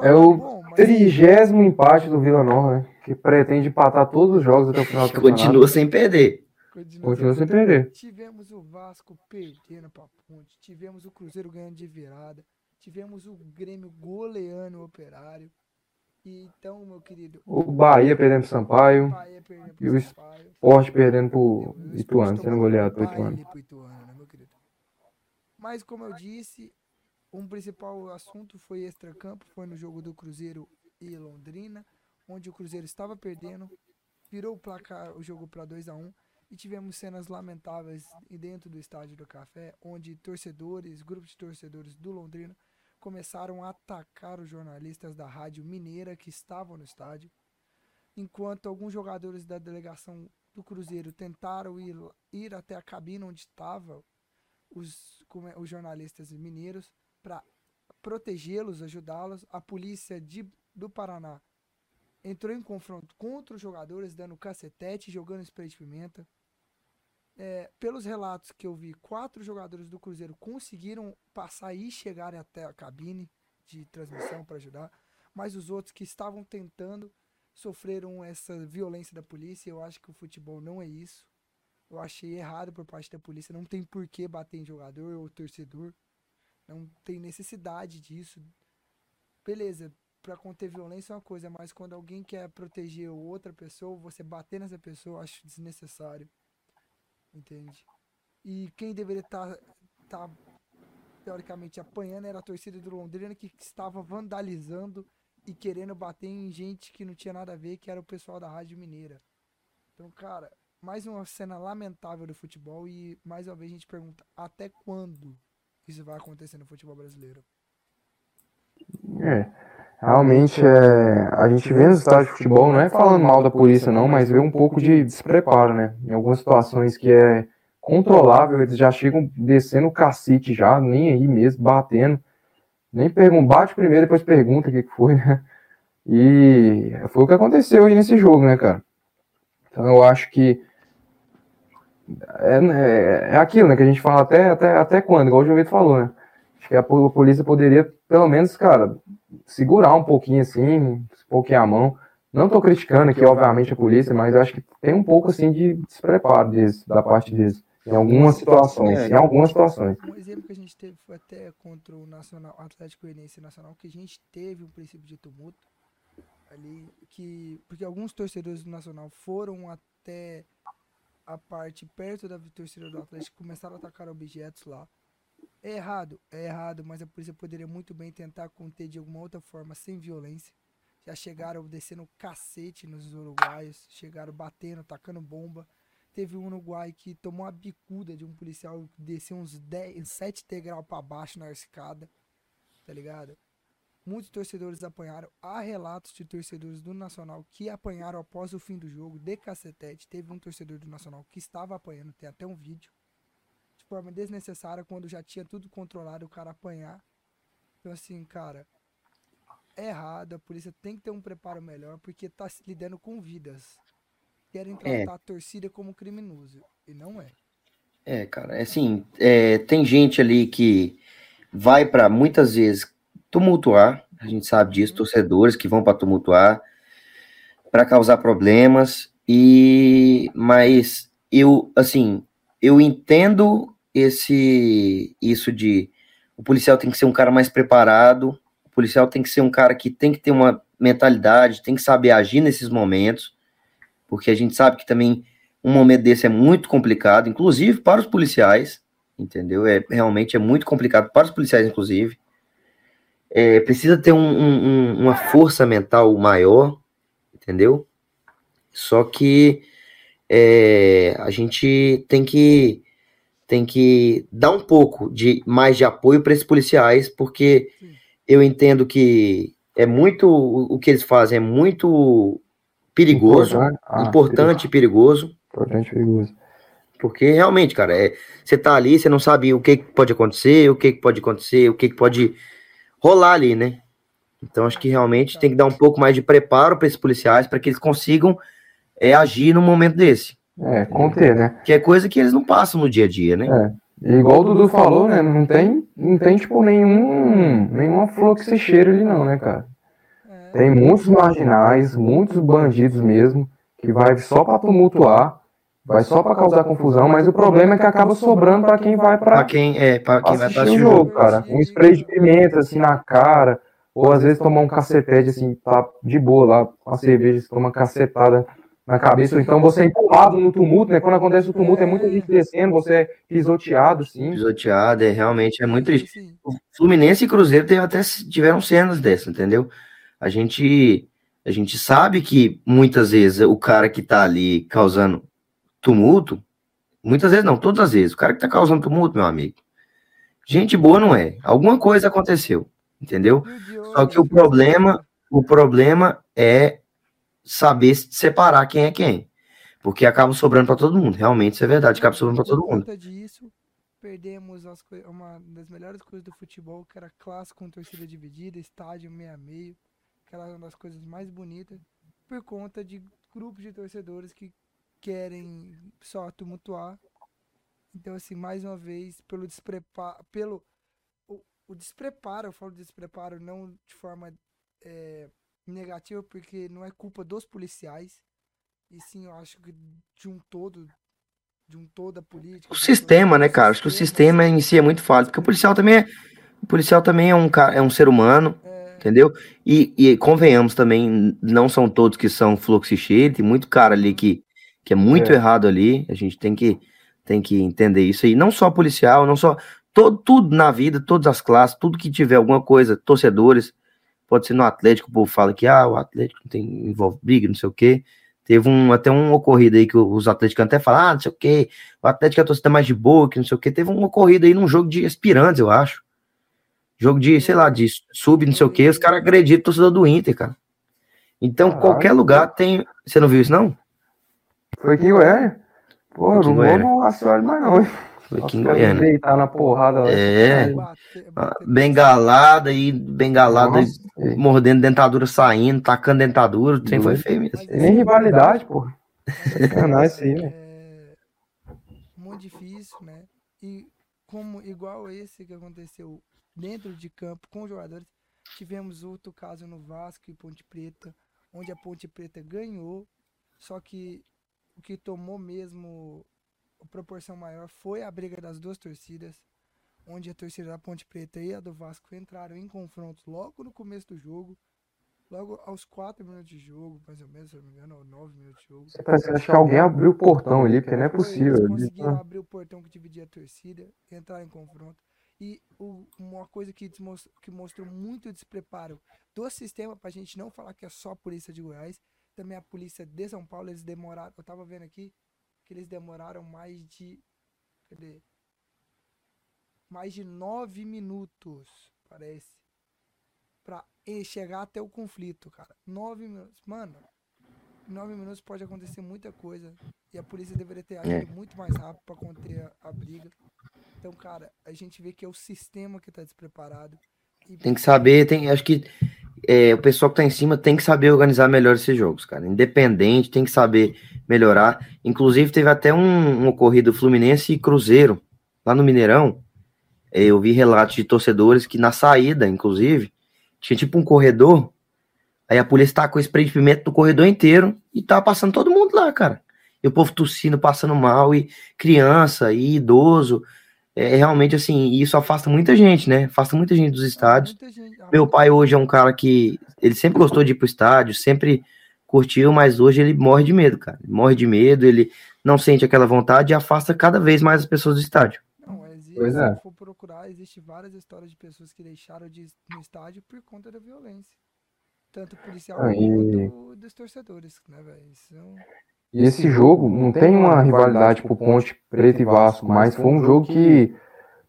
Um É o bom, mas- trigésimo empate do Vila Nova, né? Que pretende empatar todos os jogos até o final do campeonato. Continua sem perder. Continua sem perder. Tivemos o Vasco perdendo pra Ponte, tivemos o Cruzeiro ganhando de virada, tivemos o Grêmio goleando o Operário. E então, meu querido, O Bahia perdendo pro o Sampaio. Bahia perdendo e o. Sport perdendo pro o Ituano, sendo goleado pro Ituano. Ituano, né? Mas como eu disse, um principal assunto foi extracampo, foi no jogo do Cruzeiro e Londrina, onde o Cruzeiro estava perdendo, virou o placar, o jogo para 2 a 1 e tivemos cenas lamentáveis dentro do estádio do Café, onde torcedores, grupos de torcedores do Londrina começaram a atacar os jornalistas da Rádio Mineira que estavam no estádio, enquanto alguns jogadores da delegação do Cruzeiro tentaram ir, ir até a cabine onde estavam os, é, os jornalistas mineiros para protegê-los, ajudá-los. A polícia de, do Paraná entrou em confronto contra os jogadores, dando cacetete, jogando spray de pimenta. É, pelos relatos que eu vi, quatro jogadores do Cruzeiro conseguiram passar e chegarem até a cabine de transmissão para ajudar, mas os outros que estavam tentando sofreram essa violência da polícia. Eu acho que o futebol não é isso. Eu achei errado por parte da polícia. Não tem por que bater em jogador ou torcedor. Não tem necessidade disso. Beleza, para conter violência é uma coisa, mas quando alguém quer proteger outra pessoa, você bater nessa pessoa, eu acho desnecessário. Entende? E quem deveria estar, tá, teoricamente, apanhando era a torcida do Londrina que estava vandalizando e querendo bater em gente que não tinha nada a ver, que era o pessoal da Rádio Mineira. Então, cara, mais uma cena lamentável do futebol e mais uma vez a gente pergunta até quando isso vai acontecer no futebol brasileiro. É, realmente é, a gente vê nos estádios de futebol, não é falando mal da polícia não, mas vê um pouco de despreparo, né? Em algumas situações que é controlável, eles já chegam descendo o cacete já, nem aí mesmo, batendo. Nem pergunta, bate primeiro, depois pergunta o que que foi, né? E foi o que aconteceu aí nesse jogo, né, cara? Então eu acho que é, é, é aquilo, né, que a gente fala até, até, até quando, igual o Jovito falou, né? Acho que a po- a polícia poderia, pelo menos, cara, segurar um pouquinho assim, um pouquinho a mão. Não tô criticando aqui, obviamente, a polícia, mas acho que tem um pouco assim de despreparo da parte deles. Em algumas situações. Em algumas situações. Um exemplo que a gente teve foi até contra o Nacional, Atlético Goianiense Nacional, que a gente teve um princípio de tumulto ali, que porque alguns torcedores do Nacional foram até a parte perto da torcida do Atlético e começaram a atacar objetos lá. É errado, é errado, mas a polícia poderia muito bem tentar conter de alguma outra forma, sem violência. Já chegaram descendo cacete nos uruguaios, chegaram batendo, tacando bomba. Teve um uruguai que tomou uma bicuda de um policial desceu uns 10, 7 degraus pra baixo na escada, tá ligado? Muitos torcedores apanharam. Há relatos de torcedores do Nacional que apanharam após o fim do jogo, de cacetete. Teve um torcedor do Nacional que estava apanhando, tem até um vídeo. Forma desnecessária, quando já tinha tudo controlado, o cara apanhar. Então, assim, cara, é errado. A polícia tem que ter um preparo melhor, porque tá se lidando com vidas. Querem É. tratar a torcida como criminoso. E não é. É, cara, é assim, é, tem gente ali que vai pra muitas vezes tumultuar, a gente sabe disso, torcedores que vão pra tumultuar, pra causar problemas e mas eu assim, eu entendo esse isso de o policial tem que ser um cara mais preparado, o policial tem que ser um cara que tem que ter uma mentalidade, tem que saber agir nesses momentos, porque a gente sabe que também um momento desse é muito complicado, inclusive para os policiais, entendeu? É realmente é muito complicado para os policiais, inclusive. É, precisa ter um- um- um- uma força mental maior, entendeu? Só que é, a gente tem que tem que dar um pouco de mais de apoio para esses policiais, porque eu entendo que é muito o o que eles fazem é muito perigoso, Importante, ah, importante e perigoso. Importante e perigoso. Porque realmente, cara, é, você tá ali, você não sabe o que, que pode acontecer, o que, que pode acontecer, o que, que pode rolar ali, né? Então acho que realmente tem que dar um pouco mais de preparo para esses policiais para que eles consigam é, agir num momento desse. É, conter, né? Que é coisa que eles não passam no dia a dia, né? E igual o Dudu falou, né? Não tem, não tem tipo, nenhum, nenhuma flor que se cheira ali, não, né, cara? É, Tem muitos marginais, muitos bandidos mesmo, que vai só pra tumultuar, vai só pra causar confusão, mas o problema é que acaba sobrando pra quem vai Para pra quem é, para quem vai assistir assistir o jogo. jogo, cara. Um spray de pimenta assim na cara, ou às vezes tomar um cacetete assim, tá de boa lá, com a cerveja, você toma uma cacetada na cabeça, ou então você é empurrado no tumulto, né? Quando acontece o tumulto, é muita gente descendo, você é pisoteado, assim. Pisoteado, é realmente é muito triste. Sim, O Fluminense e Cruzeiro teve até tiveram cenas dessas, entendeu? A gente a gente sabe que muitas vezes o cara que tá ali causando tumulto, muitas vezes não, todas as vezes, o cara que tá causando tumulto, meu amigo, gente boa não é. Alguma coisa aconteceu, entendeu? Só que o problema, o problema é saber separar quem é quem. Porque acaba sobrando para todo mundo, realmente isso é verdade, acaba sobrando para todo Por mundo. conta disso, perdemos uma das melhores coisas do futebol, que era clássico com torcida dividida, estádio meio a meio, que era uma das coisas mais bonitas, por conta de grupos de torcedores que querem só tumultuar. Então, assim, mais uma vez, pelo despreparo, pelo o, o despreparo, eu falo despreparo não de forma é, negativa, porque não é culpa dos policiais, e sim, eu acho que de um todo, de um todo a política. O sistema, né, cara? Acho que o sistema em si é muito falho, porque o policial também é, o policial também é um cara, é um ser humano, É, entendeu? E, e convenhamos também, não são todos que são fluxo e cheio, tem muito cara ali que, que é muito É. errado ali, a gente tem que, tem que entender isso aí, não só policial, não só, todo, tudo na vida, todas as classes, tudo que tiver alguma coisa, torcedores, pode ser no Atlético, o povo fala que, ah, o Atlético tem, envolve briga, não sei o quê, teve um, até um ocorrido aí que os atleticanos até falam, ah, não sei o quê, o Atlético é a torcida mais de boa, que não sei o quê, teve um ocorrido aí num jogo de aspirantes, eu acho, jogo de, sei lá, de sub, não sei o quê, os caras agrediram o torcedor do Inter, cara. Então, Caralho. qualquer lugar tem. Você não viu isso, não? Foi aqui Goiânia? Pô, não vou Assoalho mais não. Foi aqui em Goiânia. deitar na porrada lá. É. Ah, Bengalada e bengalada, Nossa, é. mordendo dentadura saindo, tacando dentadura, o trem foi feio mesmo. Nem rivalidade, pô. Sacanagem isso aí, velho. É muito difícil, né? E como igual esse que aconteceu dentro de campo com os jogadores, tivemos outro caso no Vasco e Ponte Preta, onde a Ponte Preta ganhou, só que o que tomou mesmo proporção maior foi a briga das duas torcidas, onde a torcida da Ponte Preta e a do Vasco entraram em confrontos logo no começo do jogo. Logo aos 4 minutos de jogo, mais ou menos, se não me engano, ou 9 minutos de jogo. Parece- Acho que alguém abriu o portão ali, porque não é possível. Eles conseguiram tá- abrir o portão que dividia a torcida, entrar em confronto. E uma coisa que, que mostrou muito despreparo do sistema, pra gente não falar que é só a polícia de Goiás, também a polícia de São Paulo, eles demoraram. Eu tava vendo aqui que eles demoraram mais de. Cadê? Mais de nove minutos, parece. pra chegar até o conflito, cara. Nove minutos. Mano, em nove minutos pode acontecer muita coisa. E a polícia deveria ter agido muito mais rápido pra conter a, a briga. Então, cara, a gente vê que é o sistema que tá despreparado. E Tem que saber, tem, acho que é, o pessoal que tá em cima tem que saber organizar melhor esses jogos, cara. Independente, tem que saber melhorar. Inclusive, teve até um, um ocorrido Fluminense e Cruzeiro, lá no Mineirão. É, Eu vi relatos de torcedores que na saída, inclusive, tinha tipo um corredor. Aí a polícia tá com spray de pimenta no corredor inteiro e tá passando todo mundo lá, cara. E o povo tossindo, passando mal, e criança, e idoso. É realmente assim, isso afasta muita gente, né? Afasta muita gente dos estádios. gente- Meu pai hoje é um cara que ele sempre gostou de ir pro estádio, sempre curtiu, mas hoje ele morre de medo, cara. Ele morre de medo, ele não sente aquela vontade e afasta cada vez mais as pessoas do estádio. Não, existe, Pois se é. for procurar, existe várias histórias de pessoas que deixaram de ir no estádio por conta da violência. Tanto policial Ah, e- quanto dos torcedores, né, velho? Isso é E esse jogo não tem uma rivalidade pro Ponte Preta e Vasco, mas foi um jogo que,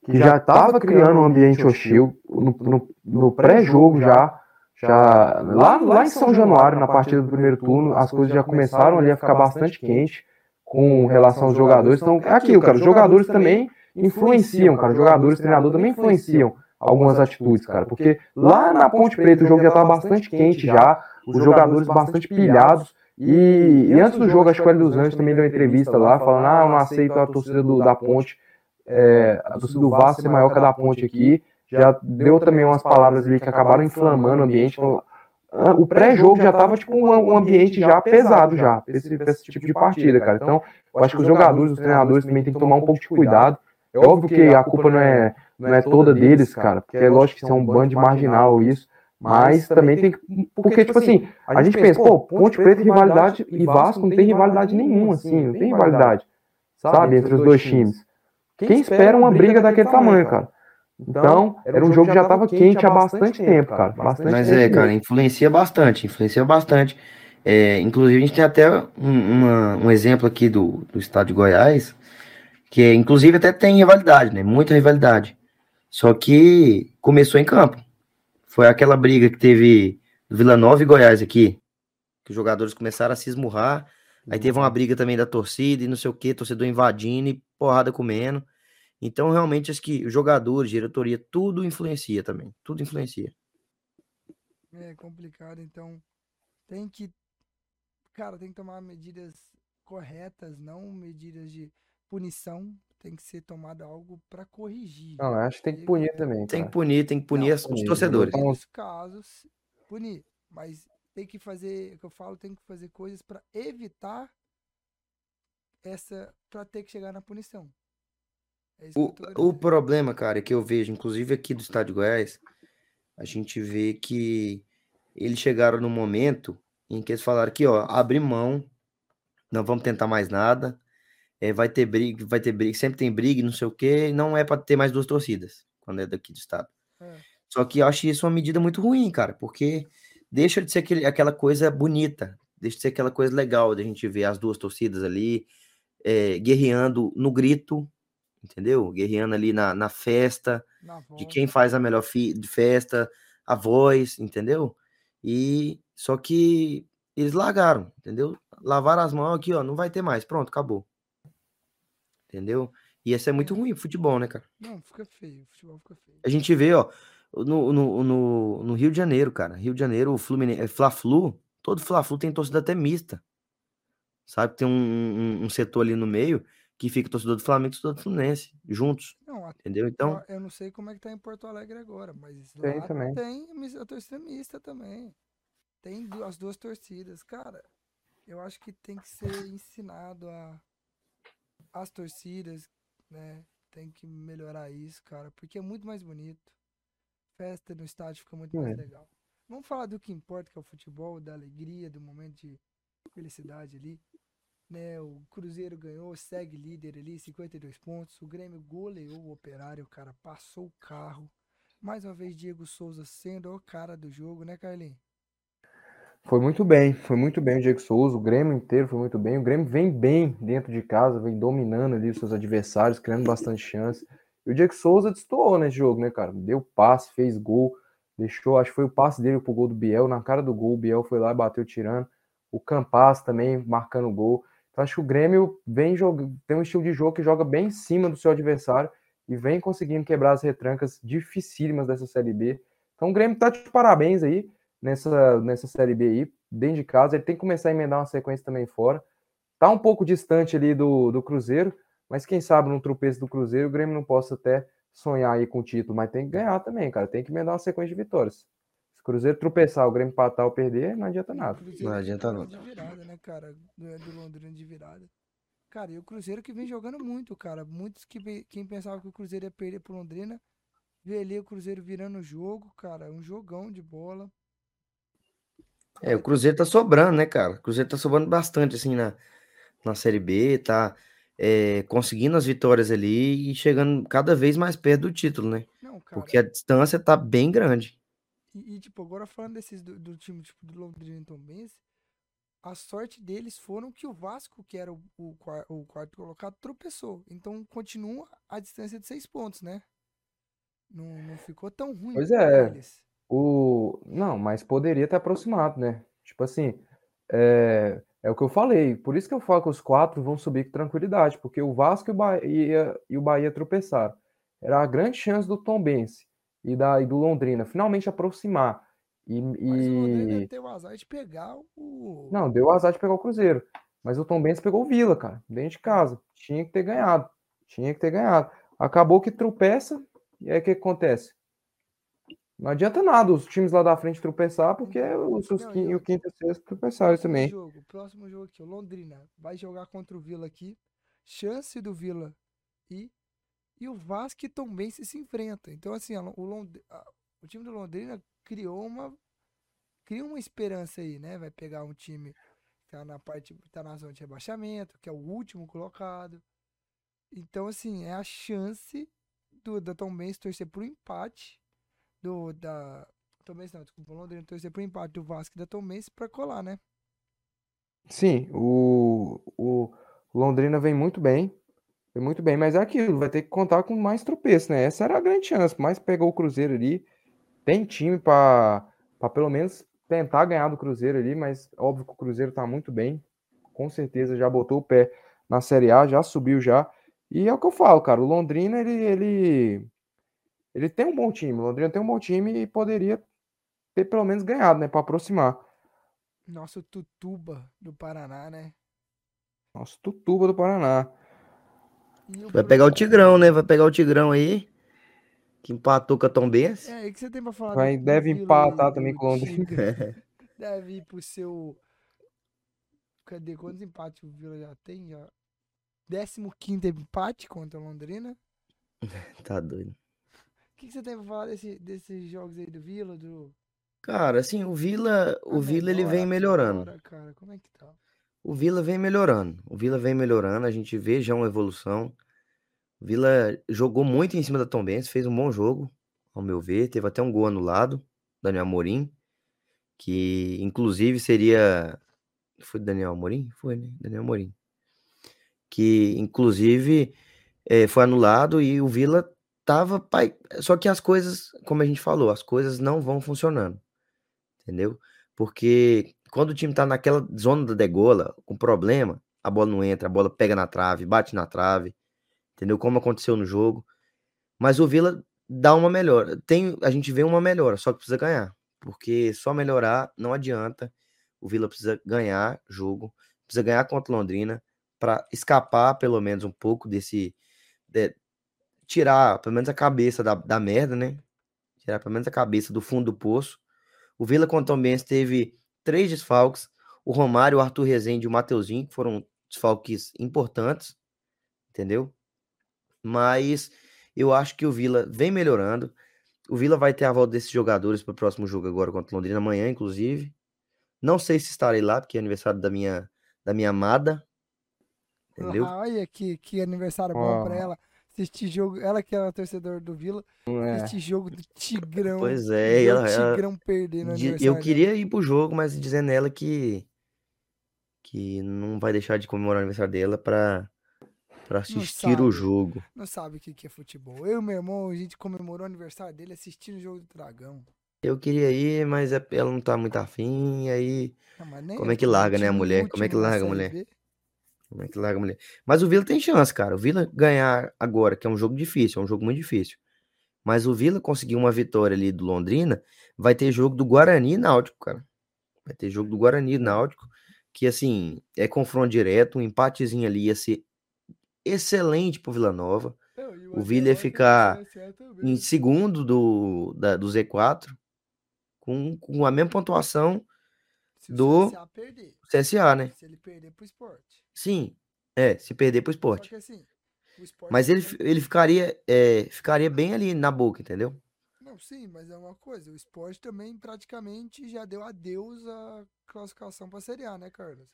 que já estava criando um ambiente hostil no, no- no pré-jogo já. Já, lá, lá em São Januário, na partida do primeiro turno, as coisas já começaram ali a ficar bastante quente com relação aos jogadores. Então, é aquilo, cara, os jogadores também influenciam, cara, os jogadores, o treinador também influenciam algumas atitudes, cara, porque lá na Ponte Preta o jogo já estava bastante quente já, os jogadores bastante pilhados, e, e antes do jogo, acho que o Hélio dos Anjos também deu uma entrevista lá, falando, ah, eu não aceito a torcida do- da Ponte, é, a torcida do Vasco ser maior que a da Ponte aqui, já deu também umas palavras ali que acabaram inflamando o ambiente, então, ah, o pré-jogo já estava tipo um, um ambiente já pesado já, pra esse, esse tipo de partida, cara, então eu acho que os jogadores, os treinadores também tem que tomar um pouco de cuidado, é óbvio que a culpa não é, não é toda deles, cara, porque é lógico que isso é um bando de marginal isso, mas também tem que. Porque, tipo assim, a gente pensa, pô, Ponte Preta rivalidade e Vasco não tem rivalidade nenhuma, assim, não tem rivalidade, sabe, entre os dois times. Quem espera uma briga daquele tamanho, cara? Então, era um jogo que já tava quente há bastante tempo, cara. Bastante Mas tempo é, cara, influencia bastante, influencia bastante. É, inclusive, a gente tem até um, uma- um exemplo aqui do, do estado de Goiás, que é, inclusive até tem rivalidade, né? Muita rivalidade. Só que começou em campo. Foi aquela briga que teve do Vila Nova e Goiás aqui, que os jogadores começaram a se esmurrar. Aí teve uma briga também da torcida e não sei o que, torcedor invadindo e porrada comendo. Então, realmente, acho que os jogadores, diretoria, tudo influencia também. Tudo influencia. É complicado, então tem que, cara, tem que tomar medidas corretas, não medidas de punição. Tem que ser tomado algo para corrigir. Não, eu acho que tem que punir também, Tem que cara. punir, tem que punir Não, os punir, torcedores. então- Nos casos, punir, mas tem que fazer, o que eu falo, tem que fazer coisas para evitar essa, para ter que chegar na punição. É O, o problema, cara, que eu vejo, inclusive aqui do estado de Goiás, a gente vê que eles chegaram no momento em que eles falaram que, ó, abre mão, não vamos tentar mais nada, é, vai ter briga, vai ter briga, sempre tem briga, não sei o quê, não é para ter mais duas torcidas, quando é daqui do estado. É. Só que eu acho isso uma medida muito ruim, cara, porque deixa de ser aquele, aquela coisa bonita, deixa de ser aquela coisa legal de a gente ver as duas torcidas ali, é, guerreando no grito, entendeu? Guerreando ali na, na festa, Na de quem faz a melhor fi- de festa, a voz, entendeu? E só que eles largaram, entendeu? Lavaram as mãos aqui, ó, não vai ter mais, pronto, acabou. Entendeu? E isso é muito ruim futebol, né, cara? Não, fica feio, futebol fica feio. A gente vê, ó, no, no, no, no Rio de Janeiro, cara. Rio de Janeiro, o Fluminense, é Fla-Flu, todo Fla-Flu tem torcida até mista. Sabe? Tem um, um, um setor ali no meio que fica torcedor do Flamengo e torcedor do Fluminense, juntos, Não, a- entendeu? Então, eu não sei como é que tá em Porto Alegre agora, mas Tem lá também. tem a torcida mista também. Tem as duas torcidas. Cara, eu acho que tem que ser ensinado a as torcidas, né? Tem que melhorar isso, cara, porque é muito mais bonito. Festa no estádio fica muito mais É. legal. Vamos falar do que importa, que é o futebol, da alegria, do momento de felicidade ali. Né, o Cruzeiro ganhou, segue líder ali, 52 pontos. O Grêmio goleou o Operário, o cara passou o carro. Mais uma vez, Diego Souza sendo o cara do jogo, né, Carlinhos? Foi muito bem, foi muito bem o Diego Souza, o Grêmio inteiro foi muito bem. O Grêmio vem bem dentro de casa, vem dominando ali os seus adversários, criando bastante chance. E o Diego Souza destoou nesse jogo, né, cara? Deu passe, fez gol, Deixou, acho que foi o passe dele pro gol do Biel, na cara do gol, o Biel foi lá e bateu tirando. O Campas também marcando o gol. Então acho que o Grêmio vem tem um estilo de jogo que joga bem em cima do seu adversário e vem conseguindo quebrar as retrancas dificílimas dessa Série B. Então o Grêmio tá de parabéns aí nessa, nessa Série B aí, dentro de casa. Ele tem que começar a emendar uma sequência também fora. Tá um pouco distante ali do, do Cruzeiro, mas quem sabe no tropeço do Cruzeiro o Grêmio não possa até sonhar aí com o título, mas tem que ganhar também, cara. Tem que emendar uma sequência de vitórias. Se o Cruzeiro tropeçar, o Grêmio empatar ou perder, não adianta nada. Não adianta não. De virada, né, cara? Do, do Londrina de virada. Cara, e o Cruzeiro que vem jogando muito, cara. Muitos que quem pensava que o Cruzeiro ia perder pro Londrina, vê ali o Cruzeiro virando o jogo, cara. Um jogão de bola. É, o Cruzeiro tá sobrando, né, cara? O Cruzeiro tá sobrando bastante, assim, na, na Série B, tá é, conseguindo as vitórias ali e chegando cada vez mais perto do título, né? Não, cara. Porque a distância tá bem grande. E, e, tipo, agora falando desses do, do time tipo, do Londrina e Tombense, a sorte deles foram que o Vasco, que era o, o, o quarto colocado, tropeçou. Então continua a distância de seis pontos, né? Não, não ficou tão ruim Pois é. eles. O... Não, mas poderia ter aproximado, né? Tipo assim, é... é o que eu falei. Por isso que eu falo que os quatro vão subir com tranquilidade, porque o Vasco e o Bahia, e o Bahia tropeçaram. Era a grande chance do Tombense e, da... e do Londrina finalmente aproximar. E, Mas o Londrina e... o azar de pegar o. Não, deu azar de pegar o Cruzeiro. Mas o Tombense pegou o Vila, cara, dentro de casa. Tinha que ter ganhado. Tinha que ter ganhado. Acabou que tropeça, e aí o que acontece? Não adianta nada os times lá da frente tropeçar, porque os, os Não, e e o quinto e o sexto tropeçaram também. jogo, próximo jogo aqui, o Londrina vai jogar contra o Vila aqui. Chance do Vila ir. E o Vasco e Tombense se enfrentam. Então, assim, a o, Lond... a- o time do Londrina criou uma. Cria uma esperança aí, né? Vai pegar um time que tá na parte. tá na zona de rebaixamento, que é o último colocado. Então, assim, é a chance do, da Tombense torcer pro empate. Do. Da. Tombense não, desculpa, Londrina torcer pro empate do Vasco e da Tombense pra colar, né? Sim, o, o Londrina vem muito bem. Vem muito bem, mas é aquilo, vai ter que contar com mais tropeço, né? Essa era a grande chance, mas pegou o Cruzeiro ali. Tem time para pelo menos tentar ganhar do Cruzeiro ali, mas óbvio que o Cruzeiro tá muito bem. Com certeza já botou o pé na Série A, já subiu já. E é o que eu falo, cara, o Londrina ele ele ele tem um bom time. O Londrina tem um bom time e poderia ter pelo menos ganhado, né, para aproximar. Nosso Tutuba do Paraná, né? Nosso Tutuba do Paraná. Vai pegar o Tigrão, né? Vai pegar o Tigrão aí, que empatou com a Tombense. É, o que você tem pra falar Vai, deve empatar aí, também do com o Londrina. Deve ir pro seu. Cadê? Quantos empates o Vila já tem? Já? 15 empate contra o Londrina. Tá doido. O que, que você tem pra falar desse, desses jogos aí do Vila? Do... Cara, assim, o Vila, o a Vila ele vem melhorando. cara, como é que tá? O Vila vem melhorando. O Vila vem melhorando, a gente vê já uma evolução. O Vila jogou muito em cima da Tombense, fez um bom jogo, ao meu ver. Teve até um gol anulado, Daniel Amorim, que inclusive seria. Foi Daniel Amorim? Foi, né? Daniel Amorim. Que inclusive eh, foi anulado e o Vila tava. pai- Só que as coisas, como a gente falou, as coisas não vão funcionando. Entendeu? Porque quando o time tá naquela zona da degola, com problema, a bola não entra, a bola pega na trave, bate na trave, entendeu? Como aconteceu no jogo. Mas o Vila dá uma melhora. Tem, a gente vê uma melhora, só que precisa ganhar. Porque só melhorar não adianta. O Vila precisa ganhar jogo, precisa ganhar contra o Londrina para escapar pelo menos um pouco desse de- tirar pelo menos a cabeça da, da merda, né? Tirar pelo menos a cabeça do fundo do poço. O Vila contra o Tombense teve três desfalques. O Romário, o Arthur Rezende e o Mateuzinho, que foram desfalques importantes, entendeu? Mas eu acho que o Vila vem melhorando. O Vila vai ter a volta desses jogadores para o próximo jogo agora contra o Londrina amanhã, inclusive. Não sei se estarei lá, porque é aniversário da minha, da minha amada. Entendeu? Ah, olha que, que aniversário bom pra Ó. ela. Assistir jogo. Ela que é torcedor do Vila. É. Assistir jogo do Tigrão. Pois é, ela, o ela- Tigrão de- aniversário eu queria ir pro jogo, mas dizendo ela que que não vai deixar de comemorar o aniversário dela pra, pra assistir o sabe. jogo. Não sabe o que é futebol. Eu e meu irmão, a gente comemorou o aniversário dele assistindo o jogo do Dragão. Eu queria ir, mas é- ela não tá muito afim, aí mas nem como é que larga, né, a mulher? Como é que larga a mulher? B. Como é que larga a mulher? Mas o Vila tem chance, cara. O Vila ganhar agora, que é um jogo difícil, é um jogo muito difícil. Mas o Vila conseguir uma vitória ali do Londrina, vai ter jogo do Guarani e Náutico, cara. Vai ter jogo do Guarani e Náutico, que assim, é confronto direto, um empatezinho ali ia ser excelente pro Vila Nova. Não, O Vila ia ficar em né? segundo do, da- do Z4, com, com a mesma pontuação do. CSA, né? Se ele perder pro esporte. Sim, é, se perder pro esporte. que assim, o esporte. Mas ele, também- fi- ele ficaria, é, ficaria bem ali na boca, entendeu? Não, sim, mas é uma coisa. O esporte também praticamente já deu adeus à classificação pra Série A, né, Carlos?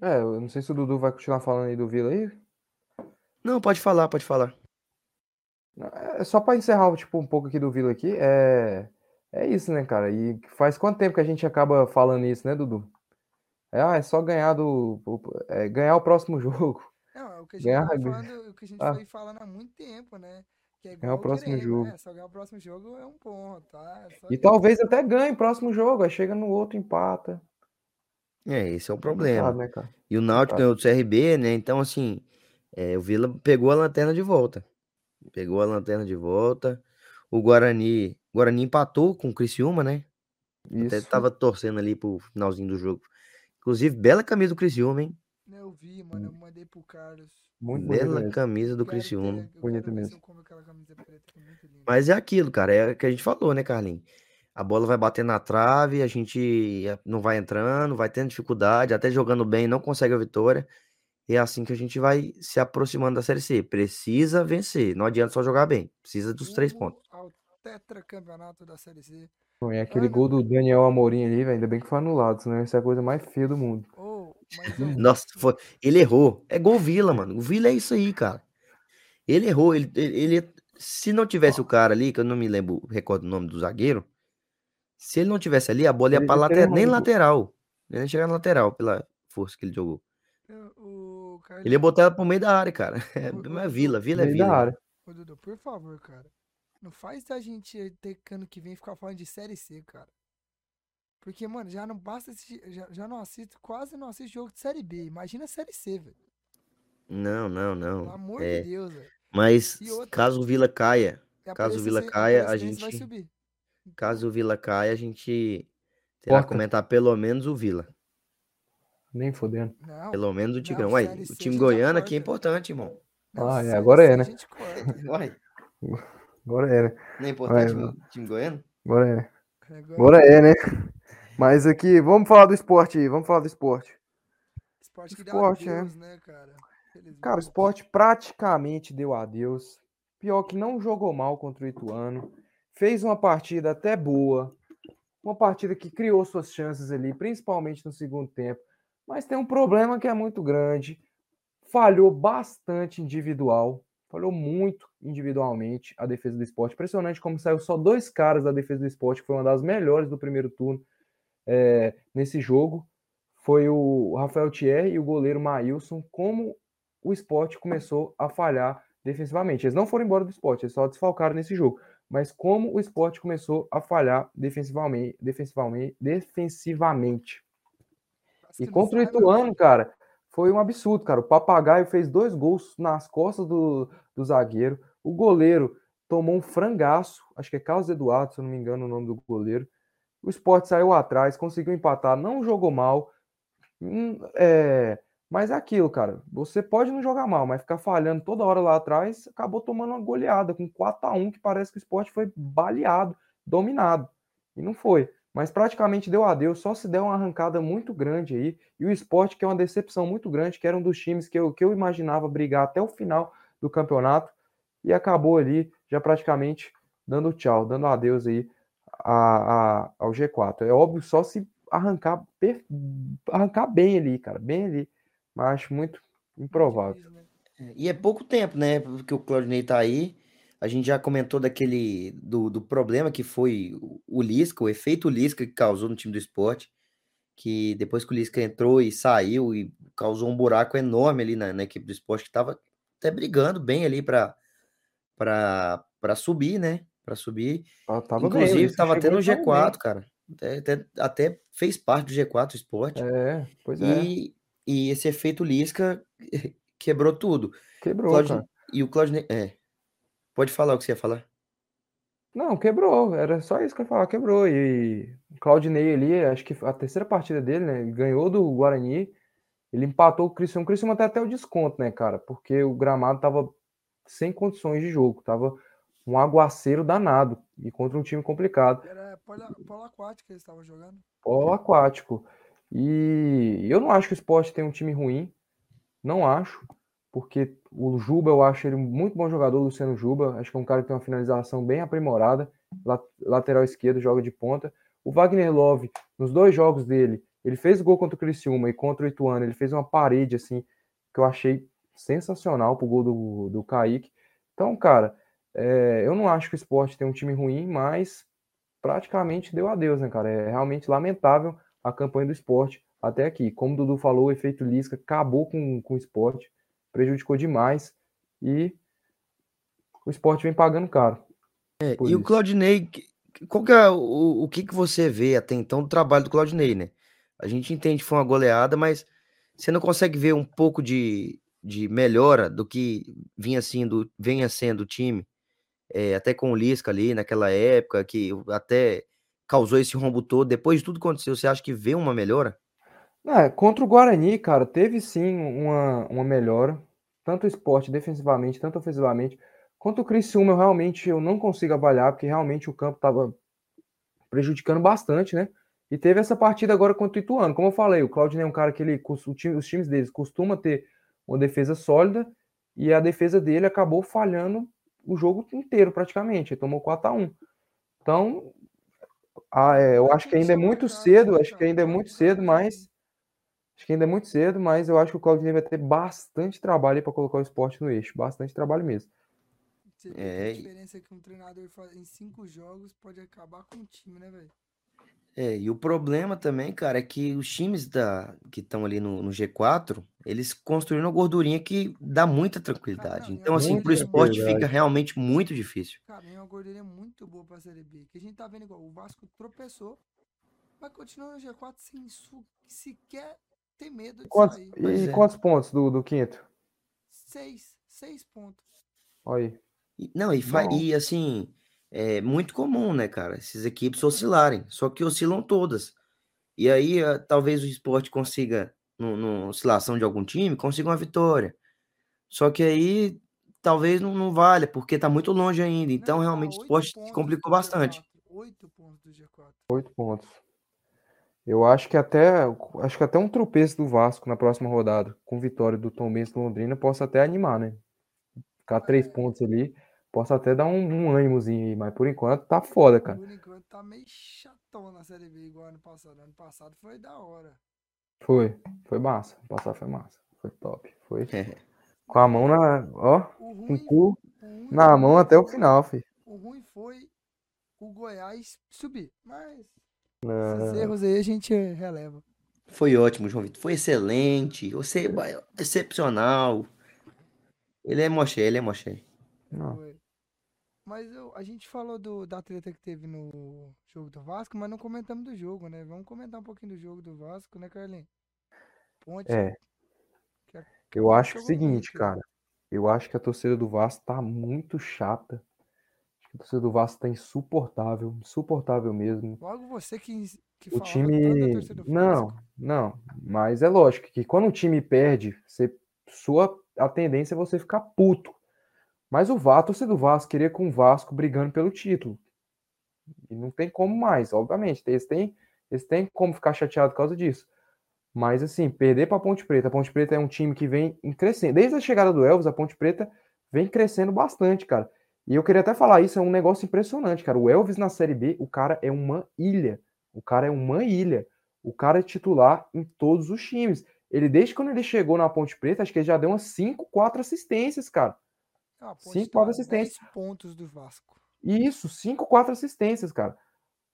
É, eu não sei se o Dudu vai continuar falando aí do Vila aí. Não, pode falar, pode falar. É só pra encerrar, tipo, um pouco aqui do Vila aqui, é... É isso, né, cara? E faz quanto tempo que a gente acaba falando isso, né, Dudu? É, ah, é só ganhar do... é, ganhar o próximo jogo. Não, é o que a gente Ganhar- vai falando, o que a gente Ah. foi falando há muito tempo, né? Que é Ganhar o próximo Grêmio, jogo. né? Só ganhar o próximo jogo é um ponto, tá? É só E isso. talvez até ganhe o próximo jogo, aí chega no outro empata. É, esse é o problema. Complicado, né, cara? E o Náutico ganhou do CRB, né? Então, assim, é, o Vila pegou a lanterna de volta. Pegou a lanterna de volta. O Guarani, o Guarani empatou com o Criciúma, né? Até Isso. tava torcendo ali pro finalzinho do jogo. Inclusive, bela camisa do Criciúma, hein? Eu vi, mano, eu mandei pro Carlos. Muito bonito Bela mesmo. camisa do Quero Criciúma. Bonito se mesmo. eu compro aquela camisa preta, que é muito linda. Mas é aquilo, cara, é o que a gente falou, né, Carlinhos? A bola vai bater na trave, a gente eh, não vai entrando, vai tendo dificuldade, até jogando bem, não consegue a vitória. E é assim que a gente vai se aproximando da Série C. Precisa vencer, não adianta só jogar bem, precisa dos três Rumo pontos. Tetracampeonato da Série C. Pô, E aquele Ana- gol do Daniel Amorim ali, velho, ainda bem que foi anulado, senão ia ser a coisa mais feia do mundo. Ô, mas, ô, Nossa, foi, ele errou. É gol Vila, mano. O Vila é isso aí, cara. Ele errou, ele, ele, ele- se não tivesse o cara ali, que eu não me lembro, recordo o nome do zagueiro, se ele não tivesse ali, a bola ia ia lateral, nem lateral. Ele ia chegar na lateral pela força que ele jogou. o Ele ia botar ela pro meio da área, cara. É, Dudu, Vila, Vila é Meio da Vila. área. Ô, Dudu, por favor, cara. Não faz a gente ter que ano que vem ficar falando de Série C, cara. Porque, mano, já não basta assistir, já, já não assisto, quase não assisto jogo de Série B. Imagina Série C, velho. Não, não, Pelo não. amor É, de Deus, velho. mas outra- caso o Vila caia, Caso o Vila caia, a gente- subir. Caso o Vila caia, a gente terá que comentar pelo menos o Vila. Nem fodendo. Não, Pelo menos o Tigrão. Ué, o time goiano aqui é importante, irmão. não, Ah, é, agora é, a né? gente corta. Ué, Agora é, né? não é importante Vai, o time goiano? Agora é. Agora, Agora é, né? Mas aqui, vamos falar do esporte aí, vamos falar do esporte. esporte que dá esporte, é. adeus, né, cara? Felizmente. Cara, o esporte praticamente deu adeus. Pior que não jogou mal contra o Ituano. Fez uma partida até boa. Uma partida que criou suas chances ali, principalmente no segundo tempo. Mas tem um problema que é muito grande. Falhou bastante individual. Falhou muito individualmente a defesa do esporte. Impressionante como saiu só dois caras da defesa do esporte, que foi uma das melhores do primeiro turno é, nesse jogo. Foi o Rafael Thierry e o goleiro Maílson. Como o esporte começou a falhar defensivamente. Eles não foram embora do esporte, eles só desfalcaram nesse jogo. Mas como o esporte começou a falhar defensivamente, defensivamente, defensivamente. E contra o mano. Ituano, cara, foi um absurdo, cara. O Papagaio fez dois gols nas costas do, do zagueiro. O goleiro tomou um frangaço, acho que é Carlos Eduardo, se eu não me engano o nome do goleiro. O esporte saiu atrás, conseguiu empatar, não jogou mal. Hum, é, mas é aquilo, cara. Você pode não jogar mal, mas ficar falhando toda hora lá atrás, acabou tomando uma goleada com 4 a 1 que parece que o esporte foi baleado, dominado. E não foi. Mas praticamente deu adeus, só se der uma arrancada muito grande aí. E o esporte, que é uma decepção muito grande, que era um dos times que eu, que eu imaginava brigar até o final do campeonato, e acabou ali já praticamente dando tchau, dando adeus aí a, a- ao G4. É óbvio, só se arrancar, per- arrancar bem ali, cara, bem ali. Mas acho muito improvável. Né? E é pouco tempo, né? Porque o Claudinei tá aí. A gente já comentou daquele do, do problema que foi o- Lisca, o efeito Lisca que causou no time do esporte. Que depois que o Lisca entrou e saiu e causou um buraco enorme ali na, na equipe do esporte, que tava até brigando bem ali para subir, né? para subir. Ah, Tava Inclusive, Lisca tava até no e tava bem. G4, cara. Até, até, até fez parte do G4 o esporte. É, pois é. E, e esse efeito Lisca quebrou tudo. Quebrou, cara. e o Claudinei. É. Pode falar o que você ia falar. Não, quebrou. Era só isso que eu ia falar, quebrou. E o Claudinei ali, acho que a terceira partida dele, né? Ele ganhou do Guarani. Ele empatou o Criciúma. O Criciúma até até o desconto, né, cara? Porque o gramado tava sem condições de jogo. Tava um aguaceiro danado. E contra um time complicado. Era polo, polo aquático que eles estavam jogando. Polo aquático. E eu não acho que o Sport tem um time ruim. Não acho. Porque o Juba, eu acho ele muito bom jogador, Luciano Juba. Acho que é um cara que tem uma finalização bem aprimorada. La- Lateral esquerdo, joga de ponta. O Wagner Love, nos dois jogos dele, ele fez gol contra o Criciúma e contra o Ituano. Ele fez uma parede, assim, que eu achei sensacional pro gol do, do Kaique. Então, cara, é, eu não acho que o Sport tem um time ruim, mas praticamente deu adeus, né, cara? É realmente lamentável a campanha do esporte até aqui. Como o Dudu falou, o efeito Lisca acabou com, com o esporte, prejudicou demais e o esporte vem pagando caro. É, e o isso. Claudinei, que- qual que é o, o que, que você vê até então do trabalho do Claudinei, né? A gente entende que foi uma goleada, mas você não consegue ver um pouco de, de melhora do que vinha sendo, venha sendo o time, é, até com o Lisca ali naquela época, que até causou esse rombo todo. Depois de tudo que aconteceu, você acha que vê uma melhora? É, contra o Guarani, cara, teve sim uma, uma melhora, tanto esporte defensivamente, tanto ofensivamente. Quanto o Criciúma, eu realmente eu não consigo avaliar, porque realmente o campo estava prejudicando bastante, né? E teve essa partida agora contra o Ituano. Como eu falei, o Claudinei é um cara que ele, os times deles costuma ter uma defesa sólida, e a defesa dele acabou falhando o jogo inteiro, praticamente. Ele tomou 4 a 1 Então, ah, é, eu acho que ainda é muito cedo, acho que ainda é muito cedo, mas acho que ainda é muito cedo, mas eu acho que o Claudinei vai ter bastante trabalho para colocar o esporte no eixo, bastante trabalho mesmo. Você É, que a e- diferença que um treinador faz em cinco jogos pode acabar com o time, né, velho? É, e o problema também, cara, é que os times da, que estão ali no, no G4, eles construíram uma gordurinha que dá muita tranquilidade. não, e Então, assim, muita pro esporte fica tranquilidade. realmente muito difícil. Cara, é uma gordurinha muito boa pra Série B. Que a gente tá vendo igual, o Vasco tropeçou, mas continua no G4 sem sequer ter medo de Quantos, sair. E é. quantos pontos do, do quinto? Seis, seis pontos. Olha aí. E- Não, e, fa- e assim, é muito comum, né, cara, essas equipes oscilarem, só que oscilam todas. E aí, ah, talvez o esporte consiga, no, no oscilação de algum time, consiga uma vitória. Só que aí, talvez não, não valha, porque tá muito longe ainda. Não, Então, tá realmente, o esporte complicou bastante. G4, Oito pontos do G4. Oito pontos. Eu acho que até acho que até um tropeço do Vasco na próxima rodada, com vitória do Tombense do Londrina, possa até animar, né? Ficar três É. pontos ali, possa até dar um, um ânimozinho aí, mas por enquanto tá foda, cara. Por enquanto tá meio chatão na Série B, igual ano passado. Ano passado foi da hora. Foi, foi massa. Passar foi massa. Foi top. Foi É. com a mão na, ó, com o cu o na mão até o final, fi. O ruim foi o Goiás subir. Mas É, esses erros aí a gente releva. Foi ótimo, João Vitor. Foi excelente. Você vai- excepcional. Ele é moché, ele é não. Foi. Mas eu- a gente falou do, da treta que teve no jogo do Vasco, mas não comentamos do jogo, né? Vamos comentar um pouquinho do jogo do Vasco, né, Carlinhos? Ponte. É. que a- Eu acho que é o seguinte, cara. Eu acho que a torcida do Vasco tá muito chata. A torcida do Vasco tá insuportável, insuportável mesmo. Logo você que, que O time. Não, não. Mas é lógico que quando o time perde, você... sua a tendência é você ficar puto. Mas o Vasco, a torcida do Vasco queria com o Vasco brigando pelo título. E não tem como mais, obviamente. Eles têm, eles têm como ficar chateado por causa disso. Mas assim, perder para a Ponte Preta. A Ponte Preta é um time que vem em crescendo. Desde a chegada do Elvis, a Ponte Preta vem crescendo bastante, cara. E eu queria até falar isso, é um negócio impressionante, cara. O Elvis na Série B, o cara é uma ilha. O cara é uma ilha. O cara é titular em todos os times. Ele, desde quando ele chegou na Ponte Preta, acho que ele já deu umas 5, 4 assistências, cara. Ah, a Ponte Cinco, tá a quatro assistências. 10 pontos do Vasco. Isso, 5, 4 assistências, cara.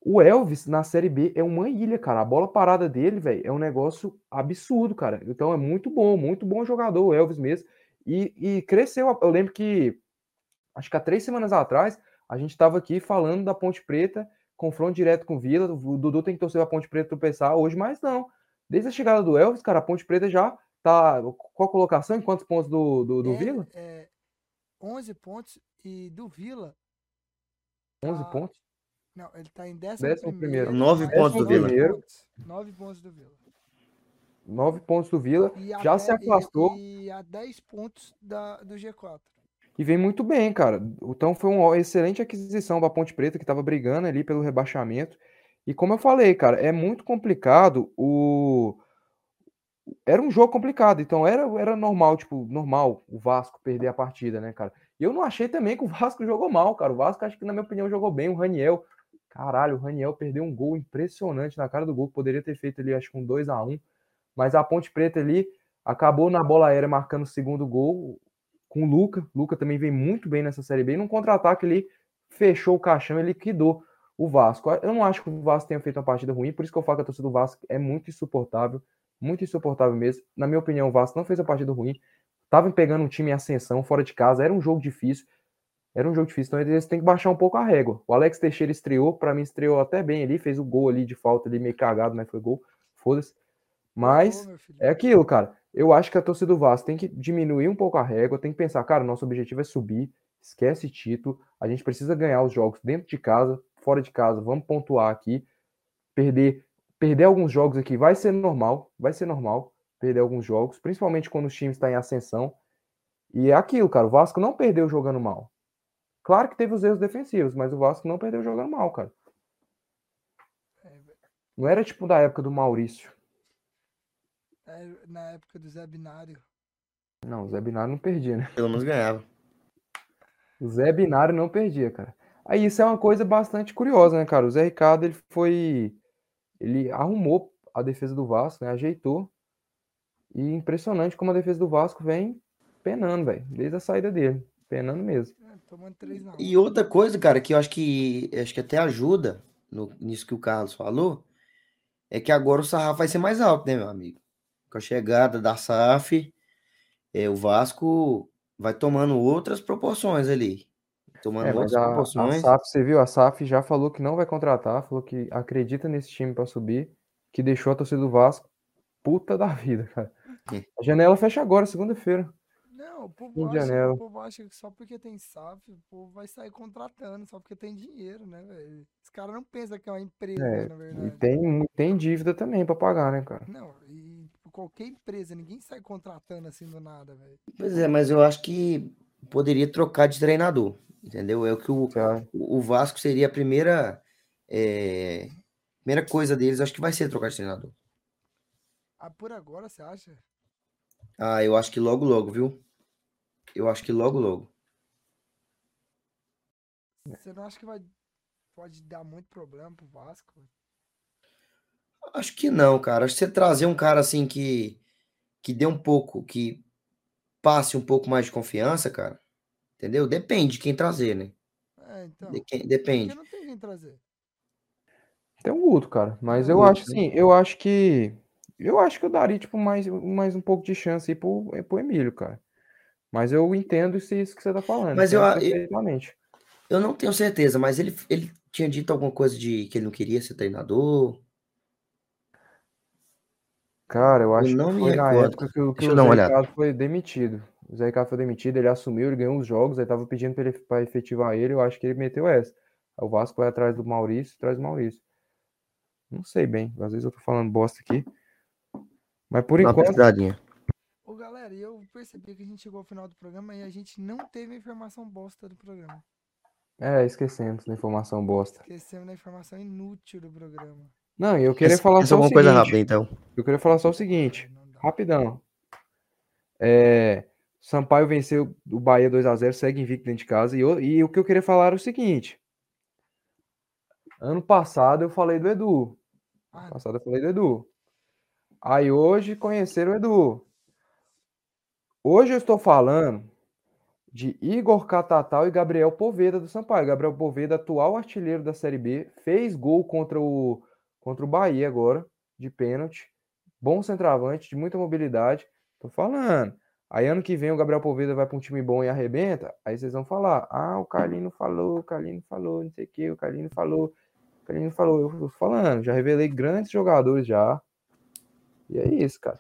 O Elvis na Série B é uma ilha, cara. A bola parada dele, velho, é um negócio absurdo, cara. Então é muito bom, muito bom jogador, o Elvis mesmo. E, e cresceu. Eu lembro que, acho que há três semanas atrás, A gente estava aqui falando da Ponte Preta, confronto direto com o Vila. O Dudu tem que torcer a Ponte Preta tropeçar hoje, mas não. Desde a chegada do Elvis, cara, a Ponte Preta já tá. Qual a colocação? Em quantos pontos do, do, do é, Vila? É 11 pontos e do Vila. 11 tá- pontos? Não, ele tá em 11 Décimo primeiro. Nove pontos do Vila. 9 pontos do Vila. 9 pontos do Vila. E Já a se afastou. E, e a 10 pontos da, do G4. E vem muito bem, cara. Então foi uma excelente aquisição para Ponte Preta, que estava brigando ali pelo rebaixamento. E como eu falei, cara, é muito complicado o. Era um jogo complicado, então era, era normal, tipo, normal o Vasco perder a partida, né, cara? E eu não achei também que o Vasco jogou mal, cara. O Vasco, acho que, na minha opinião, jogou bem. O Raniel, caralho, o Raniel perdeu um gol impressionante na cara do gol. Poderia ter feito ali, acho que um 2 a 1 Mas a Ponte Preta ali acabou na bola aérea marcando o segundo gol com o Luca. Luca também vem muito bem nessa Série B. E num contra-ataque ele fechou o caixão e liquidou o Vasco. Eu não acho que o Vasco tenha feito uma partida ruim, por isso que eu falo que a torcida do Vasco é muito insuportável. Muito insuportável mesmo. Na minha opinião, o Vasco não fez a partida ruim. Tava pegando um time em ascensão, fora de casa. Era um jogo difícil. Era um jogo difícil, então eles têm que baixar um pouco a régua. O Alex Teixeira estreou, para mim estreou até bem ali, fez o gol ali de falta ali, meio cagado, mas foi gol. Foda-se. Mas Ô, é aquilo, cara. Eu acho que a torcida do Vasco tem que diminuir um pouco a régua, tem que pensar, cara, nosso objetivo é subir, esquece título, a gente precisa ganhar os jogos dentro de casa, fora de casa, vamos pontuar aqui. Perder, perder alguns jogos aqui vai ser normal, vai ser normal perder alguns jogos, principalmente quando os times estão em ascensão. E é aquilo, cara, o Vasco não perdeu jogando mal. Claro que teve os erros defensivos, mas o Vasco não perdeu jogando mal, cara. Não era tipo da época do Maurício. É, na época do Zé Binário. Não, o Zé Binário não perdia, né? Pelo menos ganhava. O Zé Binário não perdia, cara. Aí isso é uma coisa bastante curiosa, né, cara? O Zé Ricardo, ele foi. Ele arrumou a defesa do Vasco, né? Ajeitou. E impressionante como a defesa do Vasco vem penando, velho. Desde a saída dele. Penando mesmo. É, tomando 3 na 1. E outra coisa, cara, que eu acho que acho que até ajuda no, nisso que o Carlos falou, é que agora o sarrafo vai ser mais alto, né, meu amigo? Com a chegada da SAF, é, o Vasco vai tomando outras proporções ali. Tomando É, outras a, a proporções. SAF, você viu? A SAF já falou que não vai contratar, falou que acredita nesse time pra subir, que deixou a torcida do Vasco puta da vida, cara. É. A janela fecha agora, segunda-feira. Não, o povo, acha, janeiro. o povo acha que só porque tem SAF, o povo vai sair contratando, só porque tem dinheiro, né, velho? Os caras não pensam que é uma empresa, É, na E verdade. tem, tem dívida também pra pagar, né, cara? Não, e qualquer empresa, ninguém sai contratando assim do nada, velho. Pois é, mas eu acho que poderia trocar de treinador, entendeu? É o que o, acha? o Vasco seria a primeira, é, primeira coisa deles, acho que vai ser trocar de treinador. Ah, por agora, você acha? Ah, eu acho que logo, logo, viu? Eu acho que logo, logo. Você não acha que vai pode dar muito problema pro Vasco? Acho que não, cara. Acho que você trazer um cara assim que, que dê um pouco, que passe um pouco mais de confiança, cara. Entendeu? Depende de quem trazer, né? É, então. De quem- Porque depende. não tem quem trazer. Tem um Guto, cara. Mas eu o acho Guto, né? assim, eu acho que. Eu acho que eu daria, tipo, mais, mais um pouco de chance aí pro, pro Emílio, cara. Mas eu entendo isso, isso que você tá falando. Mas eu eu-. Eu não tenho certeza, mas ele, ele tinha dito alguma coisa de que ele não queria ser treinador. Cara, eu acho não que foi na recordo. época que, o- que eu o Zé. Ricardo foi demitido. O Zé Ricardo foi demitido, ele assumiu, ele ganhou os jogos, aí tava pedindo pra ele pra efetivar ele, eu acho que ele meteu essa. Aí o Vasco vai atrás do Maurício, traz o Maurício. Não sei bem, às vezes eu tô falando bosta aqui. Mas por Dá uma enquanto, pesquisadinha. Ô, galera, e eu percebi que a gente chegou ao final do programa e a gente não teve a informação bosta do programa. é, esquecemos da informação bosta. Esquecemos da informação inútil do programa. Não, eu queria Pensa- falar pensa só o alguma coisa seguinte. rápida, então. Eu queria falar só o seguinte, rapidão. É, Sampaio venceu o Bahia 2 a 0 segue invicto dentro de casa. E, o- e o que eu queria falar era o seguinte. Ano passado eu falei do Edu. Ano passado eu falei do Edu. Aí hoje conheceram o Edu. Hoje eu estou falando de Igor Catatal e Gabriel Poveda do Sampaio. Gabriel Poveda, atual artilheiro da Série B, fez gol contra o, contra o Bahia agora, de pênalti. Bom centroavante, de muita mobilidade. Tô falando. Aí ano que vem o Gabriel Poveda vai pra um time bom e arrebenta, aí vocês vão falar, ah, o Carlinho falou, o Carlinho falou, não sei o que, o Carlinho falou, o Carlinho falou, eu tô falando, já revelei grandes jogadores já. E é isso, cara.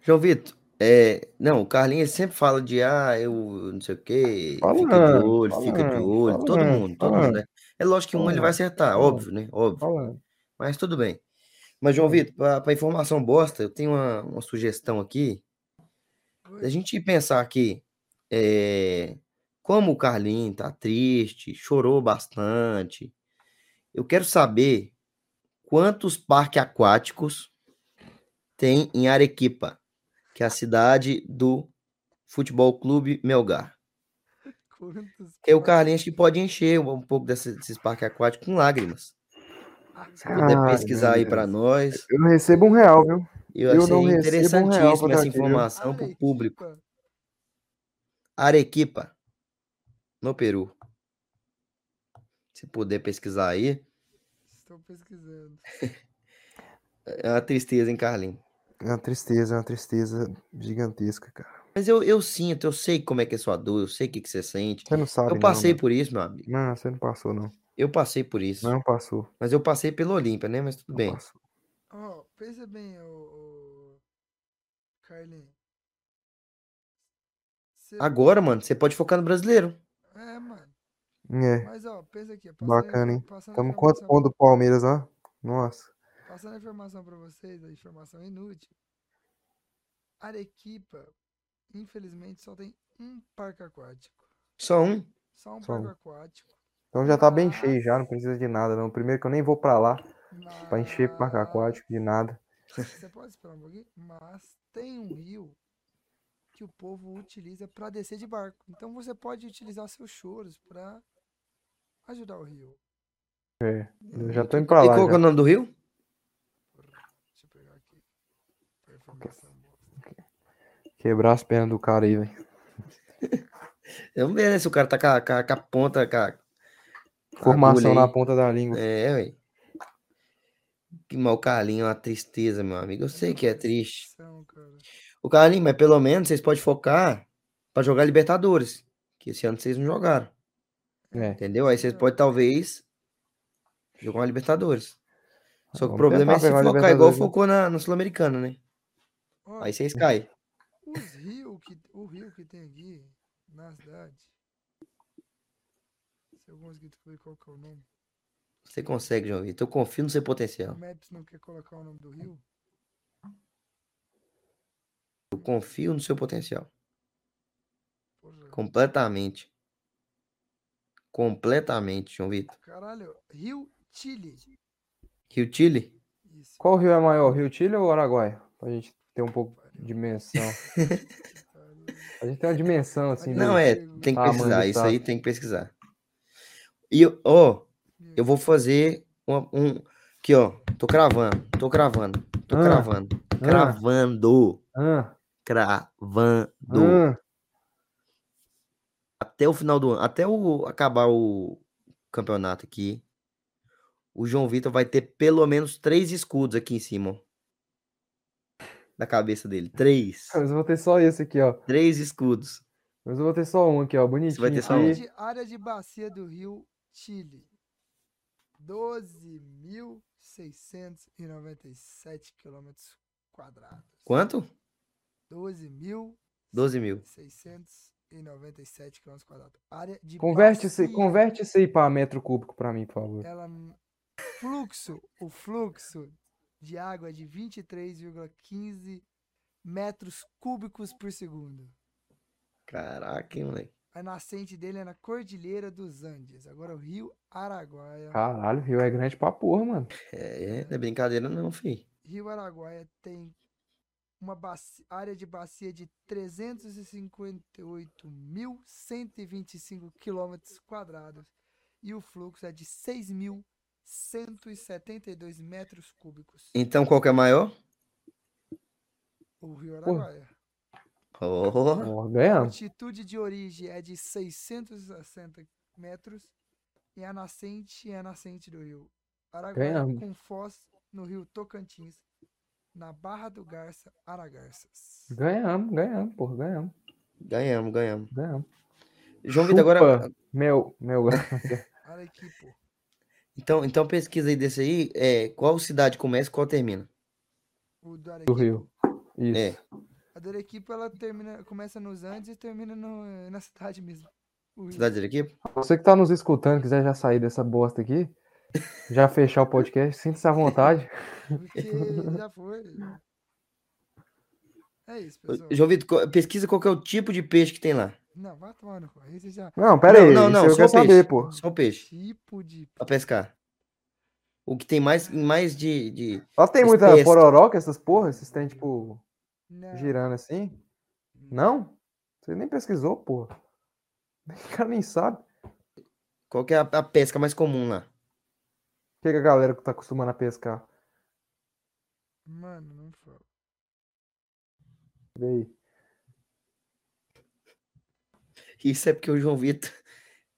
João Vitor, é, não, o Carlinhos sempre fala de ah, eu não sei o quê, fica de Falando, olho, fica de falando, olho, todo falando, mundo, todo mundo, falando, né? É lógico que um ele vai falando, acertar, falando, óbvio, né? Óbvio. Mas tudo bem. Mas, João Vitor, para informação bosta, eu tenho uma, uma sugestão aqui. Oi. gente pensar aqui, é, como o Carlinhos tá triste, chorou bastante. Eu quero saber quantos parques aquáticos tem em Arequipa, que é a cidade do Futebol Clube Melgar. Quantos Porque o Carlinhos que pode encher um um pouco desses, desses parques aquáticos com lágrimas. Se puder pesquisar aí para nós, Eu não recebo um real, viu? eu Eu achei não recebo um real interessantíssima pra essa informação para o público. Arequipa? No Peru. Se puder pesquisar aí, Estou pesquisando. é uma tristeza, hein, Carlinhos? É uma tristeza, é uma tristeza gigantesca, cara. Mas eu, eu sinto, eu sei como é que é sua dor, eu sei o que, que você sente. Você não sabe, Eu não, passei mano. por isso, meu amigo. Não, você não passou, não. Eu passei por isso. Não passou. Mas eu passei pelo Olímpia, né? Mas tudo Não bem. Ó, pensa bem, ô, ô... Carlinhos. Cê- Agora, mano, você pode focar no brasileiro. É, mano. É, Mas, ó, pensa aqui. Bacana, hein? Tamo quantos pontos do Palmeiras, ó? Nossa. Passando a informação pra vocês, a informação inútil. Arequipa, infelizmente, só tem um parque aquático. Só um. Só um Só parque um. aquático. Então já tá bem cheio já, não precisa de nada, não. Primeiro que eu nem vou pra lá pra encher parque aquático de nada. Você pode esperar um pouquinho? Mas tem um rio que o povo utiliza para descer de barco. Então você pode utilizar seus choros para ajudar o rio. É, eu já tô indo pra E lá. qual que é o nome do rio? Deixa eu pegar aqui. Quebrar as pernas do cara aí, velho. Vamos ver, né? Se o cara tá com a, com a- com a ponta. Com a Formação agulha na ponta da língua. É, ué. Que mal o Carlinho, é uma tristeza, meu amigo. Eu sei que é triste. O Carlinho, mas pelo menos vocês podem focar pra jogar Libertadores. Que esse ano vocês não jogaram. É. Entendeu? Aí vocês podem talvez jogar uma Libertadores. Só que o problema é se focar igual né? focou na, no Sul-Americano, né? Ó, Aí vocês caem. os rios que, o rio que tem aqui na cidade. Se eu conseguir descobrir qual que é o nome. Você consegue, João Vitor. Eu confio no seu O potencial. Maps não quer colocar o nome do rio. Eu confio no seu potencial. Porra. Completamente. Completamente, João Vitor. Caralho, Rio Chile. Rio Chile? Isso. Qual rio é maior, Rio Chile ou Araguaia? Pra gente ter um pouco de dimensão. A gente tem uma dimensão assim. Não, é, tem que pesquisar. Isso aí tem que pesquisar. E, eu- ó, eu vou fazer uma- um. Aqui, ó. Tô cravando. Tô cravando. Tô Ah, cravando. ah. Cravando. Ah, Cravando. ah, Até o final do ano. Até o, acabar o campeonato aqui. O João Vitor vai ter pelo menos três escudos aqui em cima. ó. Da cabeça dele. Três. Mas eu vou ter só esse aqui, ó. Três escudos. Mas eu vou ter só um aqui, ó. Bonitinho. vai ter só um. de, área de bacia do rio Chile. 12.697 quilômetros quadrados. Quanto? 12.697 12 mil. quilômetros quadrados. Área de Converte bacia. converte isso aí pra metro cúbico pra mim, por favor. Ela fluxo, o fluxo de água é de 23,15 metros cúbicos por segundo. Caraca, hein, moleque. A nascente dele é na Cordilheira dos Andes. Agora o Rio Araguaia. Caralho, o rio é grande pra porra, mano. É, não é brincadeira não, fi. Rio Araguaia tem uma baci- área de bacia de 358.125 quilômetros quadrados e o fluxo é de 6.172 metros cúbicos. Então qual que é maior? O Rio Porra. Oh, A altitude de origem é de 660 metros e a nascente é a nascente do rio Araguaia Ganhamos. com foz no rio Tocantins, na Barra do Garça, Aragarças. Ganhamos, ganhamos, porra, ganhamos. Ganhamos, ganhamos. Ganhamos. João Vitor, agora. Meu, meu. Olha aqui, pô. Então, então pesquisa aí desse aí. É, qual cidade começa e qual termina? O do Do. Rio. Isso. É. A do Arequipa, ela termina, começa nos Andes e termina no- na cidade mesmo. Rio. Cidade de Arequipa? Você que tá nos escutando, quiser já sair dessa bosta aqui, já fechar o podcast, sinta-se à vontade. Porque já foi. É isso, pessoal. João Vitor, pesquisa qual que é o tipo de peixe que tem lá. Não, vai tomar no cu. Já. Não, pera aí. não, não, isso só o peixe. saber, pô. Só o peixe. Tipo de. Pra pescar. O que tem mais, mais de, de. Lá tem muita Espécie. pororoca, essas porra, esses tem, tipo, Não. girando assim? Não? Você nem pesquisou, porra. O cara nem sabe. O Qual que é a, a pesca mais comum lá? que, que a galera que tá acostumando a pescar? Mano, não fala. Vê aí. Isso é porque o João Vitor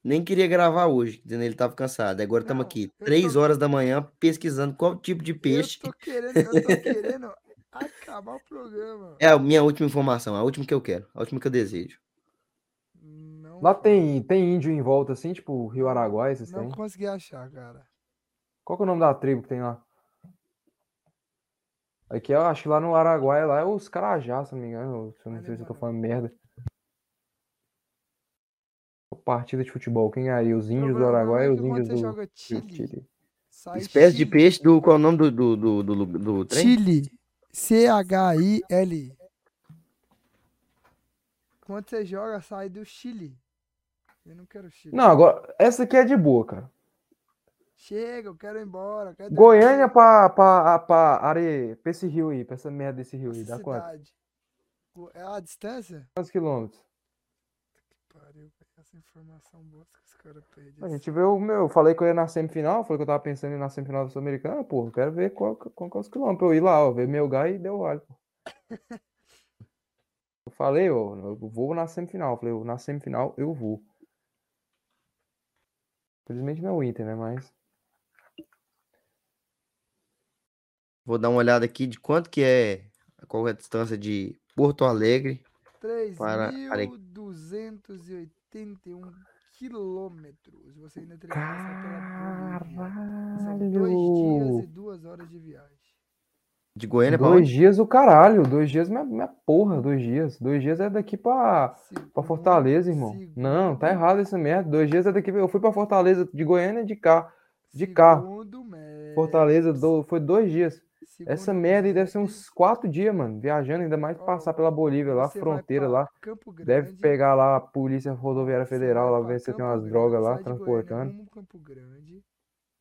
nem queria gravar hoje, dizendo que ele tava cansado. Agora estamos aqui, três tô- horas da manhã, pesquisando qual tipo de peixe. Eu tô querendo, eu tô querendo acabar o programa. É a minha última informação, a última que eu quero, a última que eu desejo. Não, Lá tem, tem índio em volta, assim, tipo Rio Araguai, esses não tem. consegui achar, cara. Qual que é o nome da tribo que tem lá? Aqui eu acho que lá no Araguai lá é os Carajás, se não me engano. Se eu não sei se eu tô falando merda. Partida de futebol. Quem ganharia? Os O índios do problema Araguai é e que os índios do joga Chile, Espécie de peixe do. Qual é o nome do, do, do, do, do trem? Chile. C-H-I-L. Quando você joga, sai do Chile. Eu não quero Chile. Não, agora, essa aqui é de boa, cara. Chega, eu quero ir embora. Quero Goiânia pra, pra, pra, are... pra esse rio aí, pra essa merda desse rio aí. Dá quanto? cidade. O- É a distância? Quantos quilômetros? Pariu, velho, essa informação bosta que os caras perdem. A assim. gente vê o meu. Eu falei que eu ia na semifinal, falei que eu tava pensando em ir na semifinal da Sul-Americana, pô. Eu quero ver qual, qual, qual é os quilômetros. Eu ir lá, ó, ver meu gai e deu vale, pô. Eu falei, ó, eu vou na semifinal. Eu falei, eu- na semifinal eu vou. Infelizmente não é o Inter, né? Mas. Vou dar uma olhada aqui de quanto que é. Qual é a distância de Porto Alegre. para Are- 3.281 quilômetros. Você ainda teria que passar pela Bolívia. São dois dias Caralho! e duas horas de viagem. De Goiânia pra Dois onde? dias o caralho. Dois dias minha, minha porra, dois dias. Dois dias é daqui pra. Pra Segundo- Fortaleza, irmão. Não, tá segundo- errado essa merda. Dois dias é daqui. Eu fui pra Fortaleza de Goiânia de carro. de carro. segundo Fortaleza do- foi dois dias. Essa merda aí deve ser uns quatro dias, mano. Viajando, ainda mais Ó, passar pela Bolívia lá, fronteira lá. Grande, Deve pegar lá a Polícia Rodoviária Federal lá, ver se tem umas drogas lá Goiânia transportando. rumo Campo Grande.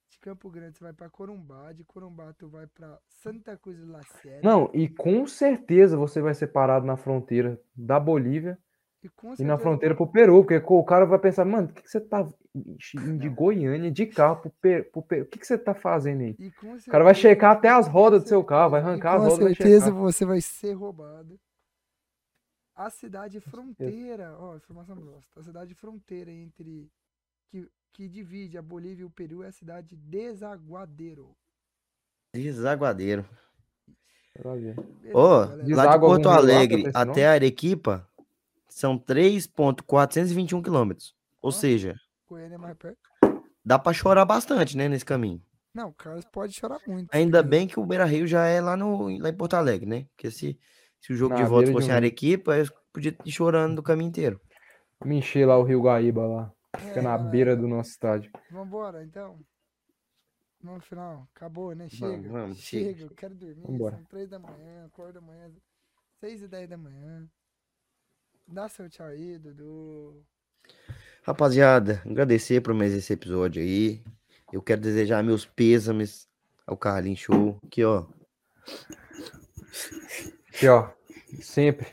De Campo Grande você vai pra Corumbá, de Corumbá tu vai pra Santa Cruz de La Sierra. Não, e com certeza você vai ser parado na fronteira da Bolívia e, e na fronteira pro Peru, porque o cara vai pensar, mano, por que, que você tá indo de Goiânia de carro pro Peru? Pro Peru? O que, que você tá fazendo aí? Com O cara vai checar até as rodas do seu carro, vai arrancar as rodas Com certeza você vai ser roubado. A cidade fronteira, ó, informação bosta. A cidade fronteira entre que, que divide a Bolívia e o Peru é a cidade de Desaguadeiro. Desaguadeiro. Pra ver. Beleza, galera? lá de Porto Alegre até Arequipa são 3.421 quilômetros. Ou Ó. seja, Goiânia é mais perto. dá pra chorar bastante, né, nesse caminho. Não, o Carlos pode chorar muito. Ainda bem que o Beira Rio já é lá, no, lá em Porto Alegre, né? Porque se, se o jogo de Na volta de fosse em um. Arequipa, eu podia ir chorando do caminho inteiro. Me encher lá o Rio Guaíba lá. Fica É, na galera, beira do nosso estádio. Vambora, então. No final, acabou, né? Vamos, Chega. vamos, chega, chega. eu quero dormir. Vambora. São três da manhã, acordo amanhã, seis e dez da manhã. Dá seu tchau aí, Dudu. Rapaziada, agradecer por mais esse episódio aí. Eu quero desejar meus pêsames ao Carlinhos Show. Aqui, ó. Aqui, ó. Sempre.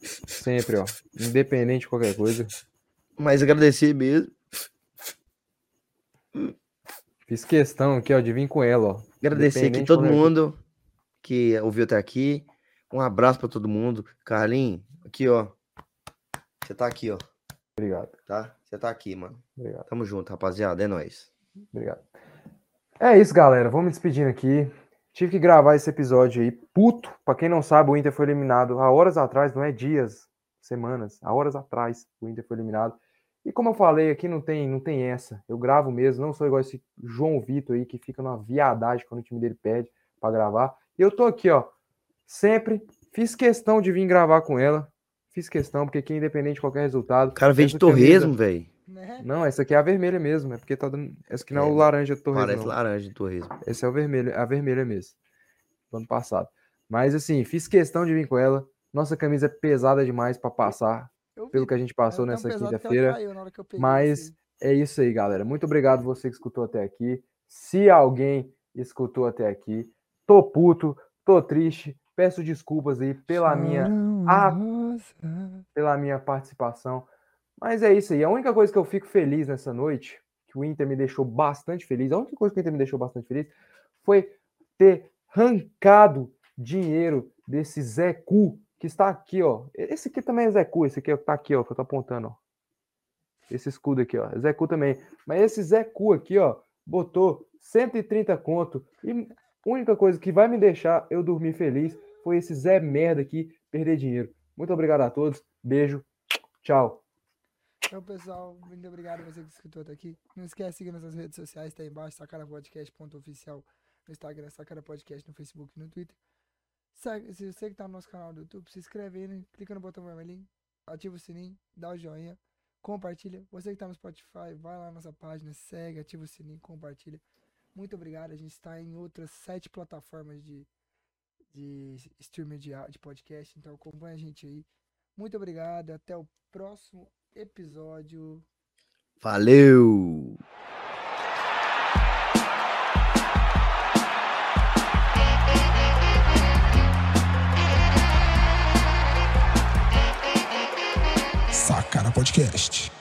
Sempre, ó. Independente de qualquer coisa. Mas agradecer mesmo. Fiz questão aqui, ó, de vir com ela, ó. Agradecer aqui todo mundo que ouviu até aqui. Um abraço pra todo mundo. Carlinhos, aqui, ó. Você tá aqui, ó. Obrigado, Tá? Você tá aqui, mano. obrigado, Tamo junto, rapaziada. É nóis. obrigado. É isso, galera. Vou me despedindo aqui. Tive que gravar esse episódio aí. Puto. Pra quem não sabe, o Inter foi eliminado há horas atrás, não é dias. semanas, há horas atrás, o Inter foi eliminado. E como eu falei, aqui não tem, não tem essa. Eu gravo mesmo, não sou igual esse João Vitor aí que fica numa viadagem quando o time dele pede para gravar. E eu tô aqui, ó, sempre fiz questão de vir gravar com ela. Fiz questão, porque aqui, independente de qualquer resultado. O cara veio de essa camisa- torresmo, velho. Né? Não, essa aqui é a vermelha mesmo. É porque tá dando. Essa aqui não é, É, o laranja do torresmo. Parece não. laranja de torresmo. Esse é o vermelho, a vermelha mesmo. Do ano passado. Mas assim, fiz questão de vir com ela. Nossa camisa é pesada demais para passar Eu vi, pelo que a gente passou era tão nessa quinta-feira. eu Mas assim. é isso aí, galera. Muito obrigado você que escutou até aqui. Se alguém escutou até aqui, tô puto, tô triste. Peço desculpas aí pela minha, As rosas. pela minha participação. Mas é isso aí. A única coisa que eu fico feliz nessa noite, que o Inter me deixou bastante feliz, a única coisa que o Inter me deixou bastante feliz foi ter arrancado dinheiro desse Zé Cu, que está aqui, ó. Esse aqui também é Zé Cu, esse aqui tá aqui, ó, que eu tô apontando, ó. Esse escudo aqui, ó. Zé Cu também. Mas esse Zé Cu aqui, ó, botou 130 conto. E a única coisa que vai me deixar eu dormir feliz foi esse Zé Merda aqui perder dinheiro. Muito obrigado a todos. Beijo. Tchau. Então, pessoal, muito obrigado a você que escutou até aqui. Não esquece de seguir nossas redes sociais, tá aí embaixo, sacarapodcast.oficial no Instagram, Sacara Podcast no Facebook e no Twitter. Se você que tá no nosso canal do YouTube, se inscreve aí, né? clica no botão vermelhinho, ativa o sininho, dá o joinha, compartilha. Você que tá no Spotify, vai lá na nossa página, segue, ativa o sininho, compartilha. Muito obrigado. A gente está em outras sete plataformas de, de streaming de, de podcast, então acompanha a gente aí. Muito obrigado, até o próximo episódio. Valeu! Sacara Podcast.